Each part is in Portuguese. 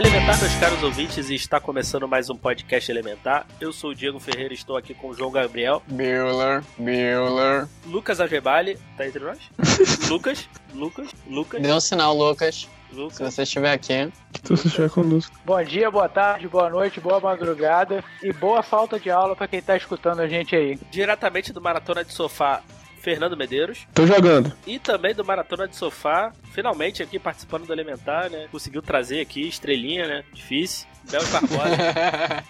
Elementar, meus caros ouvintes, e está começando mais um podcast Elementar. Eu sou o Diego Ferreira e estou aqui com o João Gabriel, Bueller, Bueller. Lucas Algebali, tá entre nós? Lucas, Lucas, Lucas, Dê um sinal, Lucas, se Lucas. você estiver aqui. Se você estiver conosco. Bom dia, boa tarde, boa noite, boa madrugada e boa falta de aula pra quem tá escutando a gente aí. Diretamente do Maratona de Sofá, Fernando Medeiros. Tô jogando. E também do Maratona de Sofá, finalmente aqui participando do Elementar, né? Conseguiu trazer aqui, estrelinha, né? Difícil. Bel Barbosa.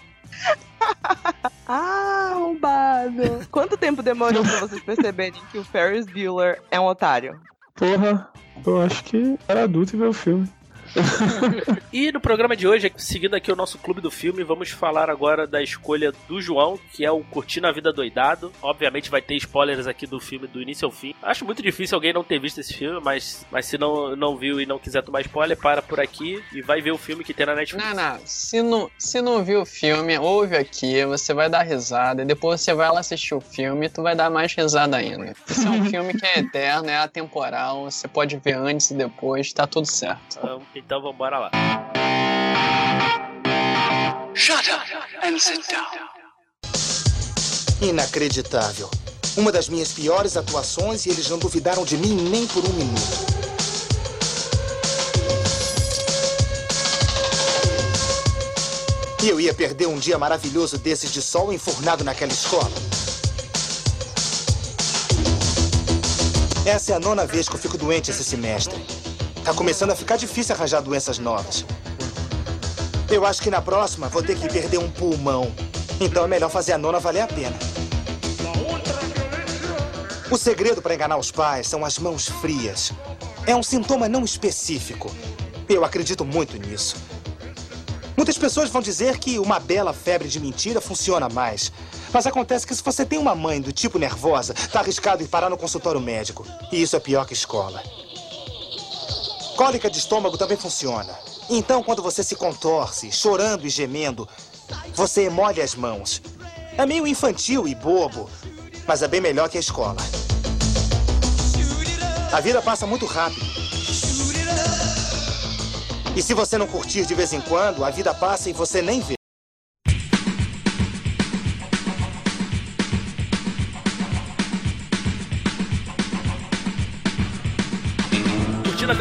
Ah, arrombado. Quanto tempo demorou pra vocês perceberem que o Ferris Bueller é um otário? Porra, eu acho que era adulto e ver o filme. E no programa de hoje, seguindo aqui o nosso clube do filme, vamos falar agora da escolha do João, que é o Curtindo a Vida Doidado. Obviamente vai ter spoilers aqui do filme do início ao fim. Acho muito difícil alguém não ter visto esse filme, mas, mas se não, não viu e não quiser tomar spoiler, para por aqui e vai ver o filme que tem na Netflix. Não, não. Se não, se não viu o filme, ouve aqui, você vai dar risada. E depois você vai lá assistir o filme e tu vai dar mais risada ainda. Esse é um filme que é eterno, é atemporal. Você pode ver antes e depois, tá tudo certo. Então, então vambora lá. Shut up and sit down. Inacreditável. Uma das minhas piores atuações e eles não duvidaram de mim nem por um minuto. E eu ia perder um dia maravilhoso desses de sol enfurnado naquela escola. Essa é a nona vez que eu fico doente esse semestre. Tá começando a ficar difícil arranjar doenças novas. Eu acho que na próxima vou ter que perder um pulmão. Então é melhor fazer a nona valer a pena. O segredo para enganar os pais são as mãos frias. É um sintoma não específico. Eu acredito muito nisso. Muitas pessoas vão dizer que uma bela febre de mentira funciona mais. Mas acontece que se você tem uma mãe do tipo nervosa, tá arriscado em parar no consultório médico. E isso é pior que escola. Cólica de estômago também funciona. Então, quando você se contorce, chorando e gemendo, você molha as mãos. É meio infantil e bobo, mas é bem melhor que a escola. A vida passa muito rápido. E se você não curtir de vez em quando, a vida passa e você nem vê.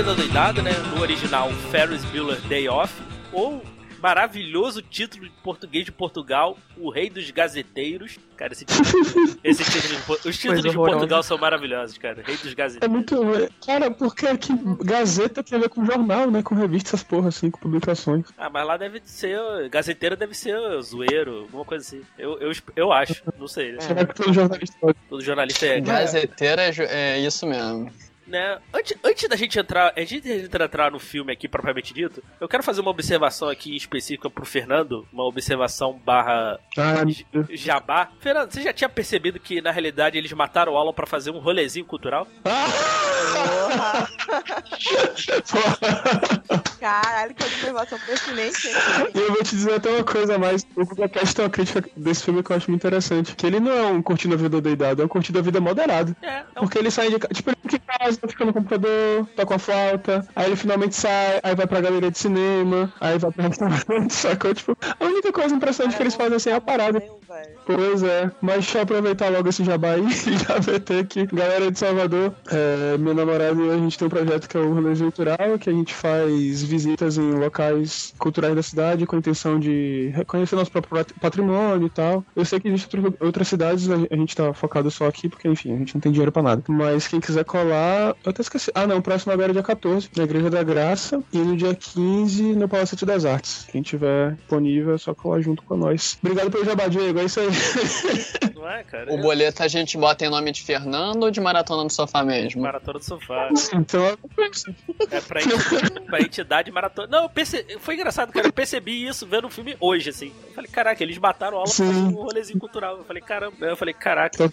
Curtindo a Vida Doidado, né? No original, Ferris Bueller Day Off. Ou maravilhoso título em português de Portugal, O Rei dos Gazeteiros. Cara, esse título, esse título de, os títulos de horrorosa. Portugal são maravilhosos, cara. Rei dos É Gazeteiros. muito. Cara, porque que Gazeta tem a ver com jornal, né? Com revista, essas porra assim, com publicações. Ah, mas lá deve ser. Gazeteiro deve ser zoeiro, alguma coisa assim. Eu, eu, eu acho, não sei. Né? Será que todo jornalista? Todo jornalista é. Gazeteira é, é isso mesmo. Né? Antes, antes da gente entrar, antes da gente entrar no filme aqui propriamente dito, eu quero fazer uma observação aqui específica pro Fernando, uma observação barra Ah, j- jabá. Fernando, você já tinha percebido que na realidade eles mataram o Alan pra fazer um rolezinho cultural? Caralho, que observação pertinente. hein? E eu vou te dizer até uma coisa a mais. Tem uma crítica desse filme que eu acho muito interessante. Que ele não é um curtindo a vida doidado, é um curtindo a vida moderado. É, é um Porque ele sai de casa. Tipo, ele fica em casa, fica no computador, toca uma flauta, aí ele finalmente sai, aí vai pra galeria de cinema, aí vai pra restaurante, sacou? Tipo, a única coisa impressionante que eles fazem assim é a parada. Velho. Pois é, mas deixa eu aproveitar logo esse jabá aí e já meter aqui. Galera de Salvador, é, meu namorado e a gente tem um projeto que é o Rolê Cultural, que a gente faz visitas em locais culturais da cidade com a intenção de reconhecer nosso próprio pat- patrimônio e tal. Eu sei que existem outras cidades, a gente tá focado só aqui, porque enfim, a gente não tem dinheiro pra nada. Mas quem quiser colar, eu até esqueci. Ah, não, o próximo agora é dia 14, na Igreja da Graça, e no dia 15 no Palacete das Artes. Quem tiver disponível é só colar junto com nós. Obrigado pelo jabá, Diego, é isso aí. não é, cara? O boleto a gente bota em nome de Fernando ou de Maratona no Sofá mesmo? Maratona do sofá. Então, É pra, pra entidade maratona. Não, perce... foi engraçado, cara. Eu percebi isso vendo o filme hoje, assim. Eu falei, caraca, eles mataram pra Sim. fazer um rolezinho cultural. Eu falei, caramba. Eu falei, caraca.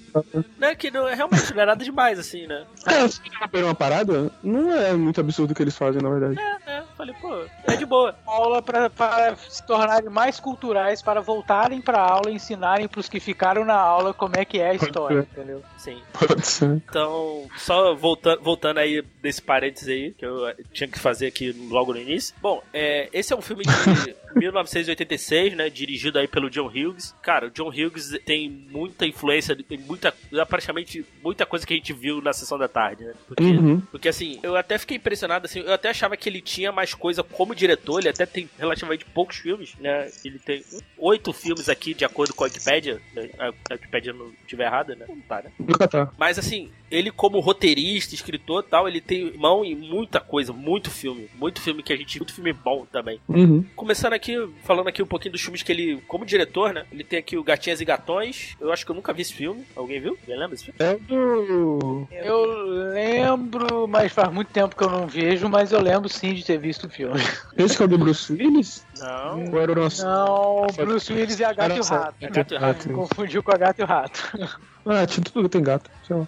Não é que não, é realmente não é nada demais, assim, né? É, uma parada, não é muito absurdo o que eles fazem, na verdade. É, é. Falei, pô, é de boa. Aula pra, para se tornarem mais culturais, para voltarem pra aula e ensinarem pros que ficaram na aula como é que é a história, entendeu? Sim. Pode ser. Então, só voltando, voltando aí desse parênteses aí, que eu tinha que fazer aqui logo no início. Bom, é, esse é um filme de 1986, né? Dirigido aí pelo John Hughes. Cara, o John Hughes tem muita influência, tem muita, praticamente muita coisa que a gente viu na sessão da tarde, né? Porque, Uhum. porque assim, eu até fiquei impressionado, assim, eu até achava que ele tinha mais coisa como diretor, ele até tem relativamente poucos filmes, né? Ele tem oito filmes aqui, de acordo com a Wikipedia. A Wikipedia não estiver errada, né? Não tá, né? Nunca tá. Mas assim, ele como roteirista, escritor e tal, ele tem mão em muita coisa, muito filme. Muito filme que a gente. Muito filme bom também. Uhum. Começando aqui, falando aqui um pouquinho dos filmes que ele, como diretor, né? Ele tem aqui o Gatinhas e Gatões. Eu acho que eu nunca vi esse filme. Alguém viu? Alguém lembra desse filme? É do. Eu lembro, mas faz muito tempo que eu não vejo, mas eu lembro sim de ter visto o filme. Esse que é o do Bruce Willis? Não. Ou era o nosso? Não, Bruce Willis e a Gato e o Rato. Gato e Rato. Confundiu com a Gato e o Rato. Ah, tinha tudo tem gato. Sei lá.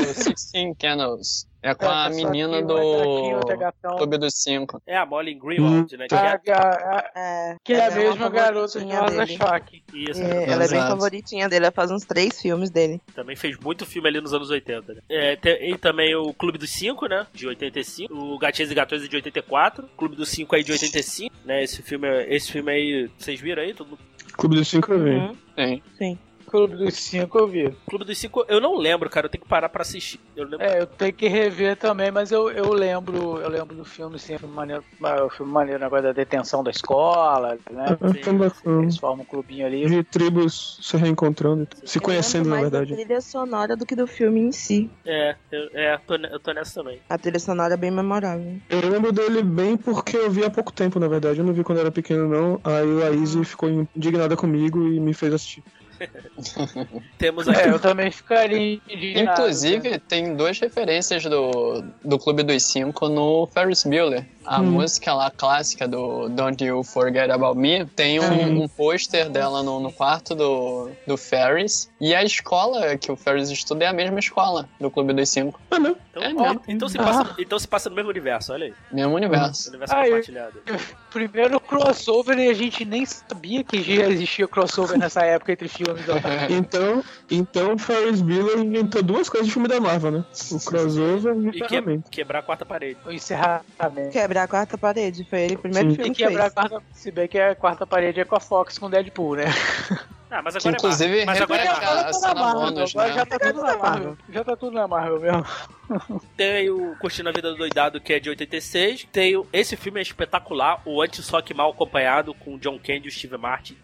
O Sixteen Candles. É com a É, só menina que é é do. Clube dos Cinco. É a Molly Greenwald, né? Que A, é, a- a- É, que é a mesma garota de Rosa dele. Choque. isso, É, ela é bem Exato. favoritinha dele, ela faz uns três filmes dele. Também fez muito filme ali nos anos 80, né? É, tem, e também o Clube dos Cinco, né? De 85. O Gatinhas e Gatões é de 84. O Clube dos Cinco aí de 85, né? Esse filme, esse filme aí, vocês viram aí? Todo mundo Clube dos Cinco eu vi. Uhum. Tem. Sim. Clube dos Cinco eu vi. Clube dos Cinco, eu não lembro, cara. Eu tenho que parar pra assistir. Eu lembro. É, eu tenho que rever também, mas eu, eu lembro, eu lembro do filme, sim, é filme maneiro, ah, o filme maneiro, negócio da detenção da escola, né? Ah, bacana. Eles formam um clubinho ali. De tribos se reencontrando, se conhecendo, na verdade. da trilha sonora do que do filme em si. É, eu, é tô, eu tô nessa também. A trilha sonora é bem memorável. Eu lembro dele bem porque eu vi há pouco tempo, na verdade. Eu não vi quando era pequeno, não. Aí a Izzy ficou indignada comigo e me fez assistir. Temos aqui. É, eu também ficaria indignado. Inclusive, tem duas referências do, do Clube dos Cinco no Ferris Bueller. A Hum. música lá clássica do Don't You Forget About Me tem um, um pôster dela no, no quarto do, do Ferris. E a escola que o Ferris estuda é a mesma escola do Clube dos Cinco. Ah, não. Então, É ó, então, se passa, então se passa no mesmo universo, olha aí. Mesmo universo. Universo Ah, eu- compartilhado. Primeiro crossover e a gente nem sabia que já existia crossover nessa época entre filmes. ó. Então, então Ferris Bueller inventou duas coisas de filme da Marvel, né? O crossover e o E que, quebrar a quarta parede. O encerramento. Quebrar a quarta parede, foi ele o primeiro Sim. filme E que fez. quebrar a quarta, se bem que a quarta parede é com a Fox com Deadpool, né? Ah, mas Que agora inclusive é Marvel. Mas agora é replica- Marvel. a bônus, agora né? já tá tudo na Marvel. Já tá tudo na Marvel mesmo. Tem o Curtindo a Vida do Doidado, que é de 86. Tem o- esse filme é espetacular, o Anti-Só que Mal Acompanhado, com o John Candy e o Steve Martin.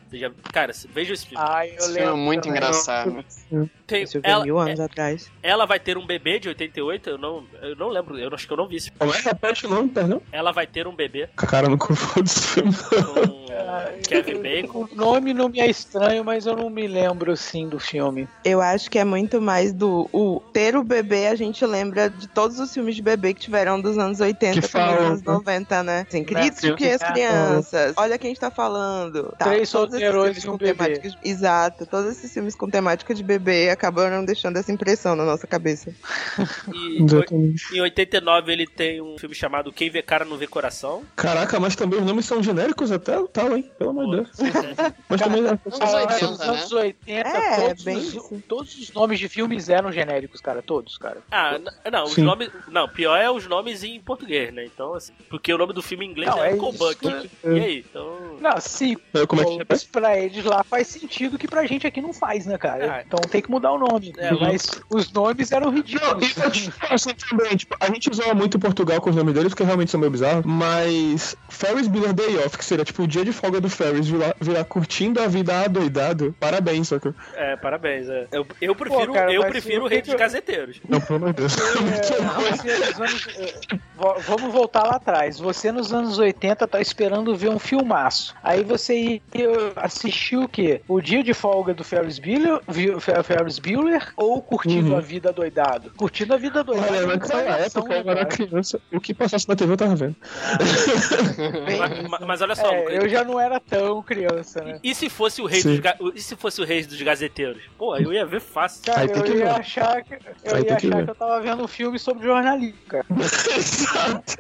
Cara, veja esse filme. Ai, eu Esse filme é lembro. muito também. engraçado. Tem, Esse eu vi ela, mil anos atrás. ela vai ter um bebê de 88, eu não, eu não lembro, eu acho que eu não vi esse filme. Como é? Repete o nome, perdão? Ela vai ter um bebê Cara, não confundo esse filme. com Kevin Bacon. O nome não me é estranho, mas eu não me lembro sim do filme. Eu acho que é muito mais do. O ter o bebê, a gente lembra de todos os filmes de bebê que tiveram dos anos 80 Que também, dos falam, anos né? 90, né? Assim, Né? critiquem as crianças. Olha quem está falando. Tá, Três todos esses solteiros filmes e um com bebê. temáticas- Exato. Todos esses filmes com temática de bebê acabaram deixando essa impressão na nossa cabeça. E em 89 ele tem um filme chamado Quem Vê Cara Não Vê Coração. Caraca, mas também os nomes são genéricos até tal, hein? Pelo amor de Deus. É, Mas também. Ah, 80, nos né? anos 80, É, todos, bem os, todos os nomes de filmes eram genéricos, cara. Todos, cara. Ah, n- não, os Sim. nomes. Não, pior é os nomes em português, né? Então, assim. Porque o nome do filme em inglês Não, é, é Cobuck. isso. E aí? Então. Não, sim, Como é que é? pra eles lá faz sentido que pra gente aqui não faz, né, cara? Ah. Então tem que mudar o nome. É, mas os nomes eram Não, ridículos. falo assim também, tipo, a gente zoa muito Portugal com os nomes deles, porque realmente são meio bizarros, mas Ferris Bueller Day Off, que seria tipo o dia de folga do Ferris, virar, virar curtindo a vida adoidado, parabéns, sacou? É, parabéns. É. Eu, eu prefiro, cara, eu prefiro o o Rei que dos que eu- Gazeteiros. Não, pelo amor de Deus. É, anos- é, vo- vamos voltar lá atrás. Você nos anos 80 tá esperando ver um filmaço. Aí você ia assistir o quê? O dia de folga do Ferris Bueller, Ferris Bueller ou curtindo Uhum. a vida doidado? Curtindo a vida doidado. Olha, é naquela variação, época eu era criança, o que passasse na TV eu tava vendo. Mas, mas- mas olha só, É, eu já não era tão criança, né? E se fosse o rei Sim. dos ga- e se fosse o rei dos gazeteiros? Pô, eu ia ver fácil. Cara, eu que ia achar que. Eu ia que achar ver. que eu tava vendo um filme sobre jornalismo, cara. Exato.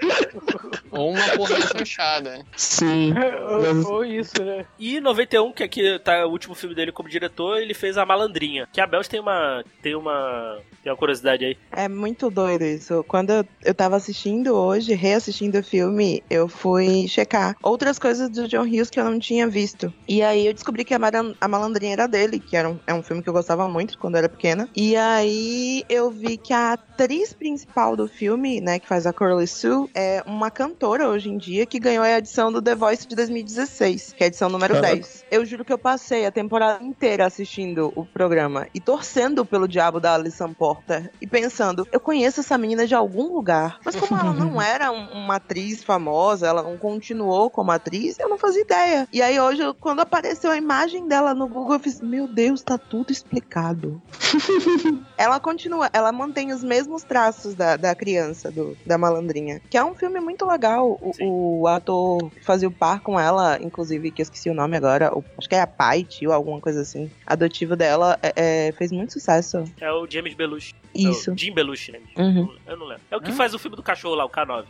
Ou uma porra fechada. Sim. ou, ou isso, né? E em 91, que aqui tá o último filme dele como diretor, ele fez A Malandrinha. Que a Bells tem uma. tem uma. tem uma curiosidade aí. É muito doido isso. Quando eu, eu tava assistindo hoje, reassistindo o filme, eu fui checar outras coisas do John Hughes que eu não tinha visto. E aí eu descobri que a, a Malandrinha era dele, que era um, é um filme que eu gostava muito quando eu era pequena. E aí eu vi que a atriz principal do filme, né, que faz a Curly Sue, é uma cantora hoje em dia que ganhou a edição do The Voice de 2016, que é a edição número Caraca. 10. Eu juro que eu passei a temporada inteira assistindo o programa e torcendo pelo diabo da Alison Porter e pensando, eu conheço essa menina de algum lugar. Mas como ela não era um- uma atriz famosa, ela não continuou como atriz, eu não fazia ideia. E aí hoje, quando apareceu a imagem dela no Google, eu fiz, meu Deus, tá tudo explicado. ela continua, ela mantém os mesmos traços da, da criança, do, da malandrinha. Que é um filme muito legal. O, o ator que fazia o par com ela, inclusive, que eu esqueci o nome agora, o- acho que é a pai, tio, alguma coisa assim. Adotivo dela, é- é, fez muito sucesso. É o James Belushi. Isso. É o Jim Belushi, né? Uhum. Eu não lembro. É o que faz o filme do cachorro lá, o K9.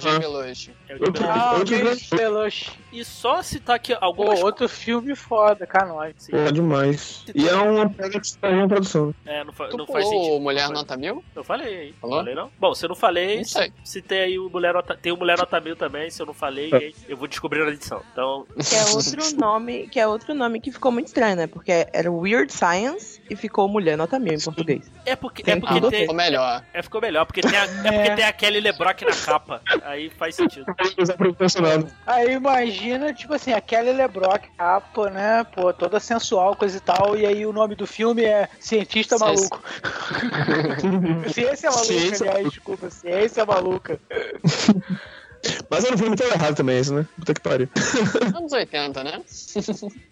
Jim Belushi. É o Jim Belushi. Ah, outro James grande- Belushi. E só citar aqui Pô, algumas outro filme foda, K9. Sim. É demais. E é uma pega que está em produção. É, não, fa Tu não faz pulou sentido. Mulher Não Nota Mil? Eu falei aí. Falou? Falei não? Bom, se eu não falei, Não sei. citei aí o Mulher Nota... Tem o Mulher Nota Mil também, se eu não falei, aí eu vou descobrir na edição. Então, Que é outro nome, que é outro nome que ficou muito estranho, né? Porque era Weird Science e ficou Mulher Nota Mil em português. é porque, é porque tudo. tem, Ficou melhor. é, ficou melhor, porque tem a, é porque tem a Kelly LeBrock na capa. Aí faz sentido. Aí imagina, tipo assim, a Kelly LeBrock, capa, né? Pô, toda sensual, coisa e tal. E aí o nome do filme é Cientista Ciência. Maluco. Ciência Maluca, Ciência aliás, desculpa. Ciência Maluca. Mas era um filme tão errado também, esse, né? Puta que pariu. Anos 80, né?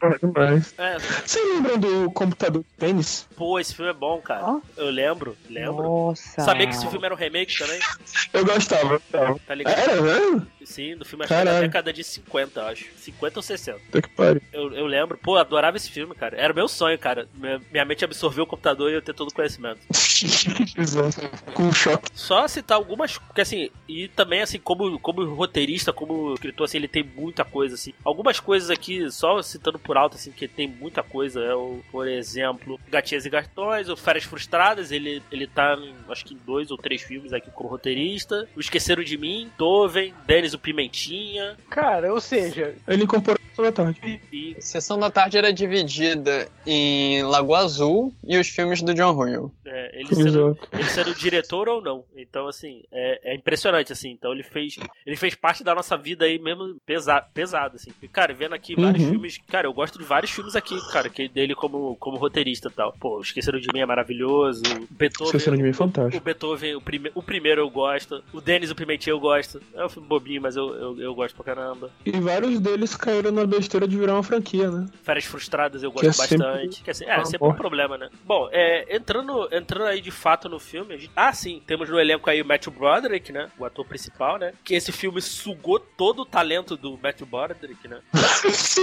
Porra, demais. É, Vocês lembram do computador de tênis? pô, esse filme é bom, cara. Ó. Eu lembro, lembro. Nossa. Sabia que esse filme era um remake também? Eu gostava, eu gostava. Tá ligado? Era, né? Sim, do filme acho que é da década de 50, eu acho. 50 ou 60. Puta que pariu. Eu, eu lembro, pô, eu adorava esse filme, cara. Era o meu sonho, cara. Minha, minha mente absorveu o computador e eu ter todo o conhecimento. Exato. Com um choque. Só citar algumas, porque assim, e também assim, como, como roteirista, como escritor, assim, ele tem muita coisa, assim. Algumas coisas aqui, só citando por alto, assim, que tem muita coisa, é o, por exemplo, Gatinhas e Gatões, o Férias Frustradas, ele, ele tá, acho que em dois ou três filmes aqui como roteirista. O Esqueceram de Mim, Toven, Denis o Pimentinha. Cara, ou seja, Ele incorporou toda a tarde. e Sessão da Tarde era dividida em Lagoa Azul e os filmes do John Huell. é, ele sendo, ele sendo diretor ou não. Então, assim, é, é impressionante, assim. Então ele fez. Ele fez parte da nossa vida aí mesmo pesa, pesado, assim. E, cara, vendo aqui vários Uhum. filmes. Cara, eu gosto de vários filmes aqui, cara, que dele como, como roteirista e tal. Pô, Esqueceram de Mim é maravilhoso. Beethoven. Esqueceram de mim é O fantástico. Beethoven, o, prime, o primeiro eu gosto. O Denis, o Pimentinha eu gosto. É um filme bobinho, mas eu, eu, eu gosto pra caramba. E vários deles caíram na besteira de virar uma franquia, né? Férias Frustradas eu Que gosto é sempre- bastante. Que é, se- é, Ah, sempre um problema, né? Bom, é, entrando, entrando aí de fato no filme. a gente- Ah, sim, temos no elenco aí o Matthew Broderick, né? O ator principal, né? Que esse filme sugou todo o talento do Matthew Broderick, né? Sim!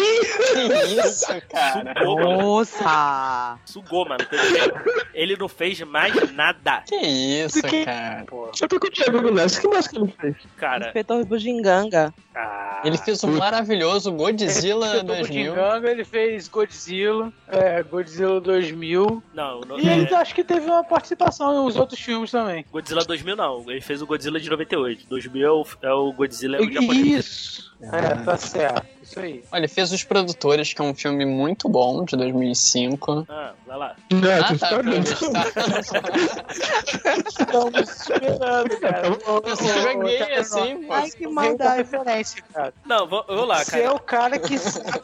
Que isso, cara? Sugou, mano. Nossa! Sugou, mano. Ele- Ele não fez mais nada, Que isso, Que- cara? pô. Só porque o Thiago o que mais que ele fez? cara. Inspetor Bugiganga. Ah, Ele fez um maravilhoso Godzilla Ele 2000. Ganga, ele fez Godzilla, é, Godzilla 2000. Não, não E ele é, acho que teve uma participação em uns outros filmes também. Godzilla 2000 não. Ele fez o Godzilla de 98. 2000 é o, é o Godzilla é o japonês. Isso! É, tá certo. Isso aí. Olha, ele fez Os Produtores, que é um filme muito bom, de 2005. Ah, vai lá. É, Ah, tá. Estamos esperando, cara. Eu só joguei assim, pô. Ai, que maldade. referência, cara. Não, vou, vou lá, Você é cara. o cara que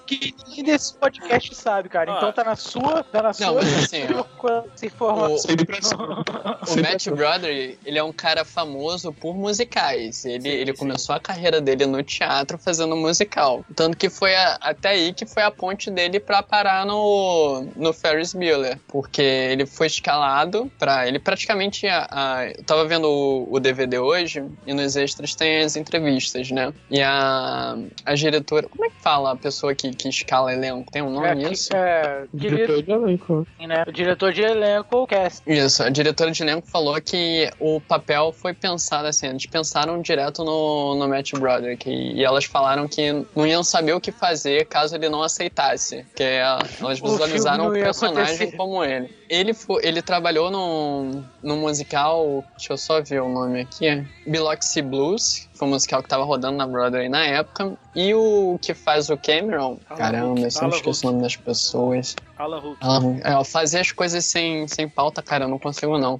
que ninguém desse podcast sabe, cara. Ó. Então tá na sua, tá na sua. Não, mas assim, essa informação. Cima. O Matt Brother, ele é um cara famoso por musicais. Ele, Sim, ele sim. começou a carreira dele no teatro fazendo musical. Tanto que foi a- até aí que foi a ponte dele pra parar no, no Ferris Bueller. porque ele foi escalado pra. Ele praticamente. A, a- eu tava vendo o, o DVD hoje e nos extras tem as entrevistas, né? E a, a diretora. Como é que fala a pessoa que, que escala elenco? Tem um nome É, nisso? é, Diretor de elenco. né? O diretor de elenco, o cast. Isso, a diretora de elenco falou que o papel foi pensado assim, eles pensaram direto no, no Matt Broderick e, e elas falaram que não iam saber o que fazer caso ele não aceitasse, que é, elas visualizaram o personagem acontecer. como ele. Ele, fo- ele trabalhou num, num musical, deixa eu só ver o nome aqui, Biloxi Blues, foi um musical que tava rodando na Broadway na época, e o que faz o Cameron, Alan caramba, Hook, eu sempre Alan esqueço o Hook. nome das pessoas. Alan Hook. Alan- é, fazer as coisas sem, sem pauta, cara, eu não consigo não.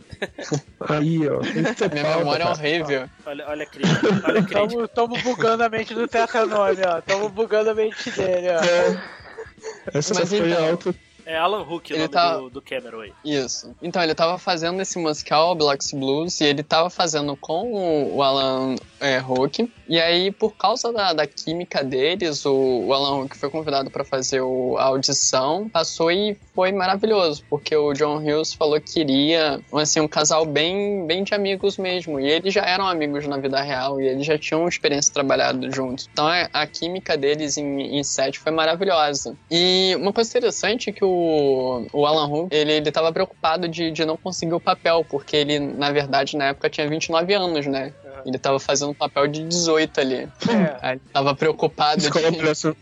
Aí, ó. Tem que ter Minha memória é horrível. Olha, olha a crítica. Olha a crítica. Tamo, tamo bugando a mente do Tetanome, ó. Tamo bugando a mente dele, ó. Essa Mas foi então- alta. É Alan Hook o Ele nome tá- do, do Cameron aí. Isso. Então, ele tava fazendo esse musical, Biloxi Blues, e ele tava fazendo com o, o Alan é, Hook. E aí, por causa da, da química deles, o, o Alan Hook foi convidado para fazer o- a audição, passou e foi maravilhoso, porque o John Hughes falou que queria assim, um casal bem, bem de amigos mesmo. E eles já eram amigos na vida real, e eles já tinham experiência trabalhado juntos. Então, a, a química deles em, em set foi maravilhosa. E uma coisa interessante é que o, o Alan Hook, ele, ele preocupado de, de não conseguir o papel, porque ele, na verdade, na época tinha 29 anos, né? Ele tava fazendo um papel de 18 ali. É. Aí ele tava preocupado de,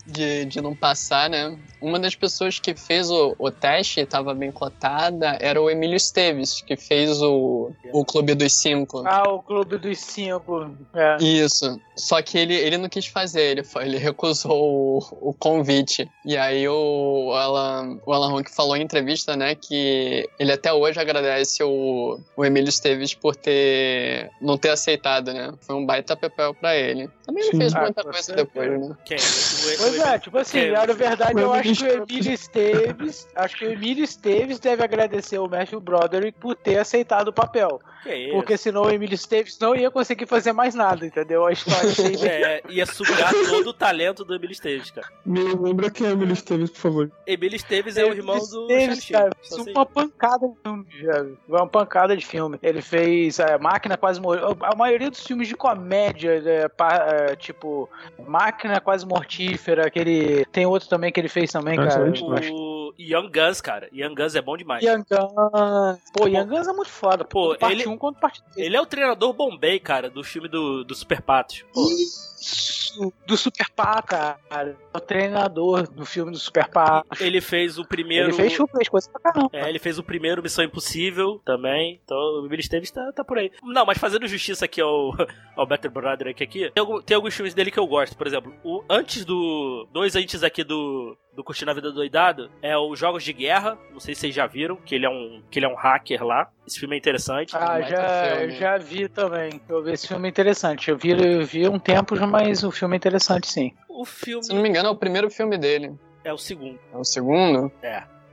de, de não passar, né? Uma das pessoas que fez o, o teste, estava bem cotada, era o Emílio Esteves, que fez o, o Clube dos Cinco. Ah, o Clube dos Cinco. É. Isso. Só que ele, ele não quis fazer, ele, foi- ele recusou o, o convite. E aí o Alan, o Alan Huck falou em entrevista, né, que ele até hoje agradece o, o Emílio Esteves por ter não ter aceitado, né? Foi um baita papel pra ele. Também ele Sim. fez Ah, muita com coisa depois, né? Quem? O- o- Pois o- é, tipo assim, na verdade eu Foi acho que o Emílio Esteves, acho que o Emílio Esteves deve agradecer o Matthew Broderick por ter aceitado o papel. Que é isso? Porque senão o Emílio Esteves não ia conseguir fazer mais nada, entendeu? A história É, ia sugar todo o talento do Emílio Esteves, cara. Me lembra quem é Emílio Esteves, por favor. Emílio Esteves é o irmão do Esteves, cara, fez sei. uma pancada de filme, velho. Uma pancada de filme. Ele fez é, Máquina Quase Mortífera. A maioria dos filmes de comédia, é, pa- é, tipo, Máquina Quase Mortífera, aquele. Tem outro também que ele fez também, cara. excelente. O Young Guns, cara. Young Guns é bom demais. Young Guns. Pô, Young Guns é muito foda. Pô, parte ele- 1 quanto parte 2. Ele é o treinador Bombay, cara, do filme do, do Super Patos. Isso, do Super Pá, cara. É o treinador do filme do Super Pá. ele fez o primeiro. Ele fez, fez coisa pra caramba. É, ele fez o primeiro Missão Impossível também. Então o Emílio Esteves tá, tá por aí. Não, mas fazendo justiça aqui ao, ao Better Broderick aqui, tem, algum- tem alguns filmes dele que eu gosto. Por exemplo, o, antes do. Dois antes aqui do. Do Curtindo a Vida Doidado é os Jogos de Guerra. Não sei se vocês já viram, que ele é um, que ele é um hacker lá. Esse filme é interessante. Ah, já, filme. já vi também. Eu vi esse filme interessante. Eu vi, eu vi um tempo, mas o filme é interessante, sim. O filme Se não me engano, é o primeiro filme dele. é o segundo. É o segundo?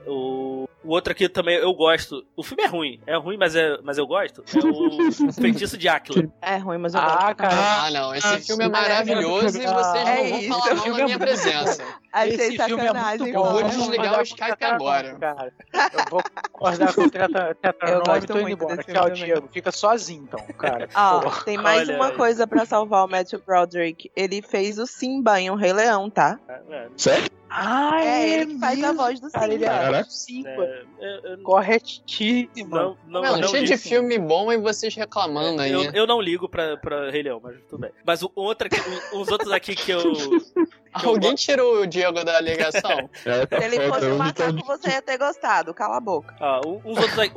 O, o outro aqui também eu gosto. O filme é ruim. É ruim, mas, é, mas eu gosto. É o Feitiço de Áquila. É ruim, mas eu Ah, gosto. cara. Ah, não. Esse filme é maravilhoso e vocês É não vão isso. falar não filme na é minha muito presença. Achei Esse filme é sacanagem. muito Eu vou desligar o Skype agora. Cara. Eu vou concordar com o Tetranome e tô indo muito embora. Tchau. Diego. Fica sozinho, então, cara. Ó, Pô. tem mais Olha uma aí. coisa pra salvar o Matthew Broderick. Ele fez o Simba em O Rei Leão, tá? É, é, Sério? Ah, É ele que faz a voz do Cara, ele Simba. é Caraca. Simba. é, é, é, Corretíssimo. não, não, Mano, não cheio de filme bom e vocês reclamando aí. Eu, eu não ligo pra, pra Rei Leão, mas tudo bem. Mas o outro aqui, um- uns outros aqui que eu. Alguém tirou o Diego da ligação? Tá Se ele fosse eu um não macaco, você ia ter gostado. Cala a boca. Ó, um,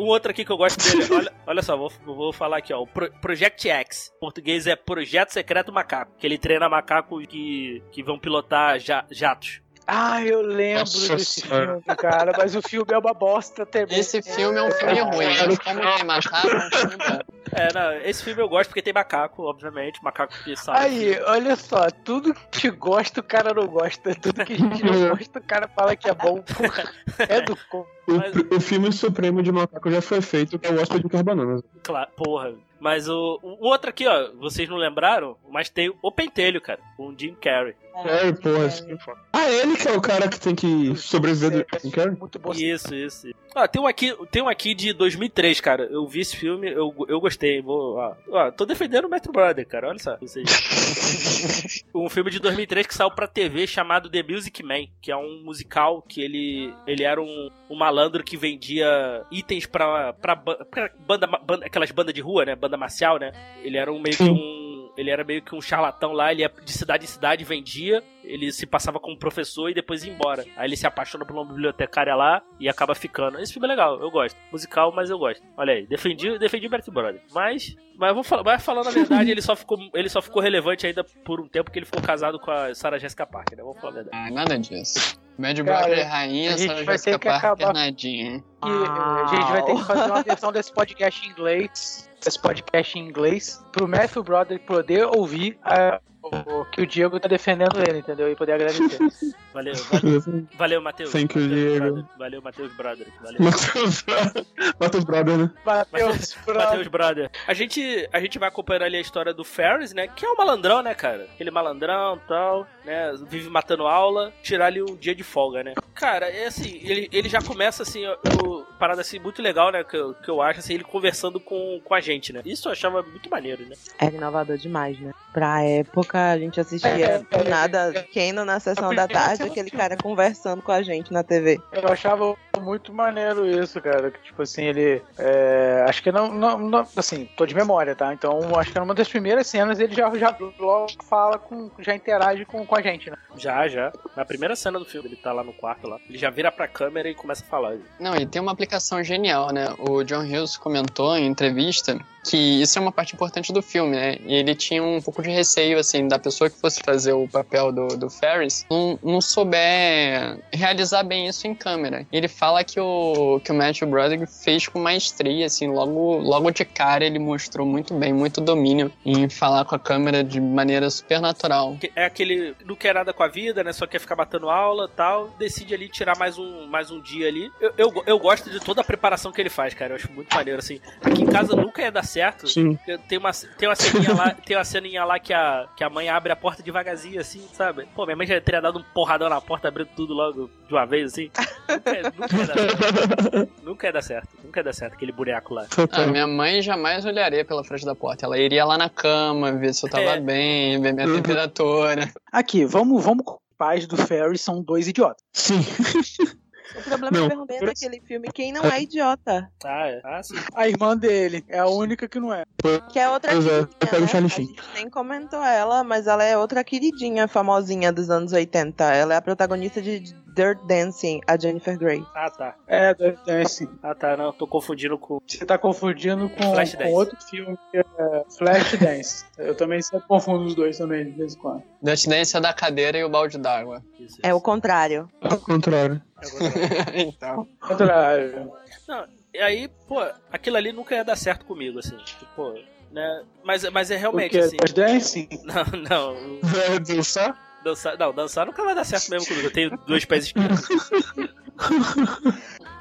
um outro aqui que eu gosto dele. Olha, olha só, vou, vou falar aqui, ó. O Pro- Project X. Em português é Projeto Secreto Macaco. Que ele treina macacos que, que vão pilotar ja- jatos. Ah, eu lembro Nossa desse senhora. filme, cara. Mas o filme é uma bosta também. Esse filme é um filme ruim, mas como tem macaco, é um filme bom. É, não, esse filme eu gosto porque tem macaco, obviamente. Macaco que sabe. Aí, olha só, tudo que gosta o cara não gosta, tudo que a gente não gosta o cara fala que é bom. Porra, é do Mas- o, o filme supremo de macaco já foi feito, que é o Hóspede de Bananas. Claro, porra. Mas o, o outro aqui, ó, vocês não lembraram? Mas tem o Pentelho, cara, com o Jim Carrey. É, porra, que é foda. Ah, ele que é o cara que tem que sobreviver do Jim Carrey? Muito bom. Isso, isso. Ah, tem um aqui, tem um aqui de 2003, cara. Eu vi esse filme, eu, eu gostei. Vou, ó, ó, tô defendendo o Metro Brother, cara. Olha só. Vocês. um filme de 2003 que saiu pra TV chamado The Music Man, que é um musical que ele, ele era um, um malandro que vendia itens pra, pra, pra banda, banda, aquelas bandas de rua, né? Banda marcial, né? Ele era um meio que um. Ele era meio que um charlatão lá, ele ia de cidade em cidade, vendia, ele se passava como professor e depois ia embora. Aí ele se apaixona por uma bibliotecária lá e acaba ficando. Esse filme é legal, eu gosto. Musical, mas eu gosto. Olha aí, defendi, defendi o Bert Brother. Mas, mas vou falar, mas falando a verdade, ele só, ficou, ele só ficou relevante ainda por um tempo porque ele ficou casado com a Sarah Jessica Parker, né? Vamos falar a verdade. Ah, nada disso. Mad Brother é rainha, a gente vai ter que acabar- nadinha. E a gente vai ter que fazer uma versão desse podcast em inglês, desse podcast em inglês, pro Matthew Brother poder ouvir a- o que o Diego tá defendendo ele, entendeu? E poder agradecer. Valeu, valeu, valeu Matheus. Thank you, Diego. Valeu, Matheus Brother. Valeu. Matheus Brother. Matheus Brother, né? Matheus Brother. Matheus Brother. A gente, a gente vai acompanhando ali a história do Ferris, né? Que é um malandrão, né, cara? Aquele malandrão e tal, né? Vive matando aula, tirar ali um dia de folga, né? Cara, é assim, ele, ele já começa assim, o- parada assim, muito legal, né? Que eu, que eu acho, assim, ele conversando com, com a gente, né? Isso eu achava muito maneiro, né? Era inovador demais, né? Pra época, a gente assistia É, do nada, Keno na sessão da tarde, aquele cara conversando com a gente na TV. Eu achava muito maneiro isso, cara. Que, tipo assim, ele. é, acho que não, não, não- Assim, tô de memória, tá? Então, acho que numa das primeiras cenas ele já, já logo fala com. Já interage com, com a gente, né? Já, já. Na primeira cena do filme, ele tá lá no quarto lá. Ele já vira pra câmera e começa a falar. Não, e tem uma aplicação genial, né? O John Hughes comentou em entrevista que isso é uma parte importante do filme, né? E ele tinha um pouco de receio, assim, da pessoa que fosse fazer o papel do, do Ferris não, não souber realizar bem isso em câmera. Ele fala que o, que o Matthew Broderick fez com maestria, assim, logo, logo de cara ele mostrou muito bem, muito domínio em falar com a câmera de maneira super natural. Que É aquele. Não quer nada com a vida, né? Só quer ficar batendo aula tal. Decide ali tirar mais um, mais um dia ali. Eu, eu, eu gosto de toda a preparação que ele faz, cara. Eu acho muito maneiro, assim. Aqui em casa nunca ia dar certo. Sim. Tem uma, tem uma ceninha lá, tem uma ceninha lá que a, que a mãe abre a porta devagarzinho, assim, sabe? Pô, minha mãe já teria dado um porradão na porta, abrindo tudo logo de uma vez, assim. Nunca, ia- ia dar certo. Nunca ia dar certo. Nunca ia dar certo, aquele boneco lá. Ah, minha mãe jamais olharia pela frente da porta. Ela iria lá na cama, ver se eu tava É. bem, ver minha temperatura. Aqui, vamos, vamos. Os pais do Ferry são dois idiotas. Sim. O problema Não. é perguntar daquele filme quem não é idiota. Ah, é. Ah, sim. A irmã dele é a única que não é. Que é outra é, eu queridinha, pego o né? Charlie A Sheen. gente nem comentou ela, mas ela é outra queridinha, famosinha dos anos 80. Ela é a protagonista de Dirt Dancing, a Jennifer Grey. Ah, tá. É, é assim. Ah, tá. Não, tô confundindo com. Você tá confundindo com, com outro filme que é Flashdance. Eu também sempre confundo os dois também, de vez em quando. Dutch Dance é da cadeira e o balde d'água. É o contrário. Ao contrário. É o contrário. então. Contrário. Não, e aí, pô, aquilo ali nunca ia dar certo comigo, assim. Tipo, né? Mas, mas é O realmente assim. Flashdance? Não, não. É, dançar? Dançar, não, dançar nunca vai dar certo mesmo comigo. Eu tenho dois pés esquerdos.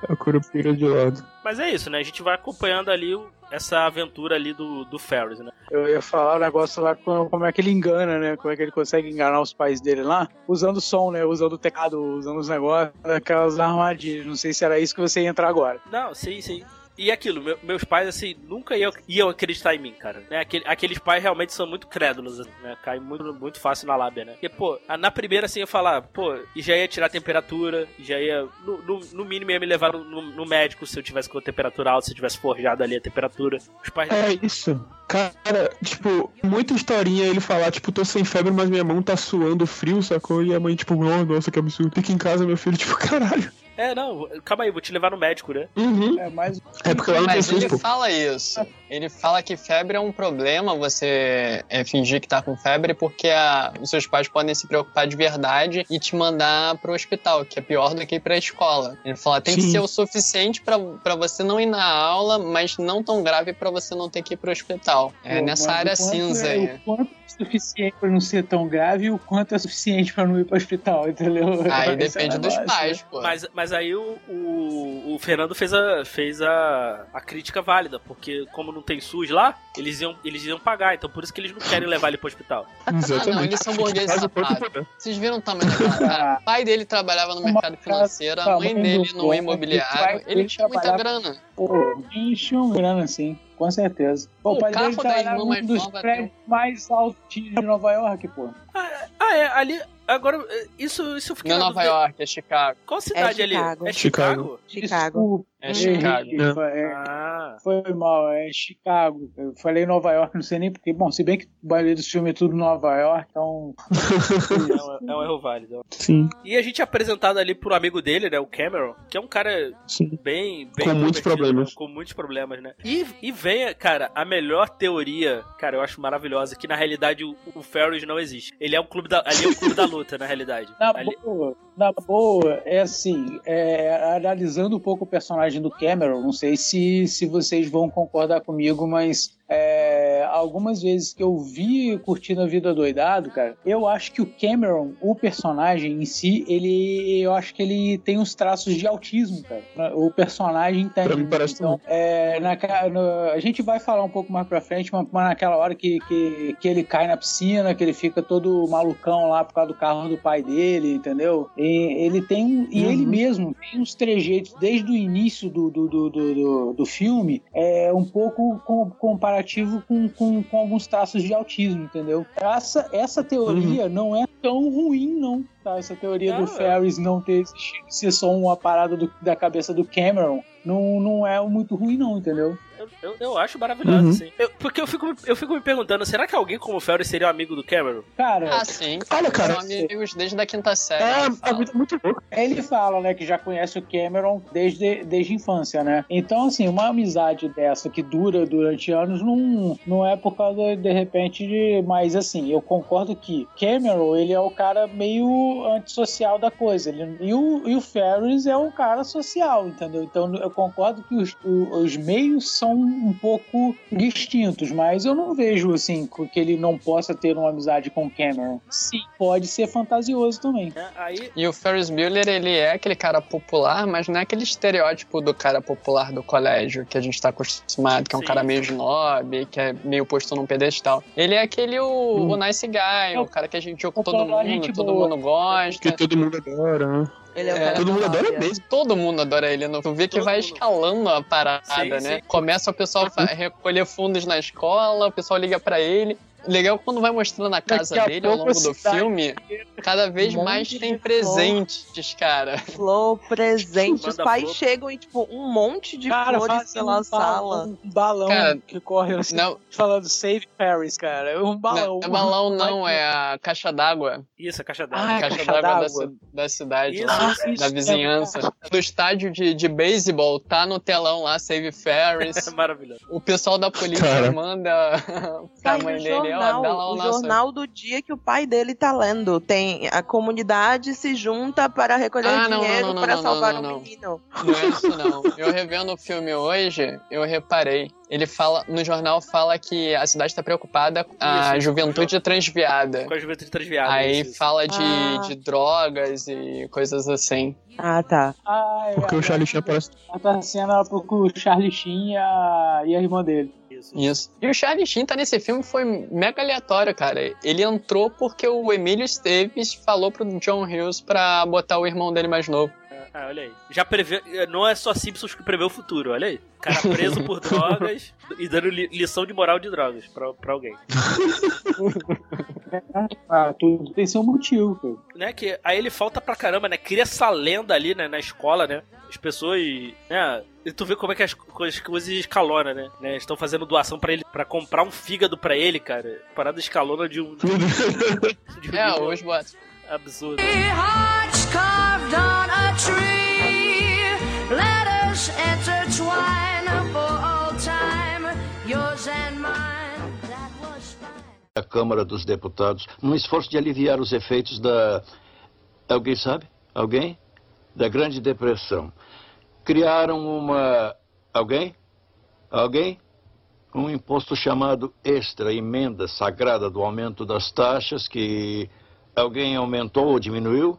A curupira de lado. Mas é isso, né? A gente vai acompanhando ali o- essa aventura ali do, do Ferris, né? Eu ia falar o negócio lá, como, como é que ele engana, né? Como é que ele consegue enganar os pais dele lá? Usando som, né? Usando o teclado, usando os negócios, aquelas armadilhas. Não sei se era isso que você ia entrar agora. Não, sim, sim. E aquilo, meu- meus pais, assim, nunca iam, iam acreditar em mim, cara. Né? Aquele- aqueles pais realmente são muito crédulos, né? Caem muito, muito fácil na lábia, né? Porque, pô, a- na primeira, assim, eu falar, pô, e já ia tirar a temperatura, já ia, no, no, no mínimo, ia me levar no, no- médico se eu tivesse com temperatura alta, se eu tivesse forjado ali a temperatura. Os pais. É isso. Cara, tipo, muita historinha ele falar, tipo, tô sem febre, mas minha mão tá suando frio, sacou? E a mãe, tipo, oh, nossa, que absurdo. Fica em casa, meu filho, tipo, caralho. É, não, calma aí, vou te levar no médico, né? Uhum. É mais. É porque lá não tem Mas ele fala isso. Ele fala que febre é um problema, você é, fingir que tá com febre, porque a- os seus pais podem se preocupar de verdade e te mandar pro hospital, que é pior do que ir pra escola. Ele fala, tem que Sim. ser o suficiente pra pra você não ir na aula, mas não tão grave pra você não ter que ir pro hospital. hospital. É Pô, nessa área cinza é, aí. O quanto é suficiente pra não ser tão grave e o quanto é suficiente pra não ir pro hospital, entendeu? Aí é depende dos negócio, pais, né? pô. Mas, mas aí o, o, o Fernando fez, a, fez a, a crítica válida, porque como não tem SUS lá, eles iam, eles iam pagar, então por isso que eles não querem levar ele pro hospital. Ah, não, Exatamente. eles são burgueses safados. Vocês viram o tamanho daquela cara? O pai dele trabalhava no mercado financeiro, a mãe dele no imobiliário. Ele tinha muita grana. Pô, enche um grana assim, com certeza. Pô, O pai carro dele da trabalhava num mais dos prédios mais altos de Nova York, pô. Ah, é, ali. Agora, isso, isso eu fiquei Não é Nova dúvida. York, é Chicago. Qual cidade ali? Chicago. É Chicago. Chicago. É Desculpa, Chicago. errei, Foi, é, Ah, foi mal, é Chicago. Eu falei Nova York, não sei nem porque. Bom, se bem que o maioria dos filmes é tudo Nova York, então. é um, é um erro válido. Sim, E a gente é apresentado ali pro amigo dele, né, o Cameron, que é um cara sim. bem... bem Com muitos problemas. né, Com muitos problemas, né? E, e vem, cara, a melhor teoria, cara, eu acho maravilhosa, que na realidade o, o Ferris não existe. Ele é um clube da... Ali é um clube da luta, na realidade. Na Ali- boa, na boa, é assim, é, analisando um pouco o personagem do Cameron, não sei se, se vocês vão concordar comigo, mas é, algumas vezes que eu vi Curtindo a Vida Doidado, cara, eu acho que o Cameron, o personagem em si, ele, eu acho que ele tem uns traços de autismo, cara. O personagem tem. Pra mim parece então, é, na, no- a gente vai falar um pouco mais pra frente, mas, mas naquela hora que, que, que ele cai na piscina, que ele fica todo malucão lá por causa do carro do pai dele, entendeu? E ele tem. E Uhum. ele mesmo tem uns trejeitos desde o início do, do, do, do, do- filme, é um pouco com- comparativo com, com, com alguns traços de autismo, entendeu? Essa, essa teoria não é tão ruim, não. Tá? Essa teoria Não, do é. Ferris não ter existido ser só uma parada do- da cabeça do Cameron não, não é muito ruim, não, entendeu? Eu, eu, eu acho maravilhoso, Uhum. assim. Eu- porque eu fico, eu fico me perguntando, será que alguém como o Ferris seria um amigo do Cameron? Cara, Ah, sim. Olha, cara, São amigos desde a quinta série. É, ele a fala. vida é muito louca. ele fala, né, que já conhece o Cameron desde, desde a infância, né? Então, assim, uma amizade dessa que dura durante anos não, não é por causa, de repente, de... Mas, assim, eu concordo que Cameron, ele é o cara meio antissocial da coisa. Ele, e, o, e o Ferris é um cara social, entendeu? Então, eu concordo que os, os meios são um pouco distintos, mas eu não vejo, assim, que ele não possa ter uma amizade com o Cameron. Sim, pode ser fantasioso também. né? Aí, E o Ferris Bueller, ele é aquele cara popular, mas não é aquele estereótipo do cara popular do colégio que a gente tá acostumado, que é um Sim. cara meio snob, que é meio posto num pedestal. Ele é aquele o, o nice guy, o cara que a gente com todo mundo, todo boa. mundo gosta. Que todo mundo adora, né? Ele é o É, cara Todo mundo adora máfia. mesmo. Todo mundo adora ele. Não? Tu vê que Todo vai mundo. escalando a parada, Sim, né? sim. Começa o pessoal fa- recolher fundos na escola, o pessoal liga pra ele. Legal quando vai mostrando a casa Daqui a dele ao longo a do filme, cada vez Um mais tem flor. presentes, cara. Flor, presente. Os pais flor. chegam e, tipo, um monte de Cara, flores pela um sala. balão, um balão Cara, que corre assim, Não, falando Save Paris, cara. Um balão. não é balão não, é a caixa d'água. isso, a caixa d'água. Ah, A caixa caixa d'água da, da cidade, Isso, lá, isso, da vizinhança. Do estádio de, de beisebol, tá no telão lá, Save Ferris. É maravilhoso. o pessoal da polícia Cara. manda pra Sai mãe dele, jornal, dá lá o o jornal do dia que o pai dele tá lendo. Tem a comunidade se junta para recolher Ah, não, dinheiro não, não, para não, salvar não, um não. menino. Não é isso não. Eu revendo o filme hoje, eu reparei. Ele fala, no jornal fala que a cidade tá preocupada com a Isso, juventude transviada. Com a juventude transviada. Aí isso, fala de, Ah. de drogas e coisas assim. Ah, tá. Ai, Porque o ai, Charlie Sheen aparece. Tá cena pro o Charlie Sheen e a, e a irmã dele. Isso. Isso. E o Charlie Sheen tá nesse filme foi mega aleatório, cara. Ele entrou porque o Emílio Esteves falou pro John Hughes pra botar o irmão dele mais novo. Ah, olha aí. Já prevê. Não é só Simpsons que prevê o futuro, olha aí. O cara preso por drogas e dando li- lição de moral de drogas pra, pra alguém. Ah, tudo tem seu motivo, cara. Né, que aí ele falta pra caramba, né? Cria essa lenda ali, né, na escola, né? As pessoas, né? E tu vê como é que as coisas, coisas escalona, né? né? Estão fazendo doação pra ele, pra comprar um fígado pra ele, cara. Parada escalona de um, de um É, os boatos. absurdo. A Câmara dos Deputados num esforço de aliviar os efeitos da. Alguém sabe? Alguém? Da Grande Depressão. Criaram uma. Alguém? Alguém? Um imposto chamado extra, emenda sagrada do aumento das taxas, que alguém aumentou ou diminuiu?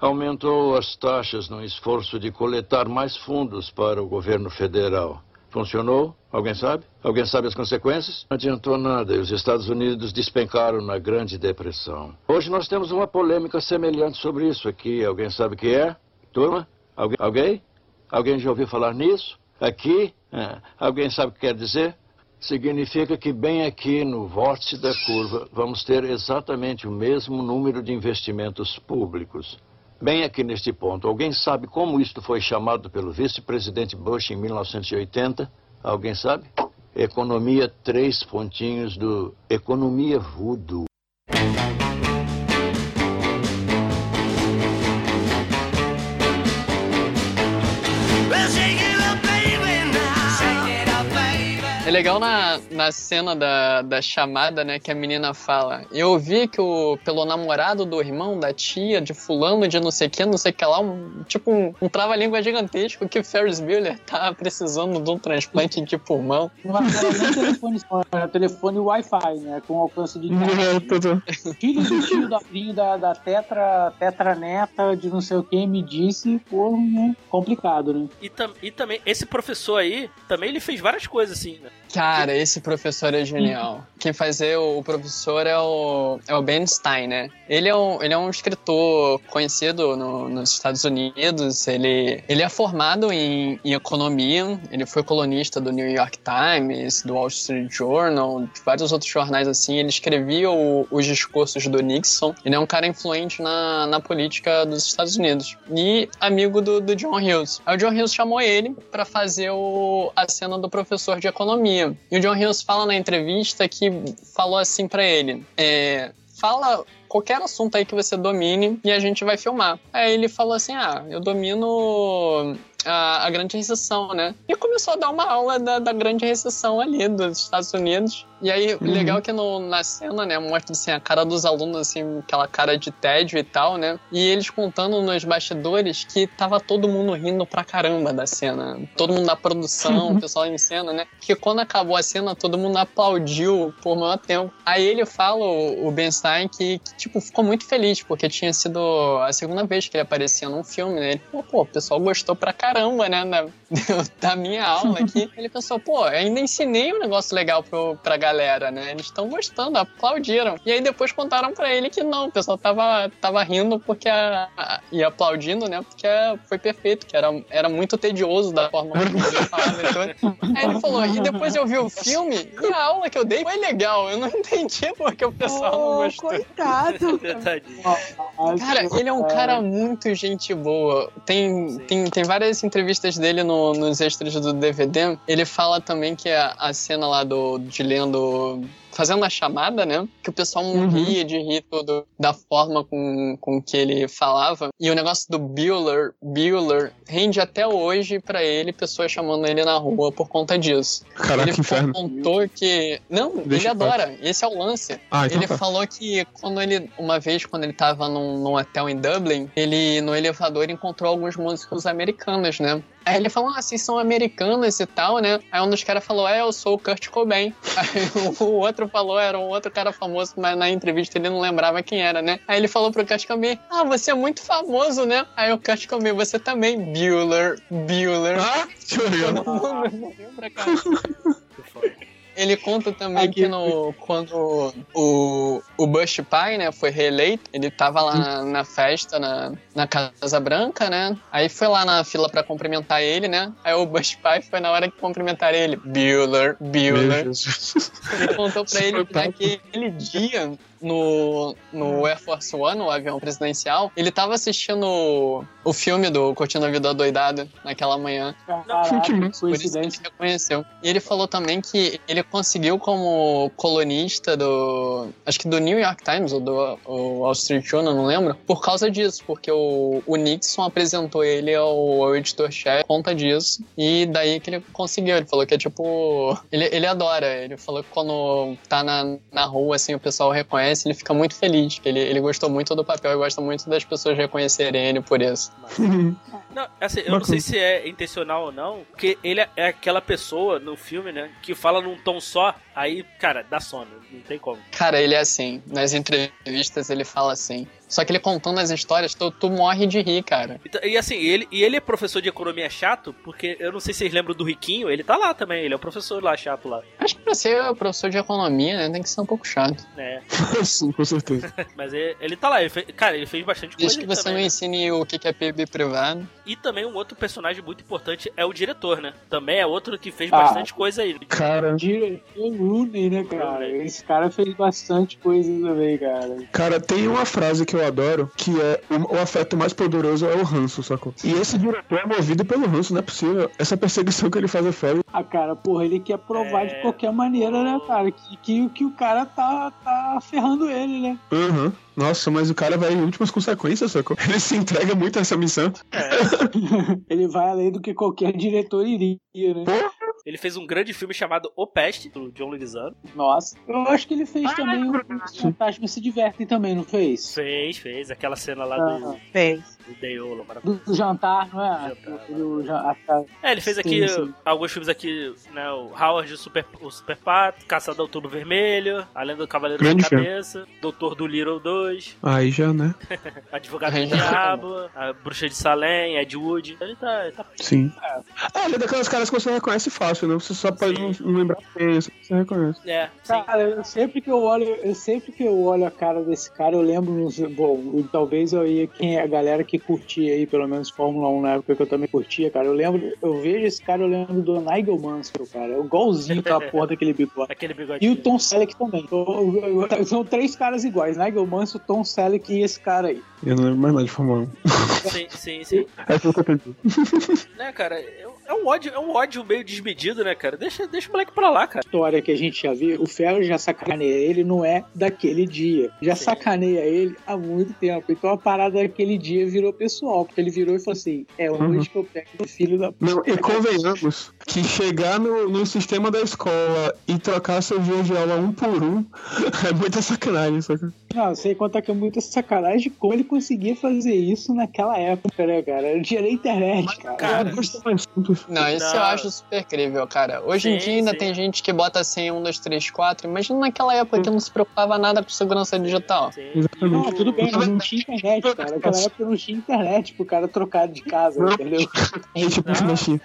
Aumentou as taxas no esforço de coletar mais fundos para o governo federal. Funcionou? Alguém sabe? Alguém sabe as consequências? Não adiantou nada e os Estados Unidos despencaram na Grande Depressão. Hoje nós temos uma polêmica semelhante sobre isso aqui. Alguém sabe o que é? Turma? Alguém? Alguém? Alguém já ouviu falar nisso? Aqui? É. Alguém sabe o que quer dizer? Significa que bem aqui no vórtice da curva vamos ter exatamente o mesmo número de investimentos públicos. Bem aqui neste ponto, alguém sabe como isto foi chamado pelo vice-presidente Bush em 1980? Alguém sabe? Economia três pontinhos do economia voodoo. Legal na, na cena da, da chamada, né, que a menina fala. Eu ouvi que o, pelo namorado do irmão, da tia, de fulano, de não sei o que, não sei o que lá, um, tipo um, um trava-língua gigantesco que Ferris Bueller tá precisando de um transplante de pulmão. Não era nem telefone só, era telefone Wi-Fi, né? Com alcance de internet. Filho do tio da filho da, da tetra, tetra neta de não sei o que me disse, pô, né? Complicado, né? E, tam- e também, esse professor aí, também ele fez várias coisas assim, né? Cara, esse professor é genial. Quem fazer o professor é o, é o Ben Stein, né? Ele é um, ele é um escritor conhecido no- nos Estados Unidos. Ele, ele é formado em, em economia. Ele foi colunista do New York Times, do Wall Street Journal, de vários outros jornais assim. Ele escrevia o- os discursos do Nixon. Ele é um cara influente na, na política dos Estados Unidos. E amigo do, do John Hughes. Aí o John Hughes chamou ele para fazer o, a cena do professor de economia. E o John Hughes fala na entrevista que falou assim para ele: é, fala qualquer assunto aí que você domine e a gente vai filmar. Aí ele falou assim: ah, eu domino a, a grande recessão, né? E começou a dar uma aula da, da grande recessão ali dos Estados Unidos. E aí, Uhum. legal que no, na cena, né, mostra assim, a cara dos alunos, assim, aquela cara de tédio e tal, né? E eles contando nos bastidores que tava todo mundo rindo pra caramba da cena. Todo mundo da produção, o pessoal em cena, né? Que quando acabou a cena, todo mundo aplaudiu por maior tempo. Aí ele fala, o o Ben Stein, que, que, tipo, ficou muito feliz, porque tinha sido a segunda vez que ele aparecia num filme, né? Ele falou, pô, o pessoal gostou pra caramba, né? Da, da minha aula aqui. Ele pensou, pô, ainda ensinei um negócio legal pro, pra galera, né? Eles estão gostando, aplaudiram. E aí depois contaram pra ele que não, o pessoal tava, tava rindo porque a, a- e aplaudindo, né? Porque foi perfeito, que era, era muito tedioso da forma como ele falava. e tudo. Aí ele falou, e depois eu vi o filme e a aula que eu dei foi legal. Eu não entendi porque o pessoal não Oh, gostou. coitado. Cara, ele é um cara muito gente boa. Tem, tem, tem várias entrevistas dele no- nos extras do DVD. Ele fala também que a, a cena lá do, de lendo. Fazendo a chamada, né? Que o pessoal morria de rir tudo da forma com, com que ele falava. E o negócio do Bueller, Bueller rende até hoje pra ele pessoas chamando ele na rua por conta disso. Caraca, ele que inferno. contou que. Não, Deixa ele adora. Esse é o lance. Ah, então ele tá. falou que quando ele, uma vez, quando ele tava num, num hotel em Dublin, ele, no elevador, encontrou alguns músicos americanos, né? Aí ele falou, ah, vocês são americanos e tal, né? Aí um dos caras falou, é, eu sou o Kurt Cobain. Aí o outro falou, era um outro cara famoso, mas na entrevista ele não lembrava quem era, né? Aí ele falou pro Kurt Cobain, ah, você é muito famoso, né? Aí o Kurt Cobain, você também, Bueller, Bueller. Ah, deixa eu ver. Todo mundo lembra, cara. Ele conta também Aqui- que no, quando o, o Bush pai, né, foi reeleito, ele tava lá na, na festa, na, na Casa Branca, né? Aí foi lá na fila pra cumprimentar ele, né? Aí o Bush pai foi na hora que cumprimentaram ele. Bueller, Bueller. Ele contou pra ele que naquele dia, no, no Air Force One, o avião presidencial, ele tava assistindo o, o filme do Curtindo a Vida Doidada naquela manhã. Caraca, Por isso que ele reconheceu. E ele falou também que ele conseguiu como colunista do. Acho que do New York Times ou do o Wall Street Journal, não lembro. Por causa disso, porque o, o Nixon apresentou ele ao, ao editor-chefe por conta disso. E daí que ele conseguiu. Ele falou que é tipo. Ele, ele adora. Ele falou que quando tá na, na rua, assim, o pessoal reconhece reconhece, ele fica muito feliz. Ele, ele gostou muito do papel e gosta muito das pessoas reconhecerem ele por isso. Não, assim, eu não sei se é intencional ou não, porque ele é aquela pessoa no filme, né, que fala num tom só, aí, cara, dá sono, não tem como. Cara, ele é assim. Nas entrevistas ele fala assim. Só que ele contando as histórias, tu, tu morre de rir, cara. Então, E, assim, ele, e ele é professor de economia chato, porque eu não sei se vocês lembram do Riquinho, ele tá lá também, ele é o professor lá chato lá, Acho que pra ser professor de economia, né, tem que ser um pouco chato. né? Sim, com certeza. Mas ele, ele tá lá, ele fez, cara, ele fez bastante coisa Desde que você também, não né? ensine o que que é PIB privado. E também um outro personagem muito importante é o diretor, né? Também é outro que fez Ah. bastante coisa aí. Cara, Diretor Rooney, né, cara? Esse cara fez bastante coisa também, cara. Cara, tem uma frase que eu adoro, que é o, o afeto mais poderoso é o ranço, sacou? E esse diretor é movido pelo ranço, não é possível. Essa perseguição que ele faz é foda. Ah, cara, porra, ele quer provar É. de qualquer maneira, né, cara? Que, que, que o cara tá, tá ferrando ele, né? Aham. Nossa, mas o cara vai em últimas consequências, sacou? Ele se entrega muito a essa missão. ele vai além do que qualquer diretor iria, né? Ele fez um grande filme chamado O Peste, do John Leguizamo. Nossa. Eu acho que ele fez também o Os Fantasmas se divertem também, não fez? Fez, fez. Aquela cena lá Ah. do, Fez. Do Deolo, maravilhoso. Do, do jantar, não é? Jantar, Do, ah, É, ele fez Sim, aqui sim. alguns filmes aqui, né? O Howard, o Super, o Super Pato, Caçador do Outubro Vermelho, A Lenda do Cavaleiro Grande da filme. Doutor Doutor do Little 2, Aí já, né? Advogado do. Diabo, A Bruxa de Salem, Ed Wood. Ele tá, ele tá Sim. É, ele é daquelas caras que você reconhece fácil, né? Você só pode não, não lembrar quem é, você reconhece. É, sim. Cara, eu, sempre que eu olho, eu sempre que eu olho a cara desse cara, eu lembro, bom, e talvez eu ia quem é a galera que curtia aí, pelo menos Fórmula 1 na época que eu também curtia, cara. Eu lembro, eu vejo esse cara, eu lembro do Nigel Mansell, cara. É igualzinho aquela porra daquele bigode. Aquele E bigodinho. o Tom Selleck também. Eu- eu- São três caras iguais: Nigel Mansell, Tom Selleck e esse cara aí. Eu não lembro mais nada de Fórmula 1. Sim, sim, sim. É tudo que eu né, cara? É é um ódio, é um ódio meio desmedido, né, cara? Deixa, deixa o moleque pra lá, cara. História que a gente já viu, o Ferro já sacaneia ele, não é daquele dia. Já Sim. sacaneia ele há muito tempo. Então a parada daquele dia virou pessoal, porque ele virou e falou assim: é hoje Uhum. que eu pego o filho da. Não, e convenhamos que chegar no, no sistema da escola e trocar seus dias de aula um por um é muita sacanagem, saca? Não, sei contar que é muita sacanagem como ele conseguia fazer isso naquela época, né, cara? Ele tinha nem internet, cara. Cara, simples. Não, isso Não. eu acho super incrível, cara. Hoje em Sim, dia ainda sim. tem gente que bota assim, um, dois, três, quatro. Imagina naquela época que não se preocupava nada com segurança digital. Sim. Exatamente. Não, tudo bem, mas não tinha internet, cara. Naquela época não tinha internet pro cara trocar de casa, entendeu? A gente puxa Não. China.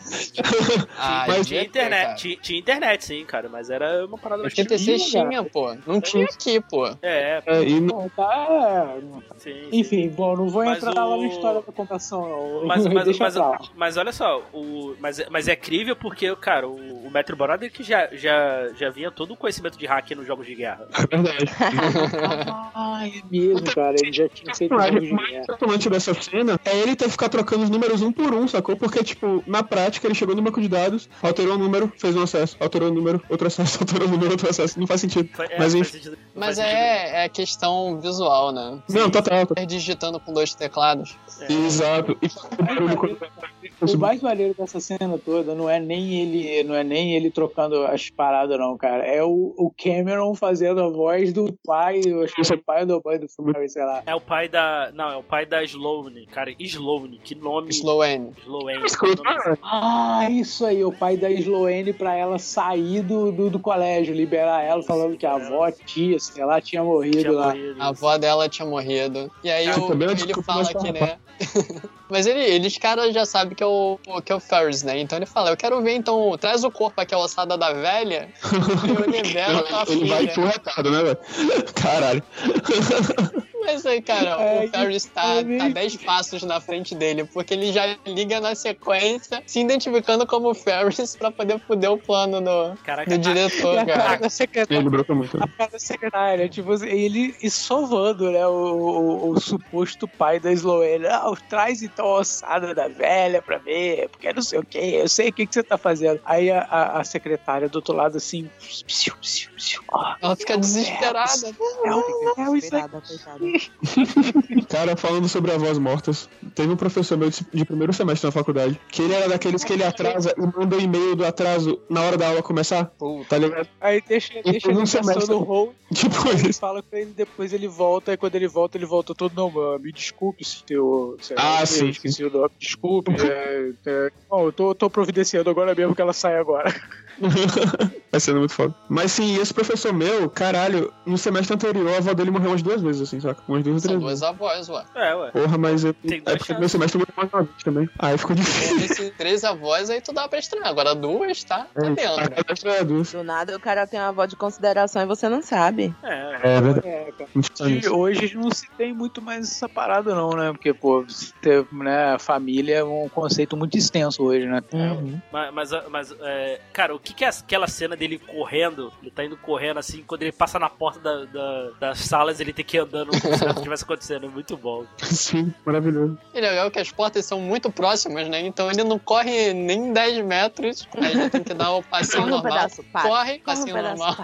Ah, Mas tinha ter, internet, cara. tinha, tinha internet, sim, cara, mas era uma parada mais 86 cara. tinha, pô. Não tinha aqui, pô. É, É, e não- tá, é, sim. sim. Enfim, bom, não vou Mas entrar lá o- na história da computação, não. Mas, mas, mas, pra lá. mas olha só, o, mas, é- mas é crível porque, cara, o, o Metro Brother que já, já, já vinha todo o conhecimento de hack nos jogos de guerra. é verdade. Ah, é mesmo, cara. Ele já tinha feito Mas jogo de o mais guerra. impressionante dessa cena é ele ter que ficar trocando os números um por um, sacou? Porque, tipo, na prática, ele chegou no banco de dados, alterou o número, fez um acesso, alterou o número, outro acesso, alterou o número, outro acesso. Não faz sentido. É, Mas enfim. sentido- Mas é, é questão visual, né? Não, total. total. É digitando com dois teclados. É. Exato. E o O mais maneiro dessa cena toda não é nem ele, não é nem ele trocando as paradas, não, cara. É o, o Cameron fazendo a voz do pai, eu acho que é o pai do pai do Ferrari, sei lá. É o pai da. Não, é o pai da Sloane. Cara, Sloane, que nome. Sloane. Sloane. Cara, Ah, isso aí, o pai da Sloane pra ela sair do, do, do colégio, liberar ela, falando que a avó, tia, sei lá, tinha morrido tinha lá. morrido. A avó dela tinha morrido. E aí Ah, o- é ele fala que, né? Mas ele, eles caras já sabem que é o que é o Ferris, né? Então ele fala, eu quero ver, então, traz o corpo aqui, a ossada da velha, e eu libero tua ele vai filha. pro retado, né, velho? Caralho. Mas aí, cara, É, o Ferris tá, eu vi. tá 10 passos na frente dele, porque ele já liga na sequência, se identificando como Ferris pra poder foder o plano do, Caraca, do E diretor, a cara cara. da secretária. Ele brotou muito. né? A cara da secretária, tipo, assim, ele sovando, né, o, o, o suposto pai da Sloane. Ah, traz então a ossada da velha pra ver, porque não sei o que, eu sei o que, que você tá fazendo. Aí a, a, a secretária do outro lado, assim, psiu, psiu, psiu, ó, Ela fica desesperada. é o, é isso Desesperada, coitada. Cara, falando sobre avós mortas, teve um professor meu de primeiro semestre na faculdade, que ele era daqueles que ele atrasa e manda o e-mail do atraso na hora da aula começar. Tá ligado? Aí deixa, deixa ele um semestre- passando o rol, Tipo isso. fala com ele, depois ele volta, e quando ele volta, ele volta todo, não, mano, me desculpe se teu... lá, Ah, eu sim. Esqueci o nome, desculpe, é, é, não, eu tô, tô providenciando agora mesmo que ela sai agora. Vai sendo muito foda. Mas sim, esse professor meu, caralho, no semestre anterior a avó dele morreu umas duas vezes, assim, saca? Umas duas ou São três duas vezes. avós, ué. É, ué. Porra, mas eu, Tem é porque chances. meu semestre morreu mais uma vez também. Aí ficou difícil. Esses três avós aí tu dá pra estranhar. Agora duas, tá? Tá dentro. É, duas. Do nada o cara tem uma avó de consideração e você não sabe. É. É verdade. É, cara. Muito estranho E hoje não se tem muito mais essa parada, não, né? Porque, pô, se ter, né, família é um conceito muito extenso hoje, né? Mas, mas, mas, é, cara, o que, que é aquela cena dele correndo? Ele tá indo correndo assim, quando ele passa na porta da, da- das salas, ele tem que ir andando como se nada tivesse acontecendo. É muito bom. Sim, maravilhoso. E legal que as portas são muito próximas, né? Então ele não corre nem 10 metros. Aí já tem que dar o passinho um normal. pedaço, para. Corre, um passinho pedaço, normal.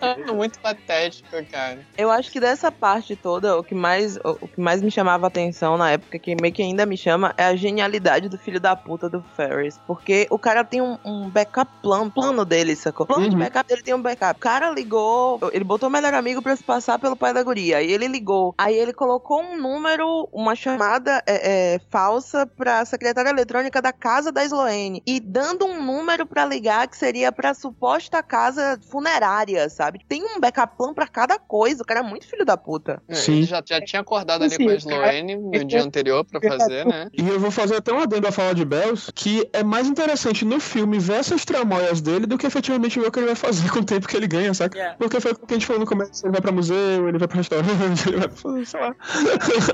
para. Muito patético, cara. Eu acho que dessa parte toda, o que mais, o, o que mais me chamava a atenção na época, que meio que ainda me chama, é a genialidade do filho da puta do Ferris. Porque o cara tem um, um backup plano, plano dele, sacou? Plano de Uhum. backup dele tem um backup. O cara ligou, ele botou o melhor amigo pra se passar pelo pai da guria. Aí ele ligou. Aí ele colocou um número, uma chamada é, é, falsa pra secretária eletrônica da casa da Sloane. E dando um número pra ligar que seria pra suposta casa funerária, sabe? Tem um backup plan pra cada coisa. O cara é muito filho da puta. É, Sim. Ele já, já tinha acordado ali Assim, com a cara, Sloane no ele- dia anterior pra fazer, né? E eu vou fazer até um adendo a fala de Bells, que é mais interessante no filme ver essas tramóias dele do que efetivamente ver o que ele vai fazer com o tempo que ele ganha, saca? É. Porque foi o que a gente falou no começo, ele vai pra museu, ele vai pra restaurante, ele vai pra, sei lá.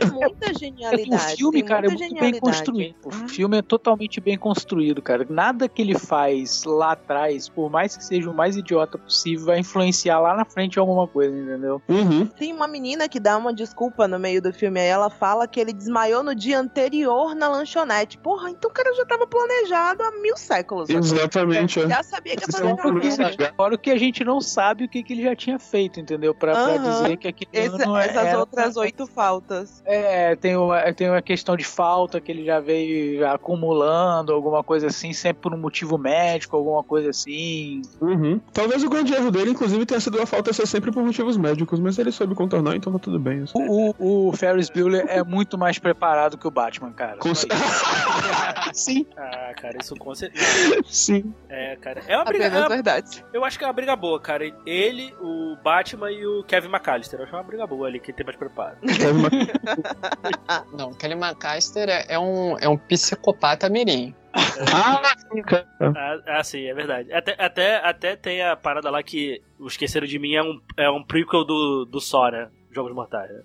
Tem muita É, genialidade. o filme, cara, é muito bem construído. O filme é totalmente bem construído, cara. Nada que ele faz lá atrás, por mais que seja o mais idiota possível, vai influenciar lá na frente alguma coisa, entendeu? Uhum. Tem uma menina que dá uma desculpa no meio do filme, aí ela fala que ele desmaiou no dia anterior na lanchonete. Porra, então o cara já tava planejado há mil séculos. né? Exatamente, é. Já sabia que ia Isso fazer aquela uma merda. coisa. Fora o que a gente não sabe o que, que ele já tinha feito, entendeu? Pra, pra Aham. dizer que aquele Esse- ano é- essas era- outras oito faltas. É, tem uma, tem uma questão de falta que ele já veio acumulando, alguma coisa assim, sempre por um motivo médico, alguma coisa assim. Uhum. Talvez o grande erro dele, inclusive, tenha sido a falta ser sempre por motivos médicos, mas ele soube contornar, então tá tudo bem. assim. O, o, o Ferris Bueller é muito mais preparado que o Batman, cara. Com Sim, Ah, cara, isso com certeza. sim. É, cara. É uma briga. é Apenas uma- verdade. eu acho que é uma briga boa, cara. Ele, o Batman e o Kevin McAllister. Eu acho uma briga boa ali, quem tem mais preparo. Não, Kelly McAllister é, é um, é um psicopata mirim. Ah. Ah, ah, sim, é verdade. Até, até, até tem a parada lá que o Esqueceram de Mim é um, é um prequel do, do né? Jogos Mortais. né?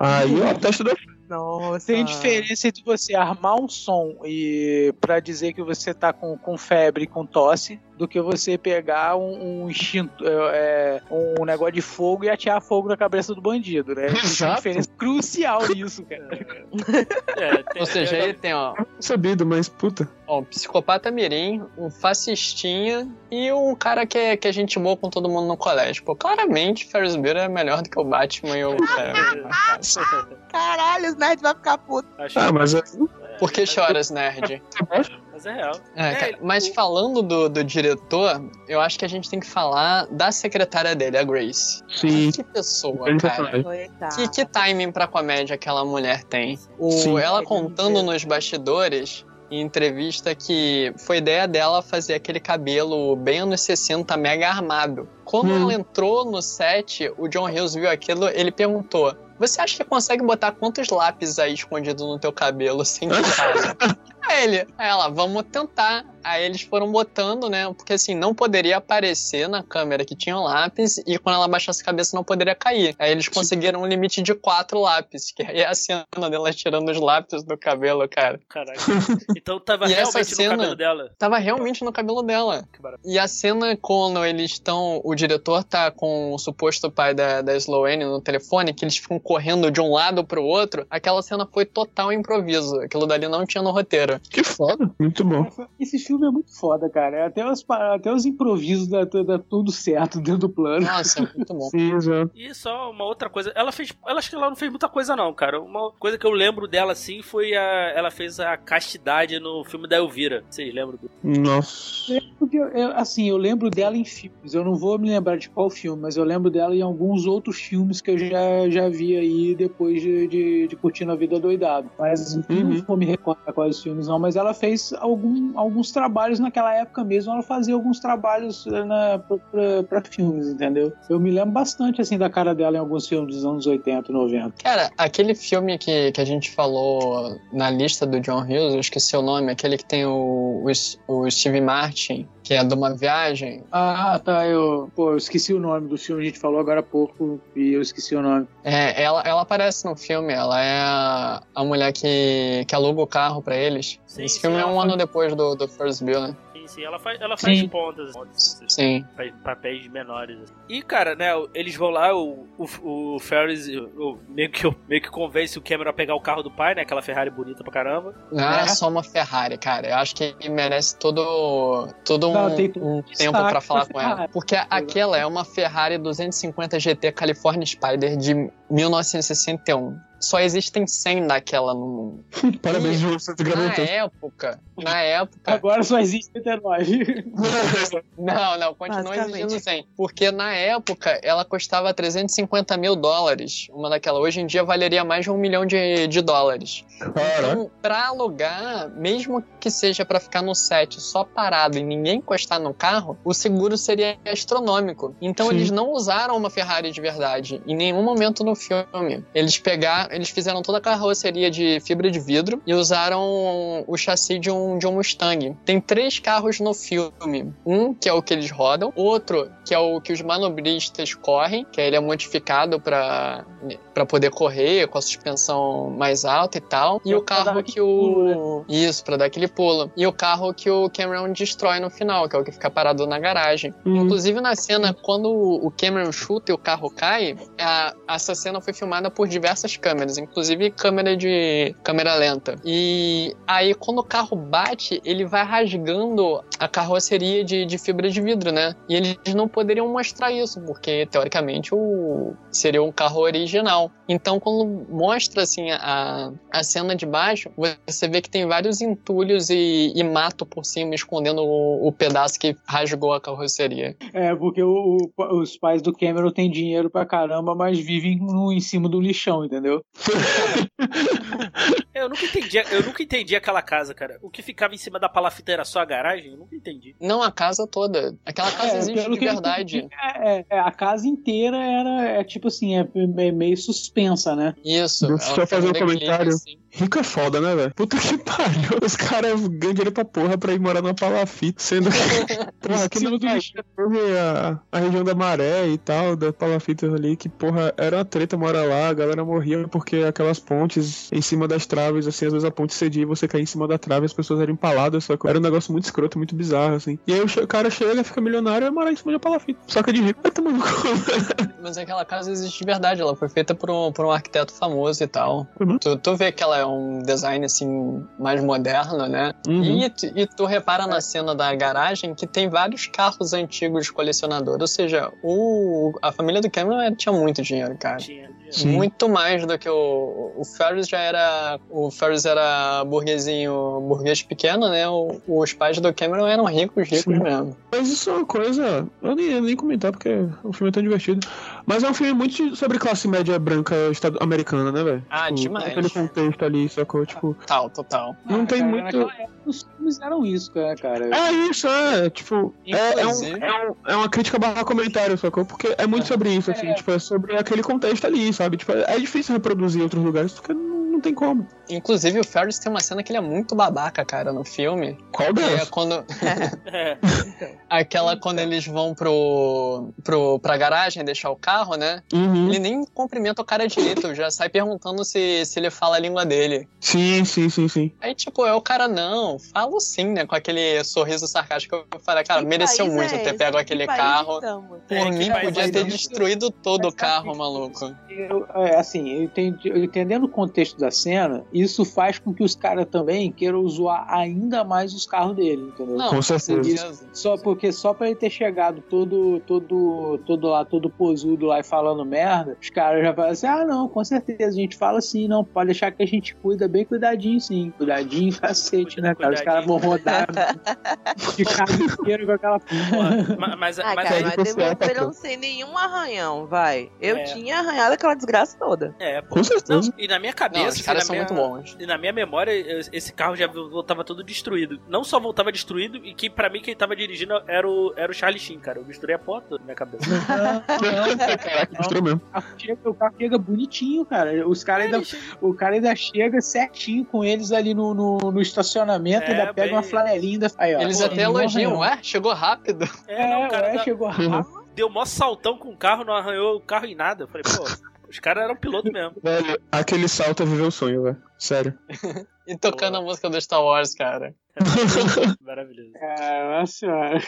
Aí, ó, teste da Nossa. Tem diferença entre você armar um som e para dizer que você tá com, com febre, com tosse, do que você pegar um, um instinto, é, é, um negócio de fogo e atear fogo na cabeça do bandido, né? Tem Exato. diferença crucial nisso, cara. É, tem- Ou seja, tem- ele tem, ó, sabido, mas puta. ó, um psicopata mirim, um fascistinha e um cara que é, que é gente boa com todo mundo no colégio. Pô, claramente, Ferris Bueller é melhor do que o Batman e o. Caralho, os nerds vão ficar putos. Acho- Ah, mas é. Por que choras, nerd? Mas é real. É, É, cara, mas falando do, do diretor, eu acho que a gente tem que falar da secretária dele, a Grace. Sim. Que pessoa, cara. Que, que timing pra comédia aquela mulher tem? O, Sim. ela contando nos bastidores, em entrevista, que foi ideia dela fazer aquele cabelo bem anos 60, mega armado. Quando Hum. ela entrou no set, o John Hughes viu aquilo, ele perguntou: Você acha que consegue botar quantos lápis aí escondidos no teu cabelo sem tirar? Aí ele, ela, vamos tentar. Aí eles foram botando, né? Porque assim, não poderia aparecer na câmera que tinha um lápis e quando ela baixasse a cabeça não poderia cair. Aí eles conseguiram um limite de quatro lápis, que aí é a cena dela tirando os lápis do cabelo, cara. Caraca. Então tava realmente no cabelo dela. Tava realmente no cabelo dela. E a cena quando eles estão. O diretor tá com o suposto pai da, da Sloane no telefone, que eles ficam correndo de um lado pro outro, aquela cena foi total improviso. Aquilo dali não tinha no roteiro. Que foda. Muito bom. Filmes filme é muito foda, cara. Até os, até os improvisos dá, dá tudo certo dentro do plano. Nossa, é muito bom. Sim, exato. E só uma outra coisa, ela fez. Ela acho que ela não fez muita coisa, não, cara. Uma coisa que eu lembro dela assim foi a. Ela fez a castidade no filme da Elvira. Vocês lembram do. Nossa. Porque, eu- assim, eu lembro dela em filmes. Eu não vou me lembrar de qual filme, mas eu lembro dela em alguns outros filmes que eu já, já vi aí depois de, de, de Curtindo a Vida Doidado. Mas Uhum. não vou me recordar quais filmes, não. Mas ela fez algum, alguns trabalhos naquela época mesmo. Ela fazia alguns trabalhos eh, pra filmes, entendeu? Eu me lembro bastante, assim, da cara dela em alguns filmes dos anos 80 e 90. Cara, aquele filme que, que a gente falou na lista do John Hughes, eu esqueci o nome, aquele que tem o, o, o Steve Martin, que é de uma viagem. Ah, tá. Eu, pô, eu esqueci o nome do filme, a gente falou agora há pouco e eu esqueci o nome. É, ela, ela aparece no filme, ela é a, a mulher que, que aluga o carro pra eles. Sim, Esse sim, filme é um faz- ano depois do, do First Bill, né? Sim, sim, ela faz, ela faz Sim. pontas, pontas Sim. faz papéis menores. assim. E, cara, né, eles vão lá, o, o, o Ferris o- meio, que, meio que convence o Cameron a pegar o carro do pai, né? Aquela Ferrari bonita pra caramba. Não é É. só uma Ferrari, cara. Eu acho que ele merece todo, todo um, tem um tempo pra pra falar com ela. Porque aquela é uma Ferrari 250 GT California Spider de 1961. Só existem 100 daquela no mundo. Parabéns, João, você gravou Na época, na época, Agora só existe 79. Não, não, continua exigindo 100. Porque na época ela custava 350 mil dólares, uma daquela. Hoje em dia valeria mais de um milhão de, de dólares. Caraca. Então, pra alugar, mesmo que seja pra ficar no set só parado e ninguém encostar no carro, o seguro seria astronômico. Então Sim. eles não usaram uma Ferrari de verdade em nenhum momento no filme. Eles pegaram, eles fizeram toda a carroceria de fibra de vidro e usaram o chassi de um, de um Mustang. Tem três carros no filme. Um que é o que eles rodam, outro que é o que os manobristas correm, que ele é modificado pra para poder correr com a suspensão mais alta e tal. E o carro que o. Isso, pra dar aquele pulo. E o carro que o Cameron destrói no final, que é o que fica parado na garagem. Uhum. Inclusive na cena, quando o Cameron chuta e o carro cai, a- essa cena foi filmada por diversas câmeras, inclusive câmera de câmera lenta. E aí, quando o carro bate, ele vai rasgando a carroceria de, de fibra de vidro, né? E eles não poderiam mostrar isso, porque teoricamente o seria um carro original. Então, quando mostra assim a, a cena de baixo, você vê que tem vários entulhos e, e mato por cima, escondendo o, o pedaço que rasgou a carroceria. É, porque o- o- os pais do Cameron têm dinheiro pra caramba, mas vivem no, em cima do lixão, entendeu? Eu nunca entendi, eu nunca entendi aquela casa, cara. O que ficava em cima da palafita era só a garagem? Eu nunca entendi. Não a casa toda. Aquela casa É, existe de verdade. entendi, É, é, a casa inteira era, é tipo assim, é, é meio suspensa, né? Isso. Deixa eu fazer um comentário. assim. Rico é foda, né, velho? Puta que pariu. Os caras ganham dinheiro pra porra pra ir morar numa palafita. Sendo que. porra, aqui no do teve a, a região da maré e tal, da palafita ali, que, porra, era uma treta morar lá, a galera morria porque aquelas pontes em cima das traves, assim, às vezes a ponte cedia e você caía em cima da trave as pessoas eram empaladas, só que era um negócio muito escroto, muito bizarro, assim. E aí o cara chega, fica milionário e vai morar em cima de palafita. Só que de rico vai tomando cu. Mas aquela casa existe de verdade. Ela foi feita por um, por um arquiteto famoso e tal. Uhum. Tu, tu vê que ela é um design assim mais moderno, né? Uhum. E, tu- e tu repara na cena da garagem que tem vários carros antigos colecionadores. Ou seja, o, a família do Cameron tinha muito dinheiro, cara. Tinha. Sim. Muito mais do que o. O Ferris já era. O Ferris era burguesinho, burguês pequeno, né? O- os pais do Cameron eram ricos, ricos Sim. mesmo. Mas isso é uma coisa. Eu nem, eu nem comentar porque o filme é tão divertido. Mas é um filme muito sobre classe média branca americana, né, velho? Ah, Tipo, demais. Aquele contexto ali, sacou? Tipo. Total, total. Não Ah, tem cara, muito- Naquela época os filmes eram isso, né, cara? É isso, é. Tipo, é, é, um- é, um- é uma crítica barra comentário, sacou? Porque é muito sobre isso, assim. É. Tipo, é sobre aquele contexto ali, sabe? Tipo, é difícil reproduzir em outros lugares porque não, não tem como. Inclusive, o Ferris tem uma cena que ele é muito babaca, cara, no filme. Qual Que é delas? quando. É. Aquela quando eles vão pro, pro, pra garagem deixar o carro, né? Uhum. Ele nem cumprimenta o cara direito, já sai perguntando se, se ele fala a língua dele. Sim, sim, sim, sim. Aí, tipo, é o cara, não, falo sim, né? Com aquele sorriso sarcástico. Eu falei, cara, Que mereceu muito é ter esse? pego Que aquele carro. Por É, mim, país podia é ter destruído todo o carro, sabe, maluco. Eu, é, assim, eu entendi- eu entendendo o contexto da da cena, isso faz com que os caras também queiram zoar ainda mais os carros dele, entendeu? Não, Com certeza. Isso. Só porque só pra ele ter chegado todo, todo, todo lá, todo posudo lá e falando merda, os caras já falam assim: ah, não, com certeza, a gente fala assim, não, pode deixar que a gente cuida bem cuidadinho, sim. Cuidadinho, cacete, né, cara? Os caras vão rodar de carro inteiro com aquela Porra, mas, Ah, mas cara, mas devolveram sem nenhum arranhão, vai. Eu É. tinha arranhado aquela desgraça toda. é, pô. Com certeza. Não, e na minha Não, cabeça, os assim, caras são minha- muito bons. E na minha memória, esse carro já voltava todo destruído. Não só voltava destruído, e que pra mim quem tava dirigindo era o, era o Charlie Sheen, cara. Eu misturei a porta toda na minha cabeça. Caraca, misturou mesmo. O carro chega, o carro chega bonitinho, cara. Os caras ainda, o cara ainda chega certinho com eles ali no, no, no estacionamento, É, ainda pega bem- uma flanelinha. Aí, ó, Eles pô, até elogiam, ué, chegou rápido. É, É, não, o cara ué, da- chegou rápido. deu mó saltão com o carro, não arranhou o carro em nada. Eu falei, pô, os caras eram piloto mesmo. Velho, aquele salto é viver o sonho, velho. Sério. E tocando a música do Star Wars, cara. Maravilhoso. É, nossa senhora.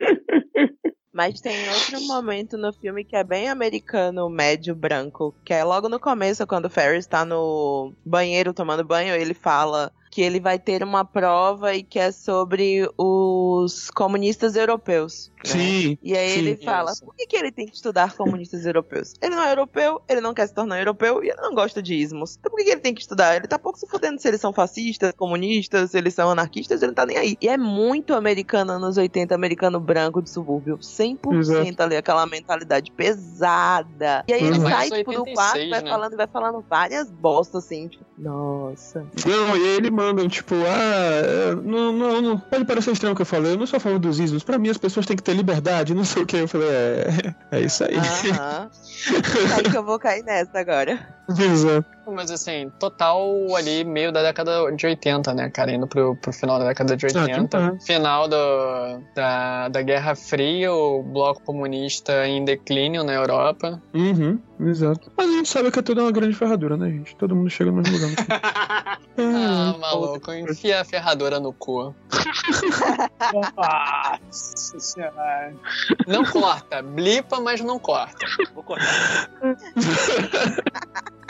Mas tem outro momento no filme que é bem americano, médio, branco. Que é logo no começo, quando o Ferris tá no banheiro tomando banho, ele fala que ele vai ter uma prova e que é sobre os comunistas europeus. né? Sim. E aí Sim, ele fala, isso. por que, que ele tem que estudar comunistas europeus? Ele não é europeu, ele não quer se tornar europeu e ele não gosta de ismos. Então por que, que ele tem que estudar? Ele tá pouco se fudendo se eles são fascistas, comunistas, se eles são anarquistas, ele não tá nem aí. E é muito americano anos 80, americano branco de subúrbio. 100% Exato. ali, aquela mentalidade pesada. E aí ele Uhum. sai, tipo, do 86, quarto, vai né? falando, vai falando várias bostas, assim, tipo, nossa. Não, e ele tipo, ah, é, não, não, não, pode parecer estranho o que eu falei, eu não sou a favor dos ismos, pra mim as pessoas têm que ter liberdade, não sei o que, eu falei, é, é isso aí. Aham. Aí que eu vou cair nessa agora. Exato. Mas assim, total ali, meio da década de 80, né, cara? Indo pro, pro final da década de 80. Ah, Final do, da, da Guerra Fria, o bloco comunista em declínio na Europa. Uhum, exato. Mas a gente sabe que é tudo uma grande ferradura, né, gente? Todo mundo chega no mesmo lugar. fim. Ah, maluco, enfia a ferradura no cu. Nossa senhora. Não corta, blipa, mas não corta. Vou cortar.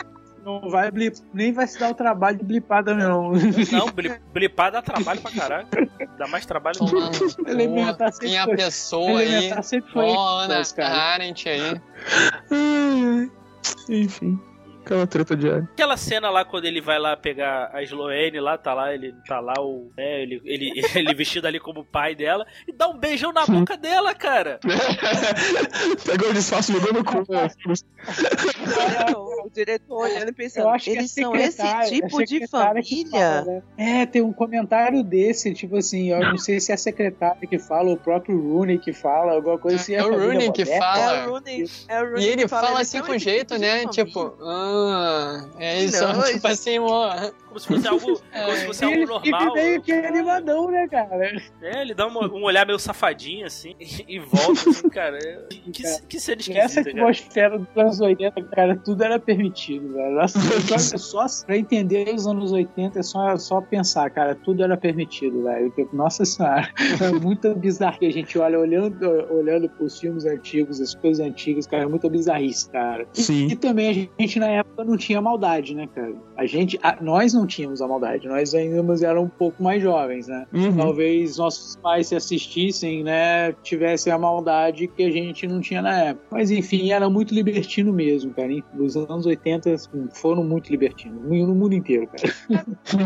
Não vai blip, nem vai se dar o trabalho de blipar também, não. Não, bli- blipar dá trabalho pra caralho. Dá mais trabalho do que Elementar sempre Tem a foi- pessoa aí, Elementar sempre foi ó, Ana. Arendt aí. Enfim, aquela treta diária. Aquela cena lá quando ele vai lá pegar a Sloane lá, tá lá, ele tá lá, o, né, ele, ele, ele vestido ali como pai dela e dá um beijão na boca dela, cara. Pegou o disfarce jogou no cu. O diretor olhando e pensando, Eu acho que eles a são esse tipo de que família. fala, né? É, tem um comentário desse, tipo assim, eu não sei se é a secretária que fala, ou o próprio Rooney que fala, alguma coisa assim. É o Rooney que moderna. fala. É o Rooney, é o Rooney E ele que fala, eles assim com jeito, tipo de né? Tipo, ah, é isso, Não, tipo assim, ó. Como se fosse algo, como se fosse E algo ele normal. fica meio que animadão, né, cara? É, ele dá uma- um olhar meio safadinho assim e, e volta, assim, cara. É- Que, que cena E essa esquisita, cara. atmosfera dos anos 80, cara, tudo era permitido, velho. Só, só pra entender os anos 80 é só, só pensar, cara, tudo era permitido, velho. Nossa senhora, é muito bizarro que a gente olha olhando, olhando pros filmes antigos, as coisas antigas, cara, é muita bizarrice, cara. E, Sim. e também a gente na época não tinha maldade, né, cara? A gente, a- nós não tínhamos a maldade, nós ainda éramos um pouco mais jovens, né? Uhum. Talvez nossos pais se assistissem, né, tivessem a maldade que a gente não tinha na época. Mas enfim, era muito libertino mesmo, cara. hein? Os anos 80 assim, foram muito libertinos, no mundo inteiro, cara.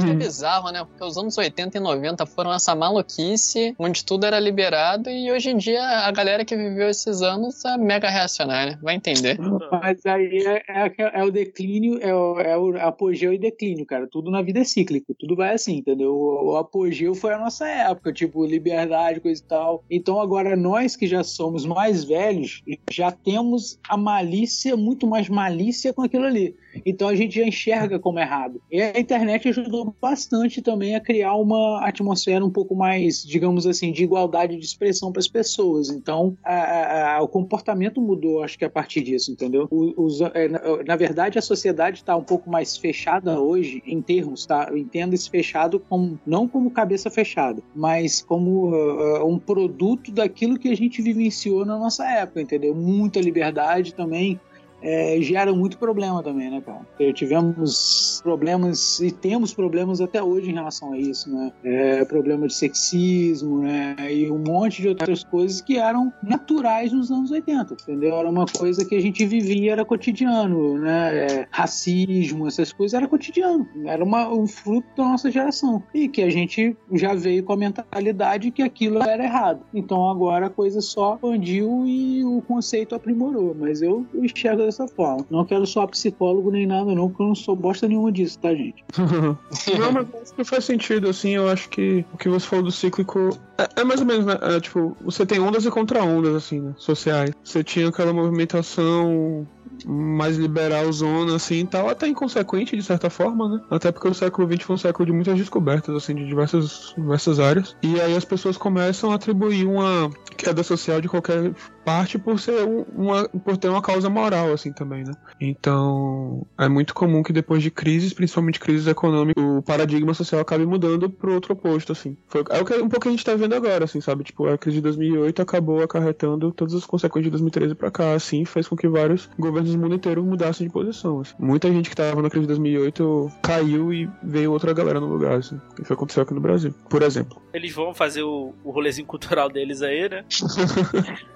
É bizarro, né? Porque os anos 80 e 90 foram essa maluquice, onde tudo era liberado, e hoje em dia a galera que viveu esses anos é mega reacionária. Vai entender. Mas aí é, é- é o declínio, é o, é o apogeu e declínio, cara. Tudo na vida é cíclico, tudo vai assim, entendeu? O, o apogeu foi a nossa época, tipo, liberdade, coisa e tal. Então agora nós que já somos mais velhos, já temos a malícia, muito mais malícia com aquilo ali. Então a gente já enxerga como errado. E a internet ajudou bastante também a criar uma atmosfera um pouco mais, digamos assim, de igualdade de expressão para as pessoas. Então a- a- o comportamento mudou, acho que a partir disso, entendeu? Os- é, na, na verdade, a sociedade está um pouco mais fechada hoje, em termos, tá? Eu entendo esse fechado como, não como cabeça fechada, mas como uh, uh, um produto daquilo que a gente vivenciou na nossa época, entendeu? Muita liberdade também é, gera muito problema também, né, cara? Porque tivemos problemas e temos problemas até hoje em relação a isso, né? É, problema de sexismo, né? E um monte de outras coisas que eram naturais nos anos 80, entendeu? Era uma coisa que a gente vivia, era cotidiano, né? É, racismo, essas coisas era cotidiano. Era uma, um fruto da nossa geração. E que a gente já veio com a mentalidade que aquilo era errado. Então agora a coisa só expandiu e o conceito aprimorou. Mas eu enxergo dessa forma. Não quero só psicólogo nem nada, não, porque eu não sou bosta nenhuma disso, tá, gente? Não, mas acho que faz sentido, assim, eu acho que o que você falou do cíclico é, é mais ou menos, né? É, tipo, você tem ondas e contra-ondas, assim, né? Sociais. Você tinha aquela movimentação mais liberal zona, assim, tal, até inconsequente, de certa forma, né? Até porque o século XX foi um século de muitas descobertas, assim, de diversas, diversas áreas. E aí as pessoas começam a atribuir uma queda social de qualquer parte por ser um- uma por ter uma causa moral assim também, né? Então, é muito comum que depois de crises, principalmente crises econômicas, o paradigma social acabe mudando pro outro oposto assim. Foi, é o que um pouco a gente tá vendo agora, assim, sabe? Tipo, a crise de 2008 acabou acarretando todas as consequências de 2013 pra cá, assim, fez com que vários governos do mundo inteiro mudassem de posição. assim. Muita gente que tava na crise de 2008 caiu e veio outra galera no lugar, assim. Isso que aconteceu aqui no Brasil, por exemplo. Eles vão fazer o, o rolezinho cultural deles aí, né?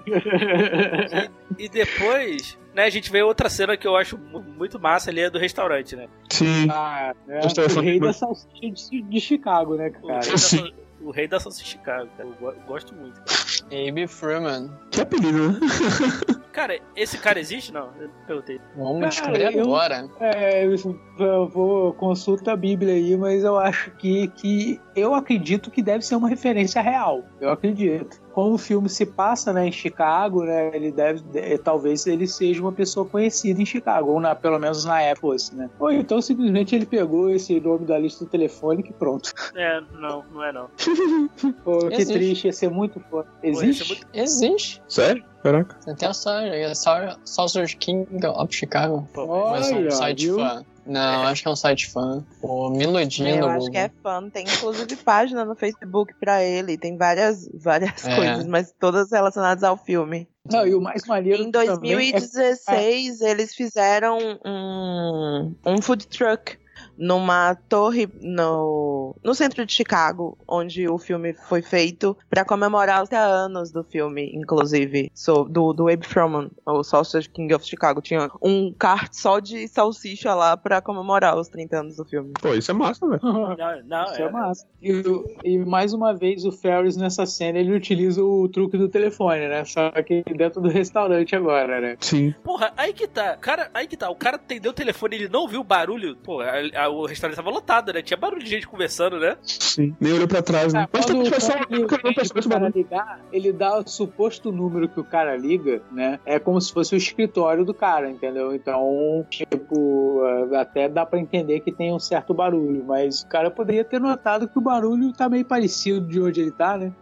E depois, né, a gente vê outra cena que eu acho mu- muito massa ali, é do restaurante, né? Sim. Ah, é, dessa o rei da salsicha de, de Chicago, né, O rei, cara? da, sal- o rei da salsicha Chicago, cara. Eu go- gosto muito. Abe Freeman. Que apelido, né? Cara, esse cara existe? Não, eu perguntei. Vamos Cara, descobrir eu- agora. É, eu eu vou consulta a Bíblia aí, mas eu acho que, que eu acredito que deve ser uma referência real. Eu acredito. Como o filme se passa né, em Chicago, né, ele deve, de- talvez ele seja uma pessoa conhecida em Chicago, ou na, pelo menos na época, fosse, né? Ou então simplesmente ele pegou esse nome da lista telefônica e pronto. É, não, não é não. Pô, que triste, ia ser muito foda. Pô, Existe? muito- Existe. Sério? Caraca. Tem a Saucer, Sau- Saucer King of Chicago. Pô, Mas é um site viu? fã. Não, acho que é um site fã. Pô, me iludindo. Eu acho Google. que é fã. Tem inclusive página no Facebook pra ele. Tem várias, várias É. coisas, mas todas relacionadas ao filme. Não, e o mais maneiro Em também é 2016, eles fizeram um, um food truck numa torre no, no centro de Chicago, onde o filme foi feito para comemorar os 30 anos do filme, inclusive, so, do, do Abe Froman, o Sausage King of Chicago. Tinha um kart só de salsicha lá para comemorar os 30 anos do filme. Pô, isso é massa, velho. Não, não, Isso é é, massa. E, e mais uma vez o Ferris nessa cena ele utiliza o truque do telefone, né? Só que dentro do restaurante agora, né? Sim. Porra, aí que tá. Cara, aí que tá. O cara atendeu o telefone, ele não viu o barulho. Porra, a- a- o restaurante tava lotado, né? Tinha barulho de gente conversando, né? Sim. Nem olhou pra trás, né? Mas não pede percebi esse pro cara barulho. ligar, ele dá o suposto número que o cara liga, né? É como se fosse o escritório do cara, entendeu? Então, tipo, eh, até dá pra entender que tem um certo barulho, mas o cara poderia ter notado que o barulho tá meio parecido de onde ele tá, né?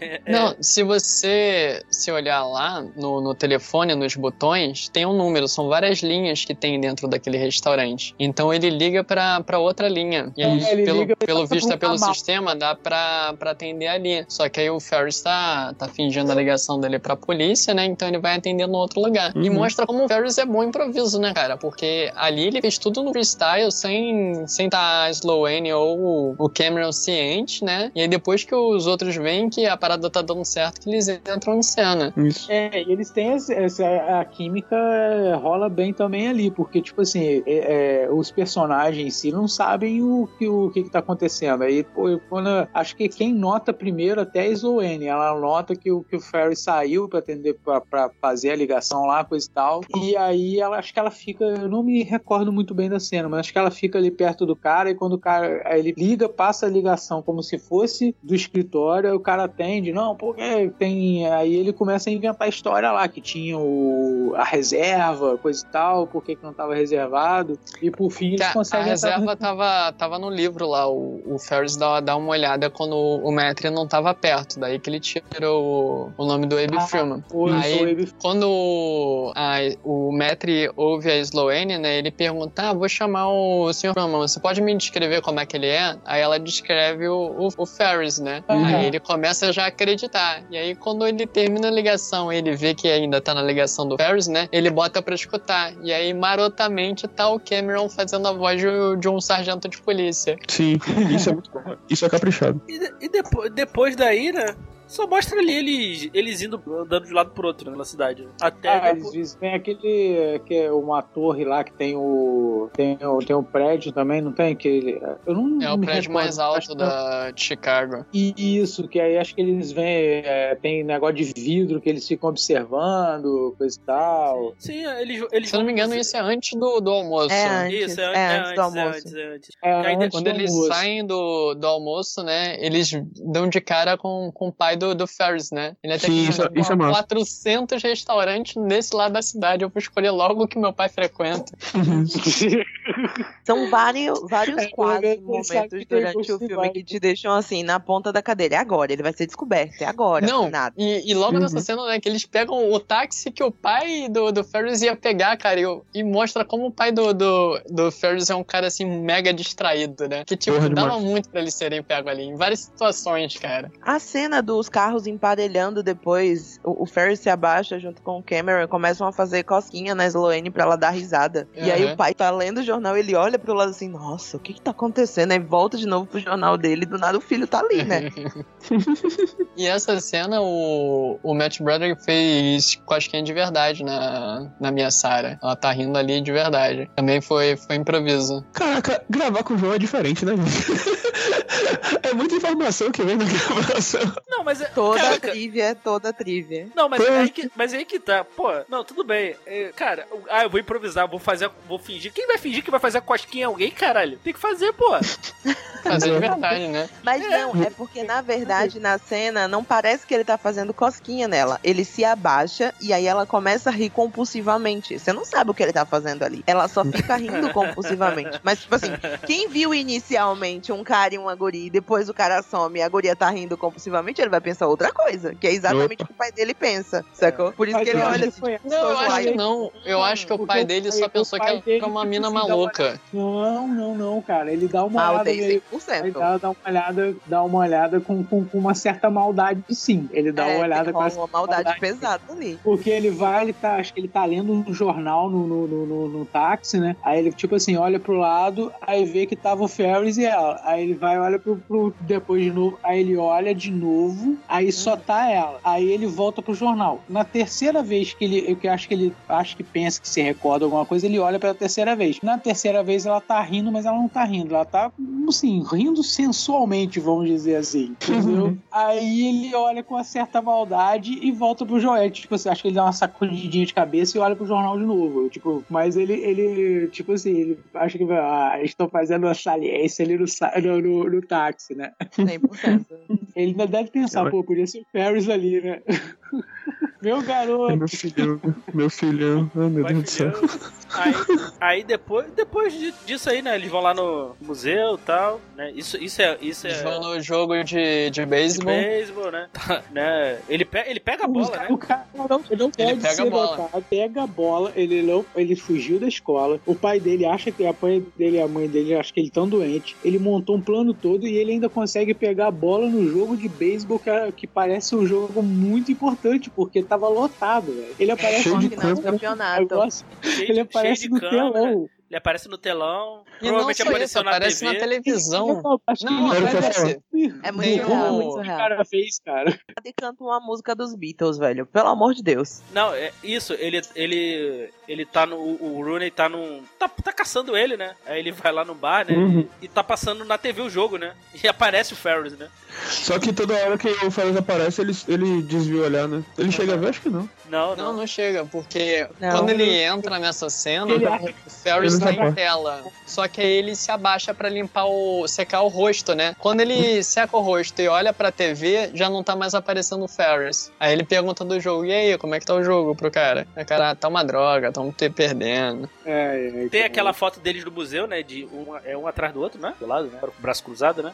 É, Não, se você se olhar lá no, no telefone, nos botões, tem um número, são várias linhas que tem dentro daquele restaurante. Então ele liga pra, pra outra linha. E aí, É, pelo, pelo visto, um pelo ramal. sistema, dá pra, pra atender ali. Só que aí o Ferris tá, tá fingindo a ligação dele pra polícia, né? Então ele vai atender no outro lugar. E Uhum. mostra como o Ferris é bom improviso, né, cara? Porque ali ele fez tudo no freestyle, sem sem tá a Sloane ou o Cameron ciente, né? E aí depois que os outros veem que a parada tá dando certo, que eles entram em cena. Isso. É, e eles têm essa, essa- a química é, rola bem também ali, porque tipo assim, é, é, os personagens si não sabem o que o que, que tá acontecendo. Aí, pô, quando acho que quem nota primeiro até é a Sloane, ela nota que o que o Ferry saiu para atender para fazer a ligação lá, coisa e tal. E aí ela acho que ela fica, eu não me recordo muito bem da cena, mas acho que ela fica ali perto do cara e quando o cara ele liga, passa a ligação como se fosse do escritório, aí o cara atende, não, porque tem aí ele começa a inventar a história lá que tinha o, a reserva, coisa e tal, por que não estava reservado e por fim eles Que a, a conseguem reserva tava, tava no livro lá. O, o Ferris dá, dá uma olhada quando o Metri não tava perto. Daí que ele tira o, o nome do Abe Ah, Freeman. Aí, Abe- quando o, a, o Metri ouve a Sloane, né? Ele pergunta: Ah, vou chamar o Sr. Freeman, você pode me descrever como é que ele é? Aí ela descreve o, o, o Ferris, né? Uhum. Aí ele começa já a acreditar. E aí, quando ele termina a ligação ele vê que ainda tá na ligação do Ferris, né? Ele bota pra escutar. E aí, marotamente, tá o Cameron fazendo a voz de, de um sargento de polícia. Sim, isso é muito bom. Isso é caprichado. E, de- e depo- depois daí, né? Só mostra ali eles, eles indo andando de um lado pro outro né, na cidade. Até Ah, depois- eles dizem, tem aquele que é uma torre lá que tem o tem o, tem o prédio também, não tem aquele eu não É o prédio recordo, mais alto que- da, de Chicago. Isso, que aí acho que eles vêm, é, tem negócio de vidro que eles ficam observando, coisa e tal. Sim, eles, eles Se eu não me engano, isso é antes do, do almoço. É antes, Isso, é, é, antes do é almoço. antes, é antes. É, aí antes Quando do eles almoço. saem do, do almoço, né? Eles dão de cara com, com o pai do, do Ferris, né? Ele até Sim, que isso- isso é massa. 400 restaurantes nesse lado da cidade. Eu vou escolher logo o que meu pai frequenta. São vários, vários É, sabe momentos durante o filme que te deixam assim, na ponta da cadeira. É agora, ele vai ser descoberto, é agora. Não, nada. E, e logo Uhum. nessa cena, né, que eles pegam o táxi que o pai do, do Ferris ia pegar, cara, e, e mostra como o pai do, do, do Ferris é um cara, assim, mega distraído, né? Que, tipo, Porra, dava demais. muito pra eles serem pegos ali, em várias situações, cara. A cena dos carros emparelhando depois, o, o Ferris se abaixa junto com o Cameron e começam a fazer cosquinha na Sloane pra ela dar risada. E aí Uhum. o pai tá lendo o jornal, ele olha pro lado assim, nossa, o que que tá acontecendo? Aí volta de novo pro jornal dele, do nada o filho tá ali, né? E essa cena, o, o Matt Broderick fez cosquinha de verdade na, na minha Sarah. Ela tá rindo ali de verdade. Também foi, foi improviso. Caraca, gravar com o João é diferente, né? É muita informação que vem na gravação. Não, mas é. Toda caraca, trivia, toda trivia. Não, mas Foi. aí, que, mas aí que tá. Pô, não, tudo bem. É, cara, ah, eu vou improvisar, vou fazer, vou fingir. Quem vai fingir que vai fazer a cosquinha em alguém, caralho? Tem que fazer, pô. Fazer de verdade, né? Mas não, é porque na verdade na cena não parece que ele tá fazendo cosquinha nela. Ele se abaixa e aí ela começa a rir compulsivamente. Você não sabe o que ele tá fazendo ali. Ela só fica rindo compulsivamente. Mas, tipo assim, quem viu inicialmente um cara e uma guria e depois o cara some e a guria tá rindo compulsivamente, ele vai pensar outra coisa. Que é exatamente o que o pai dele pensa, sacou? Por isso que ele olha assim, tipo, Não, eu "Sou acho pai". que não. Eu acho que o pai dele só pensou que era uma tipo mina maluca. Não, não, não, cara. Ele dá uma Ah, olhada meio. Ele 100%. dá, dá uma olhada, dá uma olhada com, com, com uma certa maldade, sim. Ele dá É, uma olhada com uma maldade pesada ali. Porque ele vai, ele tá, acho que ele tá lendo um jornal no, no, no, no- no táxi, né? Aí ele, tipo assim, olha pro lado, aí vê que tava o Ferris e ela. Aí ele vai, olha pro, pro depois de novo, aí ele olha de novo, aí só tá ela. Aí ele volta pro jornal. Na terceira vez que ele, eu que acho que ele, acho que pensa que se recorda alguma coisa, ele olha pela terceira vez. Na terceira vez ela tá rindo, mas ela não tá rindo, ela tá, assim, rindo sensualmente, vamos dizer assim, entendeu? aí ele olha com uma certa maldade e volta pro Joel. Tipo assim, acho que ele dá uma sacudidinha de cabeça e olha pro jornal de novo. Tipo, mas ele, ele tipo assim, ele acha que ah, estão fazendo uma saliência ali no, no, no, no táxi, né? 100%. Ele ainda deve pensar, pô, podia ser o Ferris ali, né? Meu garoto. meu filhão, meu filhão. Ai, meu Vai Deus do céu. Aí, aí depois, depois de- disso aí, né? Eles vão lá no museu e tal, né? Isso, isso é. Isso Eles é vão no jogo de, de de beisebol. beisebol, né? Tá, né? Ele, pe ele pega a bola, né? O cara não, ele não pode pega a ser bola. notado, pega a bola, ele não, ele fugiu da escola. O pai dele acha que a pai dele e a mãe dele acha que ele tão doente. Ele montou um plano todo e ele ainda consegue pegar a bola no jogo de beisebol que, é- que parece um jogo muito importante porque tava lotado, velho. Ele aparece Cheio no de Final do câmera. campeonato. negócio, ele de- aparece no câmera. telão. Ele aparece no telão. E não provavelmente apareceu isso, na aparece TV. na televisão. Acho que Não, ele Era o que ia aparece. É muito surreal, o- muito o surreal. cara fez, cara. E canta uma música dos Beatles, velho. Pelo amor de Deus. Não, é isso, ele ele ele tá no o Rooney tá num tá, tá caçando ele, né? Aí ele vai lá no bar, né? Uhum. E tá passando na TV o jogo, né? E aparece o Ferris, né? Só que toda hora que o Ferris aparece, ele, ele desvia o olhar, né? Ele chega a ver? Acho que não. Não, Não, não. não chega, porque Não. quando ele entra nessa cena, Ele o Ferris na parte. tela. Só que aí ele se abaixa pra limpar o. secar o rosto, né? Quando ele seca o rosto e olha pra TV, já não tá mais aparecendo o Ferris. Aí ele pergunta do jogo: e aí, como é que tá o jogo pro cara? Aí o cara, "Ah, tá uma droga, tamo te perdendo. É, é, Tem aquela foto deles no museu, né? De um, é um atrás do outro, né? Do lado, né? Com o braço cruzado, né?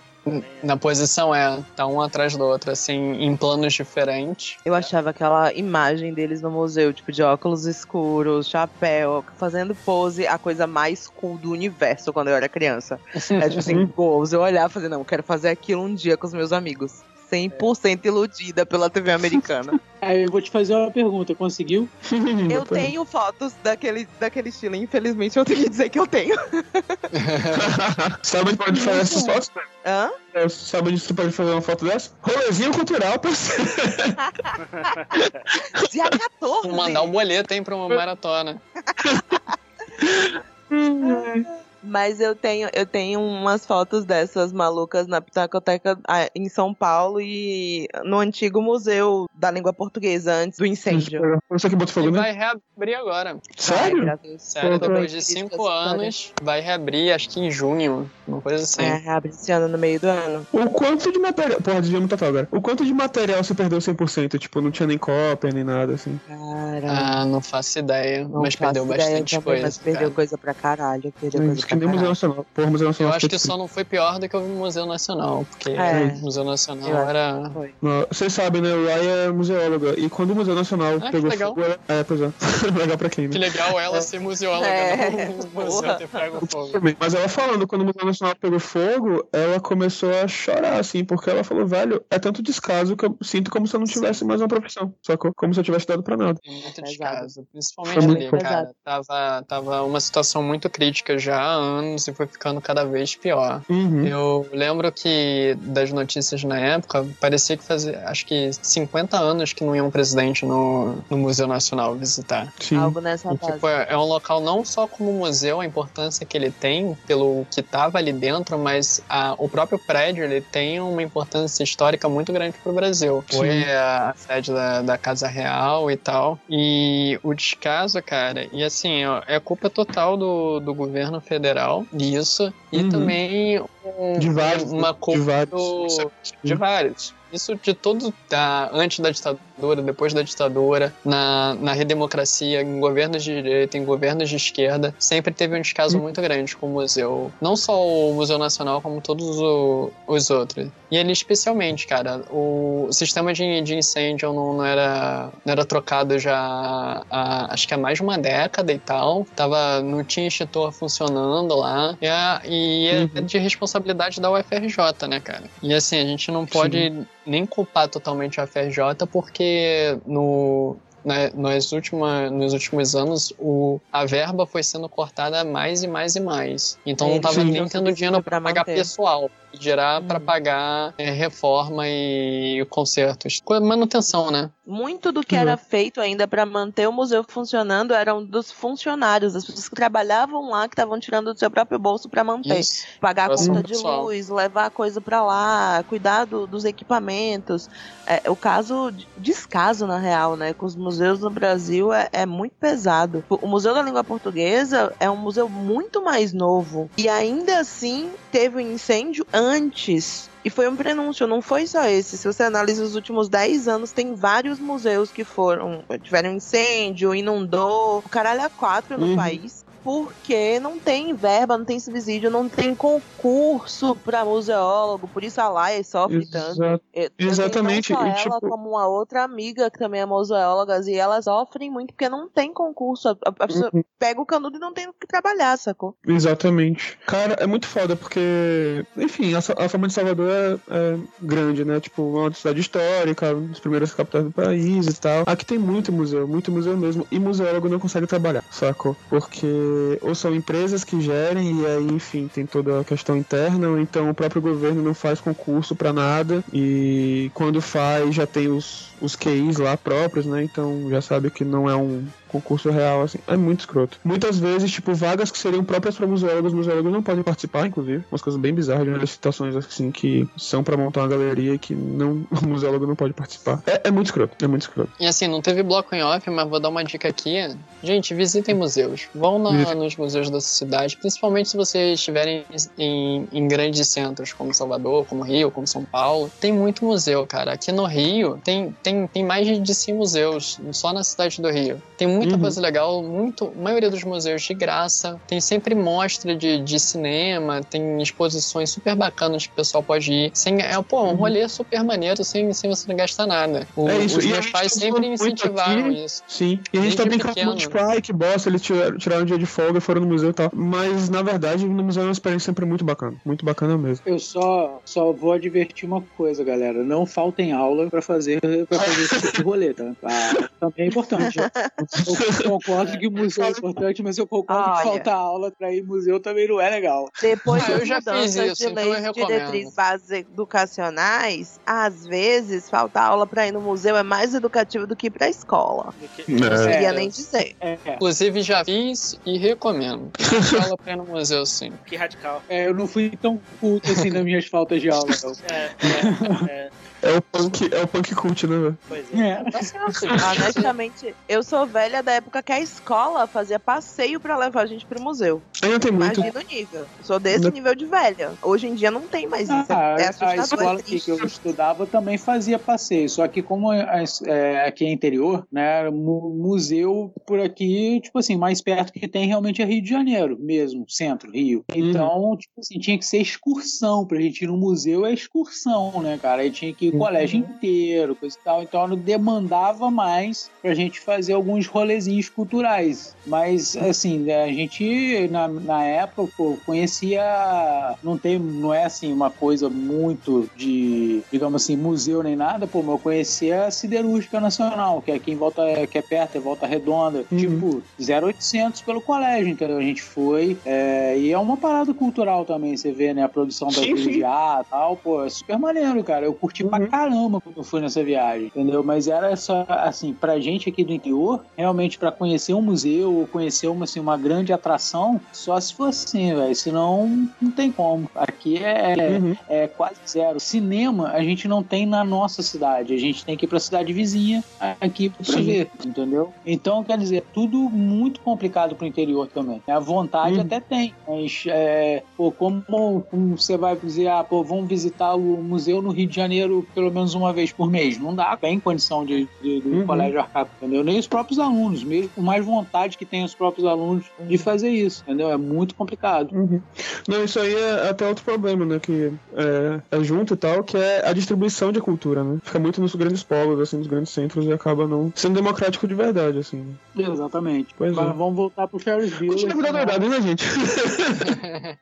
Na posição é, tá um atrás do outro, assim, em planos diferentes. Eu achava aquela imagem deles no museu, tipo, de óculos escuros, chapéu, fazendo pose, a coisa mais cool do universo quando eu era criança. É tipo assim, goals. Eu olhava e falei, não, eu quero fazer aquilo um dia com os meus amigos. 100% iludida pela TV americana. Aí eu vou te fazer uma pergunta, conseguiu? Eu tenho fotos daquele, daquele estilo, infelizmente eu tenho que dizer que eu tenho. Sabe onde pode fazer essas fotos? Hã? É, Sabe onde você pode fazer uma foto dessa? Rolezinho cultural, parceiro. Dia 14. Mandar um boleto, hein, pra uma maratona. Mas eu tenho, eu tenho umas fotos dessas malucas na Pitacoteca ah, em São Paulo e no antigo museu da língua portuguesa, antes do incêndio. Isso aqui bota fogo, E né? vai reabrir agora. Sério? graças a Deus. Sério, depois de cinco anos, vai reabrir, acho que em junho, uma coisa assim. É, reabre esse ano no meio do ano. O quanto de material. Porra, devia muito total agora. O quanto de material você perdeu 100%? Tipo, não tinha nem cópia, nem nada, assim. Cara, Ah, não faço ideia, não mas perdeu faço ideia bastante também, coisa. Mas perdeu cara. coisa pra caralho. Perdeu coisa que pra nem o Museu caralho. Nacional. Porra, o Museu Nacional. Eu acho que só não foi pior do que o Museu Nacional, porque É. o Museu Nacional Eu era. Vocês sabem, né? O Rai é museóloga. E quando o Museu Nacional Ah, que pegou legal. fogo. ela- É, pois é. legal pra quem, Que né? legal ela ser museóloga, É, não o museu ter pego fogo. Também. Mas ela falando, quando o Museu Nacional pegou fogo, ela começou a chorar, assim, porque ela falou, velho, é tanto descaso que eu sinto como se eu não tivesse mais uma profissão. Sacou? Como se eu tivesse dado pra nada. Tem muito descaso. Principalmente Foi ali, pesado. cara. Tava, tava uma situação muito crítica já há anos e foi ficando cada vez pior. Uhum. Eu lembro que das notícias na época, parecia que fazia, acho que 50 anos que não ia um presidente no, no Museu Nacional visitar. Sim. Algo nessa E, tipo, é é um local não só como museu, a importância que ele tem pelo que tava ali dentro, mas a- o próprio prédio ele tem uma importância histórica muito grande pro Brasil. Sim. Foi a sede da, da Casa Real e tal. E o descaso, cara, e assim, ó, é culpa total do, do governo federal disso. E Uhum. também um- De vários. uma de culpa vários. do, de vários. Isso de todo, da, antes da ditadura, depois da ditadura, na, na redemocracia, em governos de direita, em governos de esquerda, sempre teve um descaso muito grande com o museu. Não só o Museu Nacional, como todos o- os outros. E ele especialmente, cara, o sistema de, de incêndio não, não era, não era trocado já há, acho que há mais de uma década e tal. Tava, não tinha extintor funcionando lá. E, a, e é Uhum. de responsabilidade da UFRJ, né, cara? E assim, a gente não pode nem culpar totalmente a UFRJ porque no, na- nas última, nos últimos anos o, a verba foi sendo cortada mais e mais e mais. Então não Eles tava não nem tendo dinheiro para pagar pessoal. Gerar para Hum. pagar é, reforma e consertos. Com a Manutenção, né? Muito do que Uhum. era feito ainda para manter o museu funcionando eram dos funcionários, das pessoas que trabalhavam lá, que estavam tirando do seu próprio bolso para manter. Isso. Pagar a conta de pessoal. luz, levar coisa para lá, cuidar do- dos equipamentos. É, o caso de descaso, na real, né, com os museus no Brasil é, é muito pesado. O Museu da Língua Portuguesa é um museu muito mais novo. E ainda assim teve um incêndio antes. E foi um prenúncio, não foi só esse. Se você analisa os últimos 10 anos, tem vários museus que foram, tiveram incêndio, inundou, o caralho a quatro no Uhum. país. Porque não tem verba, não tem subsídio, não tem concurso pra museólogo, por isso a Laia sofre tanto. Exato. Eu- eu Exatamente, Não só e, ela, tipo- como uma outra amiga que também é museóloga, e elas sofrem muito porque não tem concurso. A, a pessoa Uhum. pega o canudo e não tem o que trabalhar, sacou? Exatamente. Cara, é muito foda porque, enfim, a, a fama de Salvador é, é grande, né? Tipo, uma cidade histórica, uma das primeiras capitais do país e tal. Aqui tem muito museu, muito museu mesmo. E museólogo não consegue trabalhar, sacou? Porque ou são empresas que gerem e aí, enfim, tem toda a questão interna, ou então o próprio governo não faz concurso pra nada e quando faz já tem os os QIs lá próprios, né? Então já sabe que não é um concurso real, assim. É muito escroto. Muitas vezes, tipo, vagas que seriam próprias para museólogos, museólogos não podem participar, inclusive. Umas coisas bem bizarras de umas situações assim que são para montar uma galeria e que não, o museólogo não pode participar. É, é muito escroto, é muito escroto. E assim, não teve bloco em off, mas vou dar uma dica aqui. Gente, visitem museus. Vão na- Visite. nos museus da sua cidade, principalmente se vocês estiverem em, em grandes centros como Salvador, como Rio, como São Paulo. Tem muito museu, cara. Aqui no Rio tem, tem, tem mais de 100 museus, só na cidade do Rio. Tem muita Uhum. coisa legal, muito, a maioria dos museus de graça. Tem sempre mostra de, de cinema, tem exposições super bacanas que o pessoal pode ir. Sem, é, pô, um rolê super maneiro sem, sem você não gastar nada. O- Uhum. É isso, Os e a meus gente pais tá sempre incentivaram aqui. isso. Sim. E a gente Desde tá brincando pequeno. muito, tipo, que bosta, eles tiraram, tiraram um dia de folga, foram no museu e tal. Mas, na verdade, no museu é uma experiência sempre muito bacana. Muito bacana mesmo. Eu só, só vou advertir uma coisa, galera. Não faltem aula pra fazer, pra fazer esse tipo de rolê, tá? Ah, também é importante. Eu concordo que o museu é importante, mas eu concordo Olha. que faltar aula pra ir museu também não é legal. Depois Ah, eu das já fiz mudanças isso, de então leis diretrizes básicas educacionais, às vezes faltar aula pra ir no museu é mais educativo do que ir pra escola. Não É. queria É. nem dizer. É, Inclusive, já fiz e recomendo. Fala pra ir no museu, sim. Que radical. é, eu não fui tão culto assim nas minhas faltas de aula. Não. É, é, é, É o punk, é o punk cult, né, pois é. É. Honestamente, eu sou velha da época que a escola fazia passeio pra levar a gente pro museu. Ainda tem muito. Imagina o nível. Eu sou desse Ainda- nível de velha. Hoje em dia não tem mais isso. Ah, é a escola é que triste. eu estudava também fazia passeio, só que como é, é, aqui é interior, né, mu- museu por aqui, tipo assim, mais perto que tem realmente é Rio de Janeiro mesmo, centro, Rio. Então, tipo assim, tinha que ser excursão pra gente ir no museu, é excursão, né, cara? Aí tinha que o colégio inteiro, coisa e tal, então não demandava mais pra gente fazer alguns rolezinhos culturais. Mas, assim, a gente, na, na época, pô, conhecia. Não tem, não é assim uma coisa muito de, digamos assim, museu nem nada, pô, mas eu conhecia a Siderúrgica Nacional, que é aqui em volta, que é perto, é Volta Redonda. Uhum. Tipo, 0800 pelo colégio, entendeu? A gente foi. é, e é uma parada cultural também, você vê, né? A produção da Sim, sim. de ar e tal, pô, é super maneiro, cara. Eu curti pra Uhum. caramba quando eu fui nessa viagem, entendeu? Mas era só, assim, pra gente aqui do interior, realmente pra conhecer um museu ou conhecer uma, assim, uma grande atração, só se for assim, velho. Senão, não tem como. Aqui é, Uhum. é quase zero. Cinema a gente não tem na nossa cidade. A gente tem que ir pra cidade vizinha aqui pra Sim. ver, entendeu? Então, quer dizer, tudo muito complicado pro interior também. A vontade Uhum. até tem, mas é, pô, como, como você vai dizer, ah, pô, vamos visitar o museu no Rio de Janeiro pelo menos uma vez por mês? Não dá, tem condição de, de- do Uhum. colégio arcar, entendeu? Nem os próprios alunos, mesmo com mais vontade que tem os próprios alunos de fazer isso, entendeu? É muito complicado. Uhum. Não, isso aí é até outro problema, né? Que é, é junto e tal, que é a distribuição de cultura, né? Fica muito nos grandes polos, assim, nos grandes centros e acaba não sendo democrático de verdade, assim. né? Exatamente. Pois Mas é. vamos voltar pro Bueller. Continua da senão- verdade, né, gente?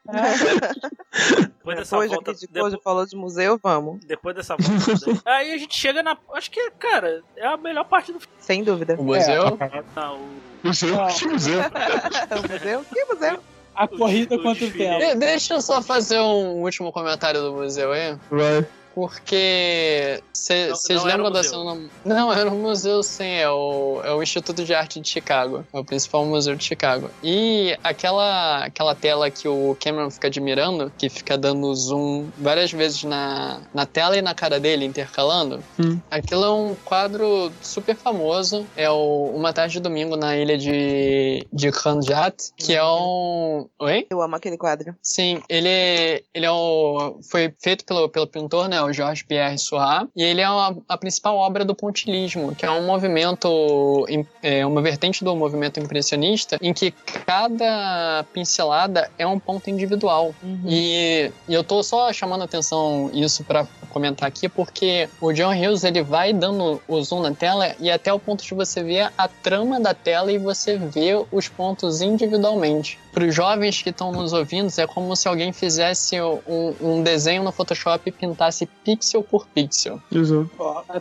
Depois dessa Depois volta. Depois, falou de museu, vamos. depois dessa volta. aí a gente chega na. Acho que, cara, é a melhor parte do filme. Sem dúvida. O museu? Não, o- Museu? Não. Que museu? o museu? Que museu? A corrida o contra o tempo. De- deixa eu só fazer um último comentário do museu aí. Vai. Porque vocês lembram da cena. Não, era um museu sim, é o, é o Instituto de Arte de Chicago. É o principal museu de Chicago. E aquela, aquela tela que o Cameron fica admirando, que fica dando zoom várias vezes na, na tela e na cara dele, intercalando, Hum. aquilo é um quadro super famoso. É o Uma Tarde de Domingo na ilha de, de Khanjat, que é um. Oi? Eu amo aquele quadro. Sim, ele, ele é o, foi feito pelo, pelo pintor, né, o Georges Pierre Seurat, e ele é a, a principal obra do pontilhismo, que é um movimento, im- é uma vertente do movimento impressionista, em que cada pincelada é um ponto individual. E, e eu tô só chamando atenção isso para comentar aqui, porque o John Hughes ele vai dando o zoom na tela e até o ponto de você ver a trama da tela e você vê os pontos individualmente. Para os jovens que estão nos ouvindo, é como se alguém fizesse um, um desenho no Photoshop e pintasse pixel por pixel. Exato.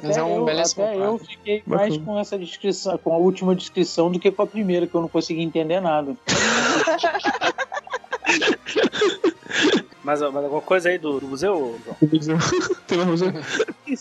Mas é um eu, belíssimo até eu fiquei mais Bacana. com essa descrição, com a última descrição do que com a primeira, que eu não consegui entender nada. mas, mas alguma coisa aí do, do museu, João? O museu. Tem mais museu?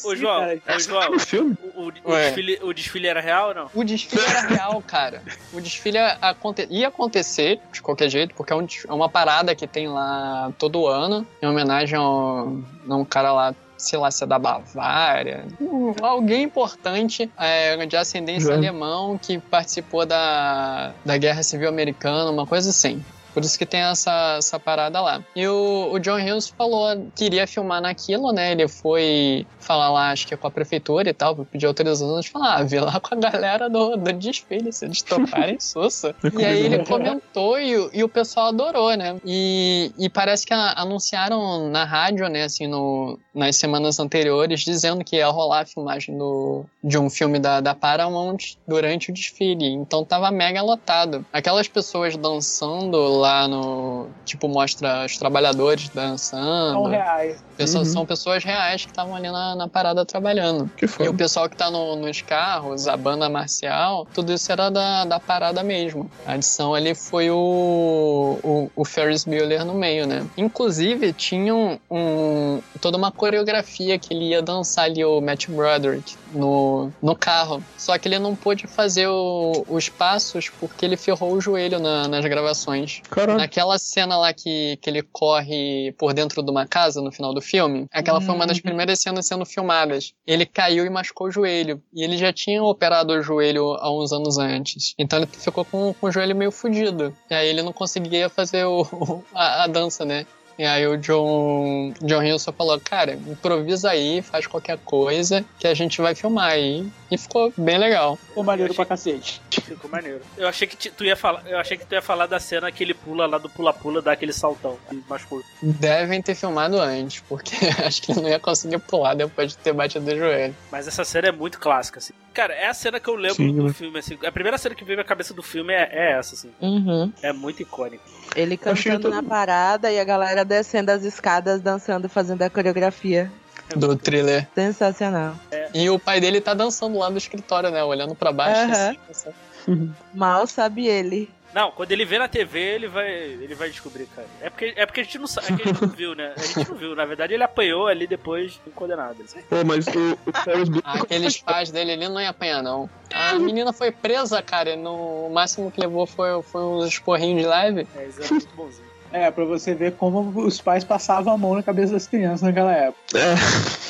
Ô, João, cara. ô, João, filme? o, o- o desfile, o desfile era real ou não? O desfile era real, cara. O desfile aconte- ia acontecer de qualquer jeito, porque é, um é uma parada que tem lá todo ano, em homenagem ao, a um cara lá, sei lá, se é da Bavária. Um- alguém importante é, de ascendência Já. alemão que participou da, da Guerra Civil Americana, uma coisa assim. Por isso que tem essa, essa parada lá. E o, o John Hughes falou que iria filmar naquilo, né? Ele foi falar lá, acho que com a prefeitura e tal, pedir autorização de falar, ah, vê lá com a galera do, do desfile, se eles toparem sussa. e aí ele comentou e, o- e o pessoal adorou, né? E, e parece que a- anunciaram na rádio, né, assim, no, nas semanas anteriores, dizendo que ia rolar a filmagem do, de um filme da, da Paramount durante o desfile. Então tava mega lotado. Aquelas pessoas dançando lá no. Tipo, mostra os trabalhadores dançando. São reais. Pessoas- Uhum. São pessoas reais que estavam ali na, na parada trabalhando. Que E o pessoal que tá no- nos carros, a banda marcial, tudo isso era da, da parada mesmo. A adição ali foi o, o, o Ferris Bueller no meio, né? Inclusive, tinha um, um- toda uma coreografia que ele ia dançar ali, o Matt Broderick, no, no carro. Só que ele não pôde fazer o- os passos porque ele ferrou o joelho na- nas gravações. Caralho. Naquela cena lá que, que ele corre por dentro de uma casa no final do filme, aquela foi uma das primeiras cenas sendo filmadas. Ele caiu e machucou o joelho. E ele já tinha operado o joelho há uns anos antes. Então ele ficou com, com o joelho meio fudido. E aí ele não conseguia fazer o, o- a, a dança, né? E aí o John, John Hill só falou, cara, improvisa aí, faz qualquer coisa que a gente vai filmar aí. E ficou bem legal. Ficou maneiro pra cacete. Ficou maneiro. Eu achei que tu ia falar, eu achei que tu ia falar da cena que ele pula lá do pula-pula, dá aquele saltão. E machucou. Devem ter filmado antes, porque acho que ele não ia conseguir pular depois de ter batido o joelho. Mas essa cena é muito clássica, assim. Cara, é a cena que eu lembro Sim, do né? filme, assim. A primeira cena que veio na cabeça do filme é, é essa, assim. Uhum. É muito icônica. Ele Achei cantando na parada e a galera descendo as escadas, dançando, fazendo a coreografia. Do thriller. Sensacional. E o pai dele tá dançando lá no escritório, né? Olhando pra baixo. Aham. assim, Mal sabe ele. Não, quando ele vê na TV, ele vai, ele vai descobrir, cara. É porque, é porque a gente não sabe, é que a gente não viu, né? A gente não viu. Na verdade, ele apanhou ali depois de condenado. Pô, mas o, o Ferris Bueller... Aqueles pais dele ali não ia apanhar, não. A menina foi presa, cara. e No o máximo que levou foi, foi uns esporrinhos de leve. É, isso é muito bonzinho. É, pra você ver como os pais passavam a mão na cabeça das crianças naquela época. É.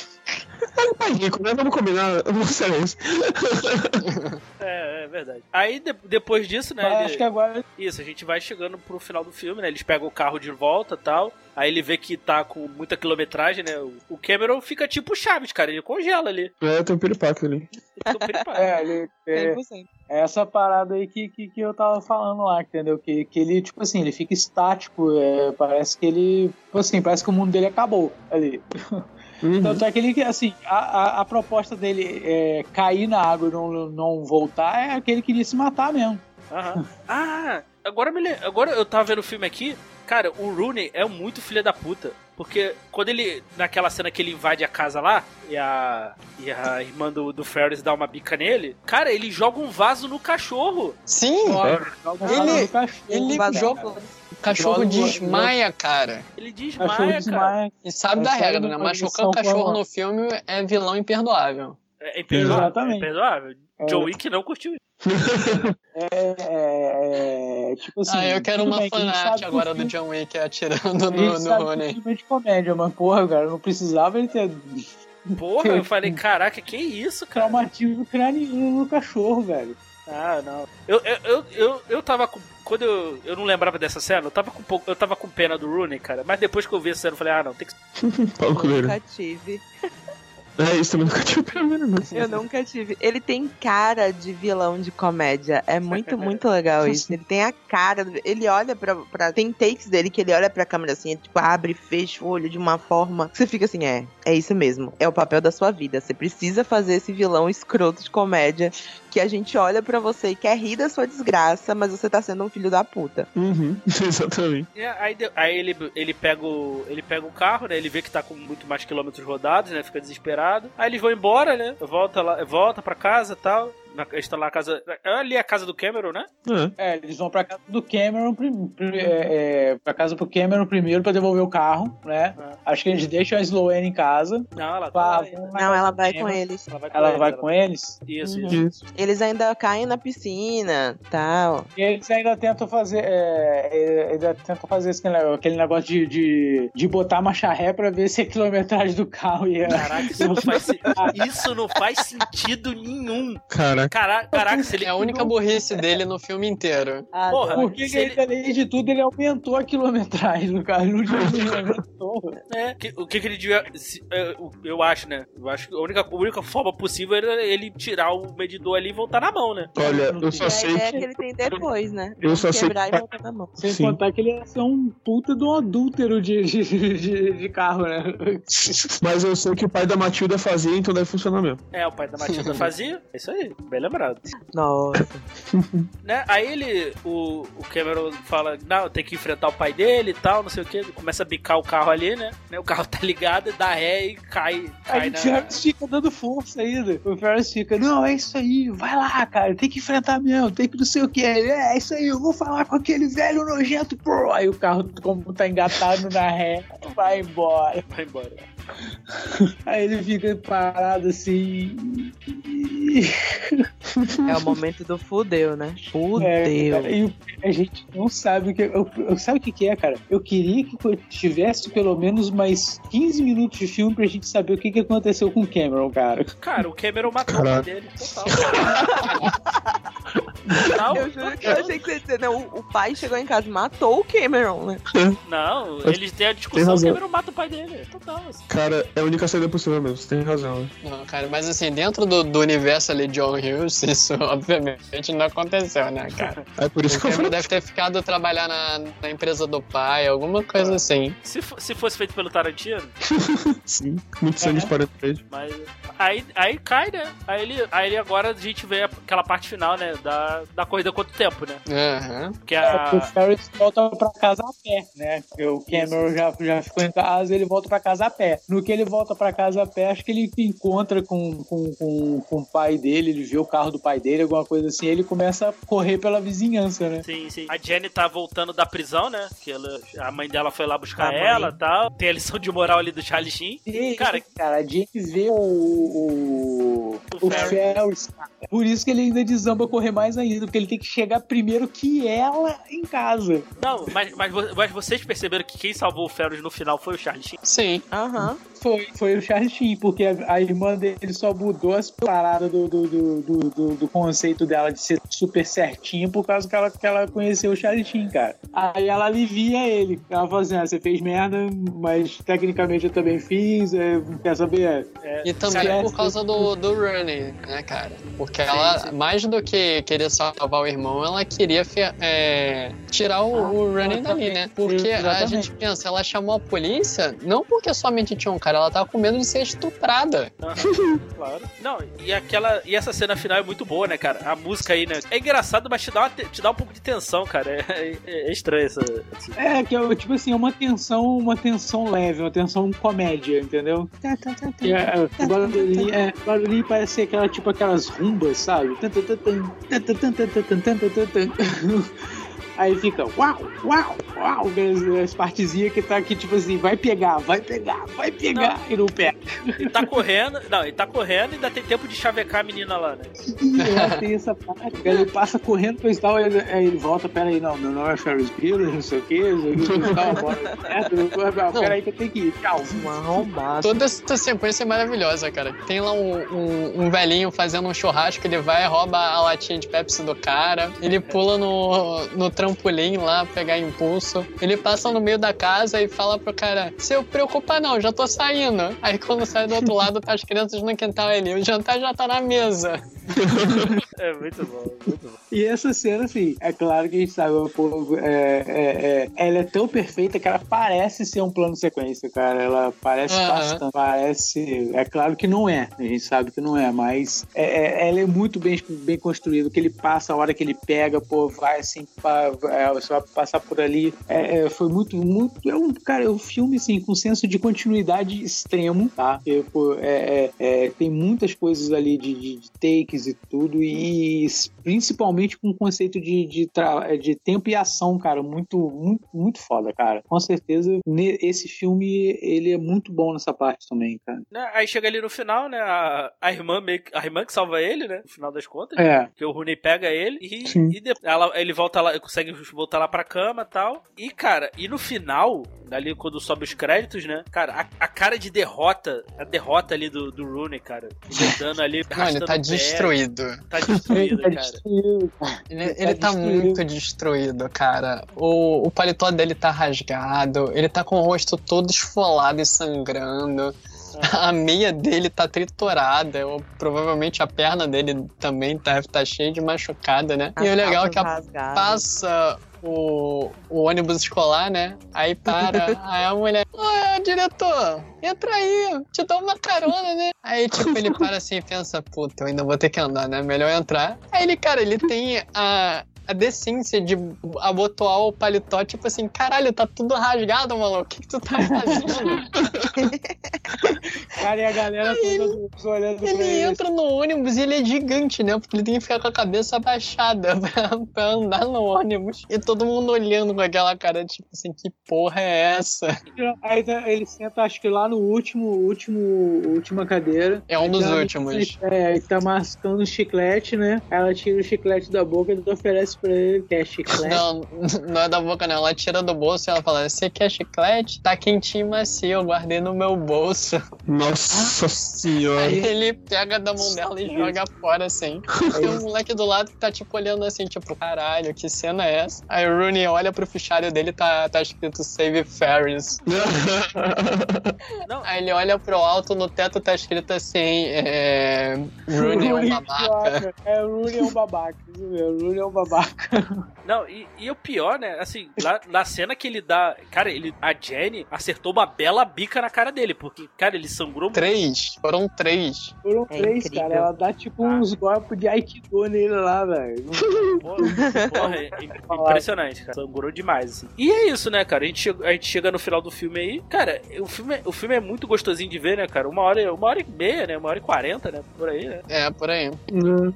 Era um pai rico, né? Vamos combinar. Vamos ser isso. É, é verdade. Aí, de- depois disso, né? Mas ele- acho que agora Isso, a gente vai chegando pro final do filme, né? Eles pegam o carro de volta e tal. Aí ele vê que tá com muita quilometragem, né? O- O Cameron fica tipo o Chaves, cara. Ele congela ali. É, tem um piripaque ali. Ele fica peripado. É, ele, é, 100%. é essa parada aí que, que, que eu tava falando lá, entendeu? Que, que ele, tipo assim, ele fica estático, é, parece que ele, tipo assim, parece que o mundo dele acabou ali. Uhum. Tanto é que ele, assim, a, a, a proposta dele é cair na água e não, não voltar é que ele queria se matar mesmo. Aham. Ah, agora, me agora eu tava vendo o filme aqui. Cara, o Rooney é muito filho da puta. Porque quando ele. Naquela cena que ele invade a casa lá, e a. E a irmã do, do Ferris dá uma bica nele, cara, ele joga um vaso no cachorro. Sim, Joga Ele- lá no cachorro, ele Vazou. joga. O cachorro desmaia, cara. Ele desmaia, cara. desmaia. E sabe É da regra, né? Machucar o cachorro no filme é vilão imperdoável. É imperdoável. Exatamente. É imperdoável. É. John Wick não curtiu isso. É, é, é, tipo assim. ah, eu quero uma fanart agora do John Wick atirando no, no Rony. é de comédia, mas porra, cara, não precisava ele ter Porra, eu falei, caraca, que isso, cara? traumatismo craniano no cachorro, velho. Ah, não. Eu, eu, eu, eu, eu tava com. Quando eu, eu não lembrava dessa cena, eu tava com pouco. Eu tava com pena do Rooney, cara. Mas depois que eu vi essa cena, eu falei, ah, não, tem que. Nunca tive. É isso também nunca tive não. Eu nunca tive. Ele tem cara de vilão de comédia. É muito, muito legal isso. Ele tem a cara. Ele olha pra, pra. Tem takes dele que ele olha pra câmera assim, tipo, abre e fecha o olho de uma forma. que Você fica assim, é, é isso mesmo. É o papel da sua vida. Você precisa fazer esse vilão escroto de comédia que a gente olha pra você e quer rir da sua desgraça, mas você tá sendo um filho da puta. Uhum, exatamente. E aí, aí ele, ele, pega o, ele pega o carro, né? Ele vê que tá com muito mais quilômetros rodados, né? Fica desesperado. Aí eles vão embora, né? Volta, lá, volta pra casa tal. Na, eles estão lá na casa. É ali a casa do Cameron, né? É, eles vão pra casa do Cameron, é, é, pra casa do Cameron primeiro pra devolver o carro, né? Acho que eles deixam a Sloane em casa. Não, ela Vá- tá. Não, ela do vai com eles. Ela vai com, Ela eles, vai com eles? Isso, Uhum. isso. Eles ainda caem na piscina tal. E eles ainda tentam fazer. É, é, ainda tentam fazer esse, aquele negócio de, de, de botar marcha ré pra ver se a quilometragem do carro ia. Caraca, isso não, faz, isso não faz sentido nenhum. Caraca. Caraca, caraca se ele. É a única burrice dele no filme inteiro. Ah, Porra, não. Porque ele, além de tudo, ele aumentou a quilometragem do carro. Ele não diminuiu, aumentou. né, que- o que, que ele devia. se- é, eu, eu acho, né? Eu acho que a única, a única forma possível era ele tirar o medidor ali e voltar na mão, né? Olha, eu só a sei ideia que. que ele tem depois, né? Eu só sei Quebrar que- e voltar na mão. Sem Sim. contar que ele ia ser um puta de um adúltero de, de, de, de carro, né? Mas eu sei que o pai da Matilda fazia, então deve funcionar mesmo. É, o pai da Matilda fazia. É isso aí, bem lembrado. Nossa. Né? Aí ele, o, o Cameron fala, não, tem que enfrentar o pai dele e tal, não sei o que. Começa a bicar o carro ali, né? Né, O carro tá ligado, dá ré e cai, cai Aí o na... Ferris fica dando força ainda. O Ferris fica, não, é isso aí, vai lá, cara, tem que enfrentar mesmo, tem que não sei o que. É, é isso aí, eu vou falar com aquele velho nojento. Pô, Aí o carro, como tá engatado na ré, vai embora. Vai embora. Aí ele fica parado assim. É o momento do fudeu, né? É, Fudeu. cara, e a gente não sabe o que. Eu, eu- sabe o que, que é, cara? Eu queria que tivesse pelo menos mais 15 minutos de filme pra gente saber o que, que aconteceu com o Cameron, cara. Cara, o Cameron matou o dele, total. Total, Eu juro que eu achei que você ia dizer, né? O, o pai chegou em casa e matou o Cameron, né? Não, eles têm a Tem discussão, o. Cameron mata o pai dele. Total. assim. Cara, é a única saída possível mesmo, você tem razão. né? Não, cara, mas assim, dentro do, do universo ali de John Hughes, isso obviamente não aconteceu, né, cara? É por isso O que eu Cameron falei. deve ter ficado trabalhar na, na empresa do pai, alguma coisa assim. Se, se fosse feito pelo Tarantino, Sim, muito sangue de parede três. mas. Aí, aí cai, né? Aí ele, aí ele agora a gente vê aquela parte final, né? Da, da corrida quanto tempo, né? Aham. Que É, porque o a. Ferris volta pra casa a pé, né? Porque o Cameron já, já ficou em casa, ele volta pra casa a pé. No que ele volta pra casa a pé, acho que ele encontra com, com, com, com o pai dele, ele vê o carro do pai dele, alguma coisa assim, ele começa a correr pela vizinhança, né? Sim, sim. A Jenny tá voltando da prisão, né? Que ela, a mãe dela foi lá buscar A ela e tal. Tem a lição de moral ali do Charlie Sheen. E, Cara- cara, a gente vê o, o, O o Ferris. Ferris, cara. Por isso que ele ainda desamba correr mais ainda, porque ele tem que chegar primeiro que ela em casa. Não, mas, mas, mas vocês perceberam que quem salvou o Ferris no final foi o Charlie Sheen? Sim. Aham. Foi, foi o Charlie Sheen, porque a, a irmã dele só mudou as paradas do, do, do, do, do- do conceito dela de ser super certinha por causa que ela, que ela conheceu o Charlie Sheen, cara. Aí ela alivia ele. Ela fala assim: ah, você fez merda, mas tecnicamente eu também fiz, é, quer saber? É, E também esquece. por causa do, do Running, né, cara? Porque ela, mais do que querer salvar o irmão, ela queria é, tirar o, o Running dali, né? Porque a gente pensa, ela chamou a polícia não porque somente tinha um cara, ela tava com medo de ser estuprada. Claro. Não, e aquela. E essa cena final é muito boa, né, cara? A música aí, né? É engraçado, mas te dá, uma te- dá um pouco de tensão, cara. É, é- é estranho essa. É, que é tipo assim, é uma tensão, uma tensão leve, uma tensão comédia, entendeu? E, é, o barulhinho, é, o barulhinho parece ser aquela, tipo aquelas rumbas, sabe? Tan, tan, tan, tan, tan, tan, tan, tan, tan, tan, tan, tan, tan. Aí fica uau, uau, uau, as, as partezinhas que tá aqui, tipo assim, vai pegar, vai pegar, vai pegar, e não pega. Ele tá correndo. Não, ele tá correndo e ainda tem tempo de chavecar a menina lá, né? E ela tem essa parte, ele passa correndo pra tal, aí ele, aí ele volta, peraí, não, meu nome é Ferris Bueller, não sei o que, tal, certo? peraí que eu tenho que ir, tchau. Arrombado. Toda essa sequência é maravilhosa, cara. Tem lá um, um- um velhinho fazendo um churrasco, ele vai, rouba a latinha de Pepsi do cara, ele pula no, no trampolim lá, pegar impulso, ele passa no meio da casa e fala pro cara, se eu preocupa não, já tô saindo. Aí quando sai do outro lado, tá as crianças no quintal ali, o jantar já tá na mesa. É muito bom, muito bom. E essa cena, assim, é claro que a gente sabe, pô, é, é, é, ela é tão perfeita que ela parece ser um plano sequência, cara. Ela parece bastante. Parece. É claro que não é, a gente sabe que não é, mas é, é- ela é muito bem, bem construída. O que ele passa, a hora que ele pega, pô, vai assim, pra, é, você vai passar por ali. É, é, foi muito, muito. É um, cara, é um filme, assim, com senso de continuidade extremo, tá? Tipo, é, é, é, tem muitas coisas ali de, de- de takes e tudo, e principalmente com o conceito de, de, de tempo e ação, cara, muito, muito, muito foda, cara. Com certeza, esse filme, ele é muito bom nessa parte também, cara. Né, Aí chega ali no final, né? A, a irmã meio que- a irmã que salva ele, né? No final das contas. É. Que o Rooney pega ele e, e ela, ele volta lá, consegue voltar lá pra cama e tal. E, cara, e no final, ali quando sobe os créditos, né? Cara, a, a cara de derrota, a derrota ali do, do Rooney, cara. Andando ali, Não, ele tá pé. destruído. Tá destruído, Tá cara. destruído. Ele, Ele tá ele tá destruído. muito destruído, cara. O, o paletó dele tá rasgado, ele tá com o rosto todo esfolado e sangrando. A meia dele tá triturada, ou provavelmente a perna dele também tá, tá cheia de machucada, né? As e o legal é que rasgadas. passa o, o ônibus escolar, né? Aí para, aí a mulher, ô diretor, entra aí, te dou uma carona, né? Aí, tipo, ele para assim e pensa, puta, eu ainda vou ter que andar, né? Melhor entrar. Aí ele, cara, ele tem a. A decência de abotoar o paletó, tipo assim, caralho, tá tudo rasgado, maluco. O que, que tu tá fazendo? Cara, e a galera toda do- olhando pra Ele ele. entra no ônibus e ele é gigante, né? Porque ele tem que ficar com a cabeça abaixada pra, pra andar no ônibus. E todo mundo olhando com aquela cara, tipo assim, que porra é essa? Aí tá- ele senta, acho que lá no último, último, última cadeira. É um dos Aí tá- últimos. É, aí tá mascando um chiclete, né? Aí ela tira o chiclete da boca e oferece pra ele, quer chiclete. Não, não é da boca, não. Ela tira do bolso e ela fala: Você quer chiclete? Tá quentinho e macio, eu guardei no meu bolso. Nossa senhora. Aí ele pega da mão dela e joga fora assim. Tem um moleque do lado que tá tipo olhando assim, tipo, caralho, que cena é essa? Aí o Rooney olha pro fichário dele e tá, tá escrito Save Ferris. Não, Aí ele olha pro alto, no teto tá escrito assim, é... Rooney é um babaca. É, Rooney é um babaca. Isso mesmo, O Rooney é um babaca. Não, e, e o pior, né? Assim, lá, na cena que ele dá. Cara, ele, a Jenny acertou uma bela bica na cara dele, porque, cara, ele sangrou muito. Três, foram três. Foram É três, incrível. cara. Ela dá tipo uns golpes de Aikido nele lá, velho. Porra, porra, é impressionante, cara. Sangrou demais, assim. E é isso, né, cara? A gente, chega, a gente chega no final do filme aí. Cara, o filme, é- o filme é muito gostosinho de ver, né, cara? Uma hora, uma hora e meia, né? Uma hora e quarenta, né? Por aí, né? É, por aí.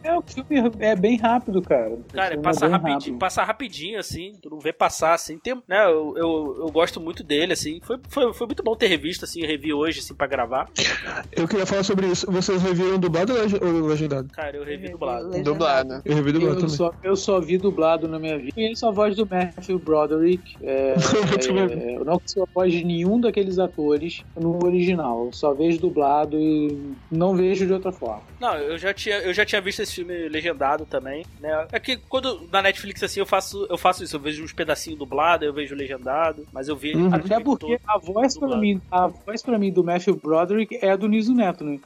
É, o filme é bem rápido, cara. O Cara, filme passa é rapidinho, rápido. passa rapidinho, assim, tu não vê passar, assim, tem, né, eu, eu, eu gosto muito dele, assim, foi, foi, foi muito bom ter revisto, assim, eu revi hoje, assim, pra gravar, Eu queria falar sobre isso. Vocês reviram dublado ou lege- ou legendado? cara, eu revi dublado. Dublado. Eu revi dublado Eu também. só, eu só vi dublado na minha vida. Conheço a voz do Matthew Broderick. É, Eu também. é, eu não conheço a voz de nenhum daqueles atores no original. Eu só vejo dublado e não vejo de outra forma. Não, eu já tinha, eu já tinha visto esse filme legendado também, né, é que quando, na Netflix, assim, eu faço, eu faço isso, eu vejo uns pedacinhos dublados, eu vejo legendado, mas eu vi Uhum. Até porque a voz pra dublado. mim, a voz para mim do Matthew Broderick é a do Niso Neto, né?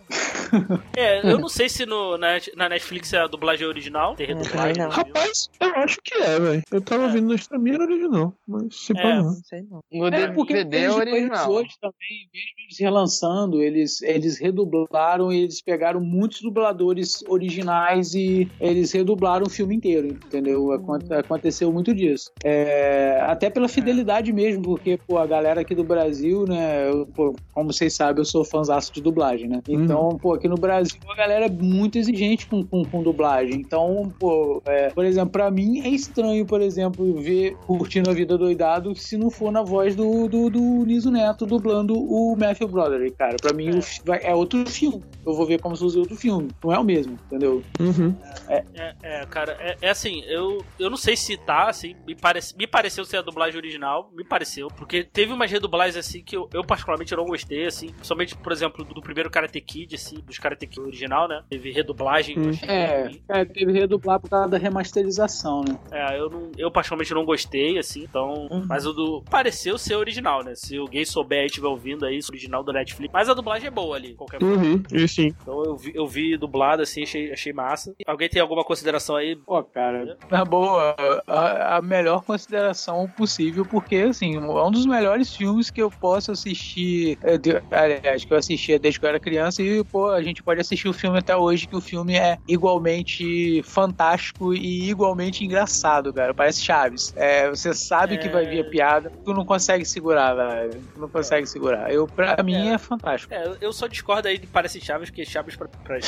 É, eu não sei se no, na, na Netflix é a dublagem original, tem redublagem. Rapaz, eu acho que é, velho. Eu tava É. ouvindo no streaming era original. Mas se pá, É. não. Não sei não. No É porque DVD é eles, original. hoje também, mesmo eles relançando, eles, eles redublaram e eles pegaram muitos dubladores originais e eles redublaram o filme inteiro, entendeu? Aconte- Aconteceu muito disso. É, até pela fidelidade mesmo, porque pô, a galera aqui do Brasil, né? eu, pô, como vocês sabem, eu sou fãzaço de dublagem, né? Então, pô, aqui no Brasil a galera é muito exigente com, com, com dublagem. Então, pô, é, por exemplo, pra mim é estranho, por exemplo, ver Curtindo a Vida Doidado se não for na voz do, do, do Niso Neto dublando o Matthew Broderick, cara. Pra mim vai- é outro filme. Eu vou ver como se fosse outro filme. Não é o mesmo, entendeu? Uhum. É, é, cara, é, é assim, eu, eu não sei se tá, assim, me, parece, me pareceu ser a dublagem original, me pareceu, porque teve umas redublagens, assim, que eu, eu particularmente não gostei, assim, somente, por exemplo, do, do primeiro Karate Kid, assim, dos Karate Kid original, né, teve redublagem, Hum. É, ruim. é, teve redublar por causa da remasterização, né? É, eu, não, eu particularmente não gostei, assim, então, Uhum. mas o do, pareceu ser original, né, se alguém souber e estiver ouvindo aí, esse original do Netflix, mas a dublagem é boa ali, qualquer forma. Uhum. E sim. Então eu, vi, eu vi dublado, assim, achei, achei massa. Alguém tem alguma consideração aí? Pô, cara, na boa, a, a melhor consideração possível, porque, assim, é um dos melhores filmes que eu posso assistir, é, de- aliás, que eu assistia desde que eu era criança, e, pô, a gente pode assistir o filme até hoje, que o filme é igualmente fantástico e igualmente engraçado, cara. Parece Chaves. É, você sabe que vai vir a piada, tu não consegue segurar, velho. Tu não consegue segurar. Eu, pra mim, é fantástico. É, eu só discordo aí de parece Chaves, porque Chaves pra, pra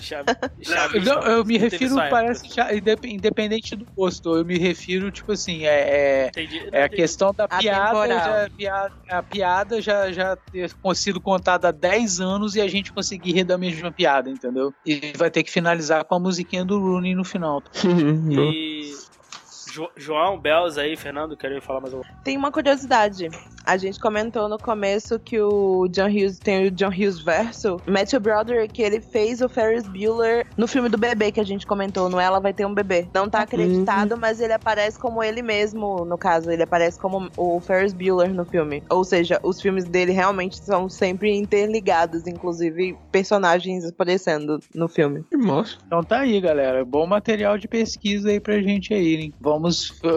Chaves. Chaves Não, eu me refiro, parece, independente do gosto, eu me refiro, tipo assim, é, é, Entendi. é a questão da piada, já, piada, a piada já, já ter sido contada há 10 anos e a gente conseguir rir da mesma piada, entendeu? E vai ter que finalizar com a musiquinha do Rooney no final. E. Jo- João, Bells aí, Fernando, querem falar mais alguma Tem uma curiosidade. A gente comentou no começo que o John Hughes tem o John Hughes verso. Matthew Broderick, ele fez o Ferris Bueller no filme do bebê que a gente comentou, no Ela Vai Ter um Bebê. Não tá acreditado, mas ele aparece como ele mesmo, no caso. Ele aparece como o Ferris Bueller no filme. Ou seja, os filmes dele realmente são sempre interligados, inclusive personagens aparecendo no filme. Que massa. Então tá aí, galera. Bom material de pesquisa aí pra gente aí, hein? Vamos,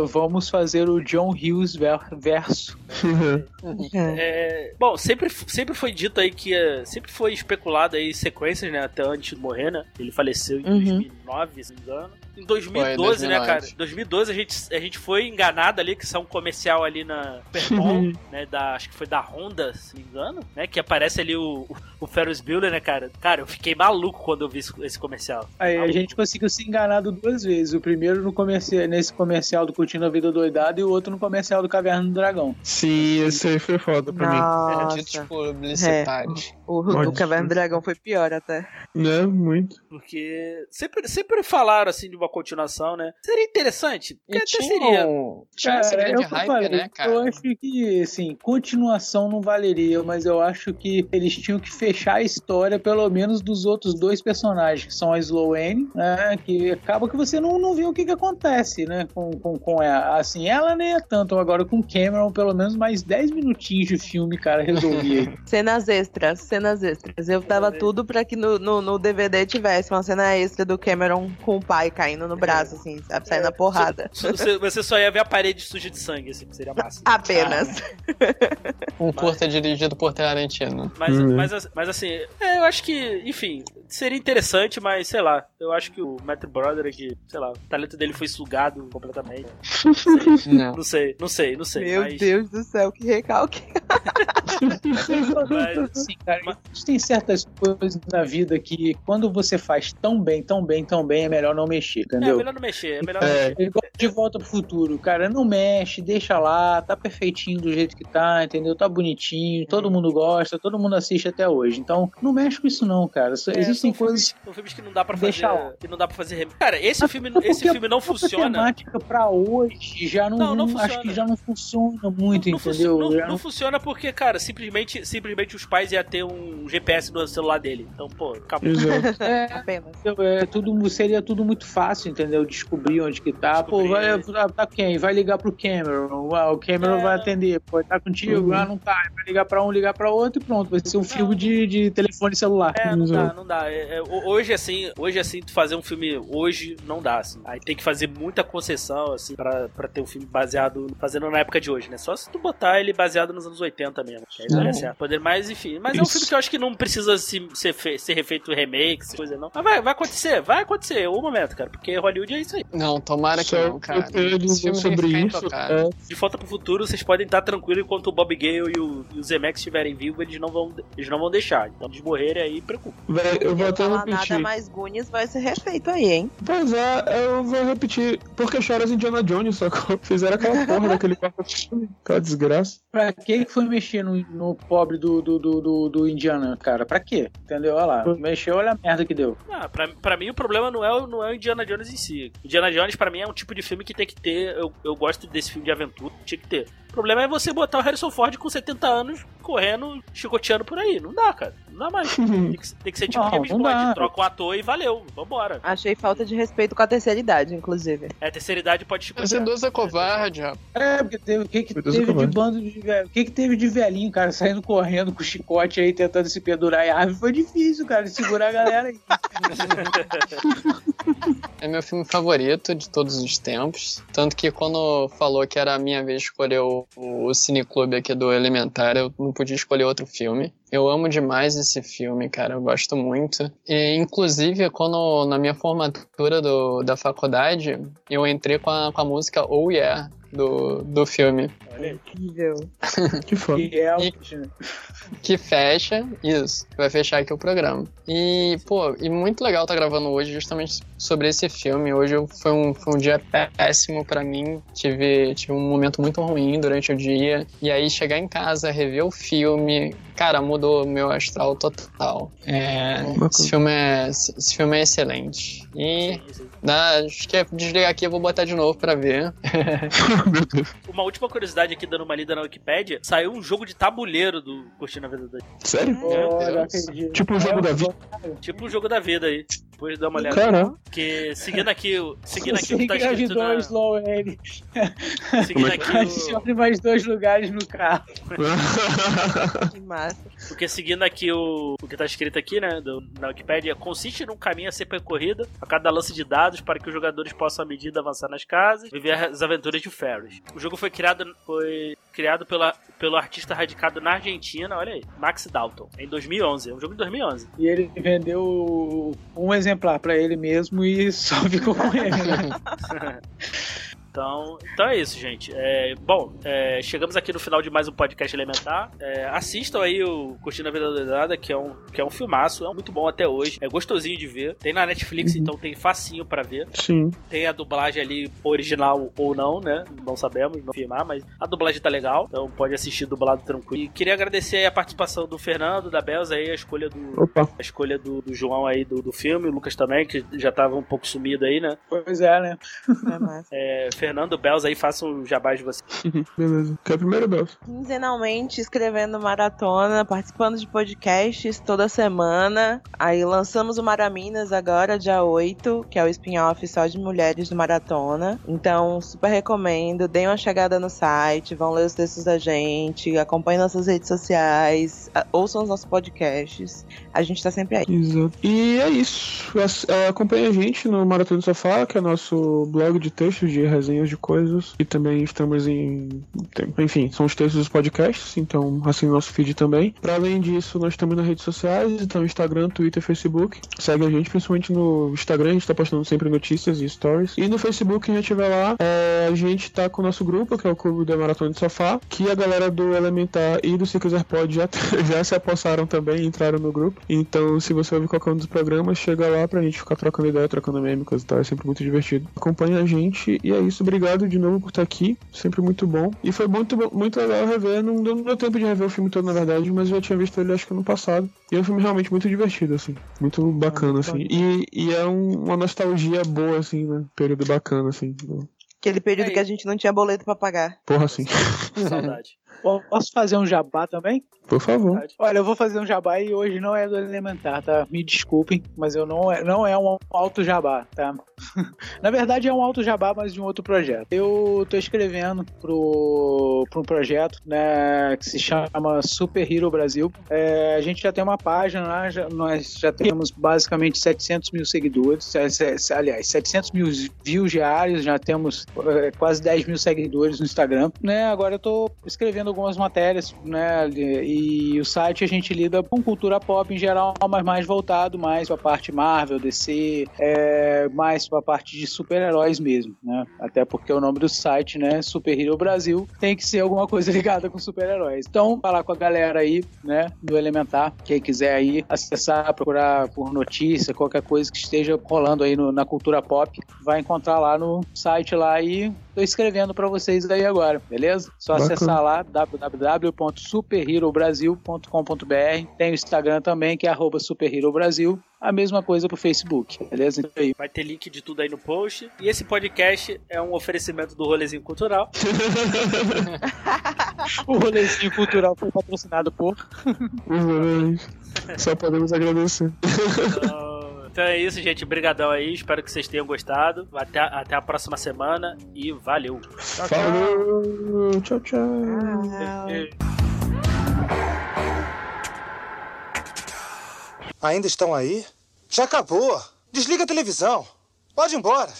vamos fazer o John Hughes ver- verso. É, bom, sempre, sempre foi dito aí que. Sempre foi especulado aí sequências, né? Até antes de morrer, né? Ele faleceu em Uhum. 2009, se não me engano. Em 2012, né, 2009. cara? Em 2012 a gente, a gente foi enganado ali, que saiu um comercial ali na Super Bowl, né? Da, acho que foi da Honda, se não me engano, né? Que aparece ali o, o, o Ferris Bueller, né, cara? Cara, eu fiquei maluco quando eu vi esse, comercial. Aí a gente conseguiu ser enganado duas vezes. O primeiro no comerci- nesse comercial do Curtindo a Vida Doidada e o outro no comercial do Caverna do Dragão. Sim, esse aí foi foda pra mim. Nossa. Ditos publicitários. O, o Maldito. Caverna do Dragão foi pior até. Né? Muito. Porque sempre, sempre falaram, assim, de uma continuação, né? Seria interessante. Porque E até tinha, seria. um- tinha grande eu hype, falei, né, cara? Eu acho que, assim, continuação não valeria, mas eu acho que eles tinham que fechar a história, pelo menos, dos outros dois personagens, que são a Sloane, né? Que acaba que você não, não viu o que, que acontece, né? Com, com, com ela. Assim, ela nem é tanto. Agora com Cameron, pelo menos mais 10 minutinhos de filme, cara, resolvia. Cenas extras, cenas extras. Eu tava tudo pra que no, no, no DVD tivesse uma cena extra do Cameron com o pai caindo no braço, assim, sabe? Saindo na porrada. Você, você só ia ver a parede suja de sangue, assim, que seria massa. Apenas. Um curta dirigido por Tarantino. Mas, Uhum. mas, mas assim, é, eu acho que, enfim, seria interessante, mas sei lá. Eu acho que o Matt Broderick, sei lá, o talento dele foi sugado completamente. Não. Não sei, não sei, não sei. Meu mas, Deus do céu, que recalque. mas- Assim, cara, existem certas coisas na vida que quando você faz tão bem, tão bem, tão bem, é melhor não mexer, é entendeu? melhor não mexer, é melhor não É. mexer. É de volta pro futuro, cara. Não mexe, deixa lá, tá perfeitinho do jeito que tá, entendeu? Tá bonitinho, todo mundo gosta, todo mundo assiste até hoje. Então, não mexe com isso, não, cara. É, Existem são coisas. Filmes, são filmes que não dá pra fazer. Deixa lá. Que não dá pra fazer. Cara, esse filme, esse filme não a funciona. temática pra hoje já não, Não, não acho funciona. que já não funciona muito, não, entendeu? não- não funciona porque, cara, simplesmente, simplesmente os pais iam ter um GPS no celular dele. Então, pô, acabou. Exato. É, é tudo, seria tudo muito fácil, entendeu? Descobrir onde que tá. Pô, vai, Descobrir. tá quem? Vai ligar pro Cameron. O Cameron É. vai atender. Pô, tá contigo? Uhum. Ah, não tá. Vai ligar pra um, ligar pra outro e pronto. Vai ser um filme de, de telefone celular. É, não dá, não dá. É, é, ho- hoje, assim, hoje, assim, tu fazer um filme hoje não dá, assim. Aí tem que fazer muita concessão, assim, pra, pra ter um filme baseado, fazendo na época de hoje, né? Só se tu botar ele baseado nos anos 80 mesmo. Que aí daria Não. certo. Poder mais, enfim. Mas é um Isso. filme que eu acho que não precisa se, ser, fe- ser refeito remake, essas coisas não. Mas vai, vai acontecer, vai acontecer, o momento, cara. Porque Hollywood é isso aí. Não, tomara que não, cara. eu filme sobre isso. é, De volta pro futuro, vocês podem estar tranquilos enquanto o Bob Gale e o, e o Zemeckis estiverem vivos, eles não vão, eles não vão deixar. Então, eles morrerem aí, preocupa. Véi, eu vou até repetir. nada mais Goonies vai ser refeito aí, hein? Pois é, eu vou repetir. Porque choras Indiana Jones, sacou? Fizeram aquela porra daquele quarto filme. Aquela desgraça. Pra que foi mexer no, no pobre do, do, do, do, do Indiana, cara? Pra quê? Entendeu? Olha lá. Mexeu, olha a merda que deu. Ah, pra, pra mim o problema não é, o- não é o Indiana Jones em si. Indiana Jones pra mim é um tipo de filme que tem que ter. Eu, eu gosto desse filme de aventura, tinha que ter. O problema é você botar o Harrison Ford com 70 anos correndo, chicoteando por aí. Não dá, cara. Não dá mais. Tem que, tem que ser tipo James Bond. Troca o ator e valeu. Vambora. Achei falta de respeito com a terceira idade, inclusive. É, a terceira idade pode Esse chicotear. idoso é covarde, rapaz. É, porque teve, o que, que Deus, teve de bando de velho? O que, que teve de velhinho, cara, saindo correndo com chicote aí, tentando se pendurar em árvore? Foi difícil, cara, segurar a galera aí. É meu filme favorito de todos os tempos. Tanto que quando falou que era a minha vez de escolher o, o cineclube aqui do Elementar, eu não podia escolher outro filme. Eu amo demais esse filme, cara. Eu gosto muito. E, inclusive, quando na minha formatura do, da faculdade, eu entrei com a, com a música Oh Yeah do, do filme. Incrível. Que foda. E é Que fecha, isso, vai fechar aqui o programa. E, pô, e muito legal estar gravando hoje justamente sobre esse filme. Hoje foi um, foi um dia péssimo pra mim. Tive, tive um momento muito ruim durante o dia. E aí chegar em casa, rever o filme, cara, mudou meu astral total. É, esse, filme é, esse filme é excelente. E dá, acho que é desligar aqui eu vou botar de novo pra ver. Uma última curiosidade aqui, dando uma lida na Wikipedia, saiu um jogo de tabuleiro do Curtindo a Vida da Sério? Acredito. Tipo o jogo É, da vida. Tipo o jogo da vida aí. Depois dá uma olhada. Cara, Porque seguindo aqui, o- seguindo aqui o que tá escrito na... o Slow N. Seguindo é aqui Adicione mais dois lugares no carro. Que massa. Porque seguindo aqui o... o que tá escrito aqui, né, do... na Wikipedia, consiste num caminho a ser percorrido a cada lance de dados para que os jogadores possam, à medida, avançar nas casas e viver as aventuras de Ferris. O jogo foi criado, foi criado pela... pelo artista radicado na Argentina, olha aí, Max Dalton, em 2011. É um jogo de 2011. E ele vendeu um exemplar pra ele mesmo e só ficou com ele. né? Então, então é isso, gente. É, bom, é, chegamos aqui no final de mais um podcast elementar. É, assistam aí o Curtindo a Vida Doidada, que é um que é um filmaço, é muito bom até hoje. É gostosinho de ver. Tem na Netflix, então tem facinho pra ver. sim. Tem a dublagem ali original ou não, né? Não sabemos, não filmar, mas a dublagem tá legal, então pode assistir dublado tranquilo. E queria agradecer aí a participação do Fernando, da Belza aí, a escolha do Opa. a escolha do, do João aí do, do filme, o Lucas também, que já tava um pouco sumido aí, né? Pois é, né? É massa. É, Fernando, Belza aí, façam o jabá de vocês. Beleza. Quer primeiro, Bells? Quinzenalmente escrevendo maratona, participando de podcasts toda semana. Aí lançamos o Maraminas agora, dia 8, que é o spin-off só de mulheres do Maratona. Então, super recomendo. Deem uma chegada no site, vão ler os textos da gente, acompanhem nossas redes sociais, ouçam os nossos podcasts. A gente tá sempre aí. Exato. E é isso. É, Acompanhe a gente no Maratona do Sofá, que é nosso blog de textos, de resenhas de coisas. E também estamos em. Enfim, são os textos dos podcasts, então assine nosso feed também. Para além disso, nós estamos nas redes sociais, então Instagram, Twitter, Facebook. Segue a gente, principalmente no Instagram, a gente tá postando sempre notícias e stories. E no Facebook, quem já estiver lá, é, a gente tá com o nosso grupo, que é o Clube da Maratona do Sofá, que a galera do Elementar e do Quiser Pode já, já se apossaram também, entraram no grupo. Então, se você ouvir qualquer um dos programas, chega lá pra gente ficar trocando ideia, trocando meme, coisa e tal. É sempre muito divertido. Acompanhe a gente e é isso. Obrigado de novo por estar aqui. Sempre muito bom. E foi muito, muito legal rever. Não deu, não deu tempo de rever o filme todo, na verdade, mas eu já tinha visto ele acho que no passado. E é um filme realmente muito divertido, assim. Muito bacana, assim. E, e é um- uma nostalgia boa, assim, né? Período bacana, assim. Aquele período Aí. que a gente não tinha boleto pra pagar. Porra, assim. Saudade. Posso fazer um jabá também? Por favor. Olha, eu vou fazer um jabá e hoje não é do Elementar, tá? Me desculpem, mas eu não é, não é um alto jabá, tá? Na verdade é um alto jabá, mas de um outro projeto. Eu tô escrevendo pro, pro um projeto, né, que se chama Super Hero Brasil. É, a gente já tem uma página lá, já- nós já temos basicamente 700 mil seguidores, se- se- aliás, 700 mil views diários, já temos é, quase 10 mil seguidores no Instagram, né? Agora eu tô escrevendo algumas matérias, né? E o site a gente lida com cultura pop em geral, mas mais voltado mais pra parte Marvel, DC, é, mais pra parte de super-heróis mesmo, né? Até porque o nome do site, né? Super Hero Brasil, tem que ser alguma coisa ligada com super-heróis. Então, falar com a galera aí, né? Do Elementar, quem quiser aí acessar, procurar por notícia, qualquer coisa que esteja rolando aí no- na cultura pop, vai encontrar lá no site lá e Tô escrevendo pra vocês aí agora, beleza? Só Bacana. acessar lá www.superherobrasil.com.br. Tem o Instagram também, que é arroba superherobrasil. A mesma coisa pro Facebook, beleza? Então aí. Vai ter link de tudo aí no post. E esse podcast é um oferecimento do Rolezinho Cultural. O rolezinho cultural foi patrocinado por. Exatamente. Só podemos agradecer. Então, então é isso, gente. Brigadão aí. Espero que vocês tenham gostado. Até, até a próxima semana e valeu. Falou! Tchau, tchau. Ainda estão aí? Já acabou. Desliga a televisão. Pode ir embora.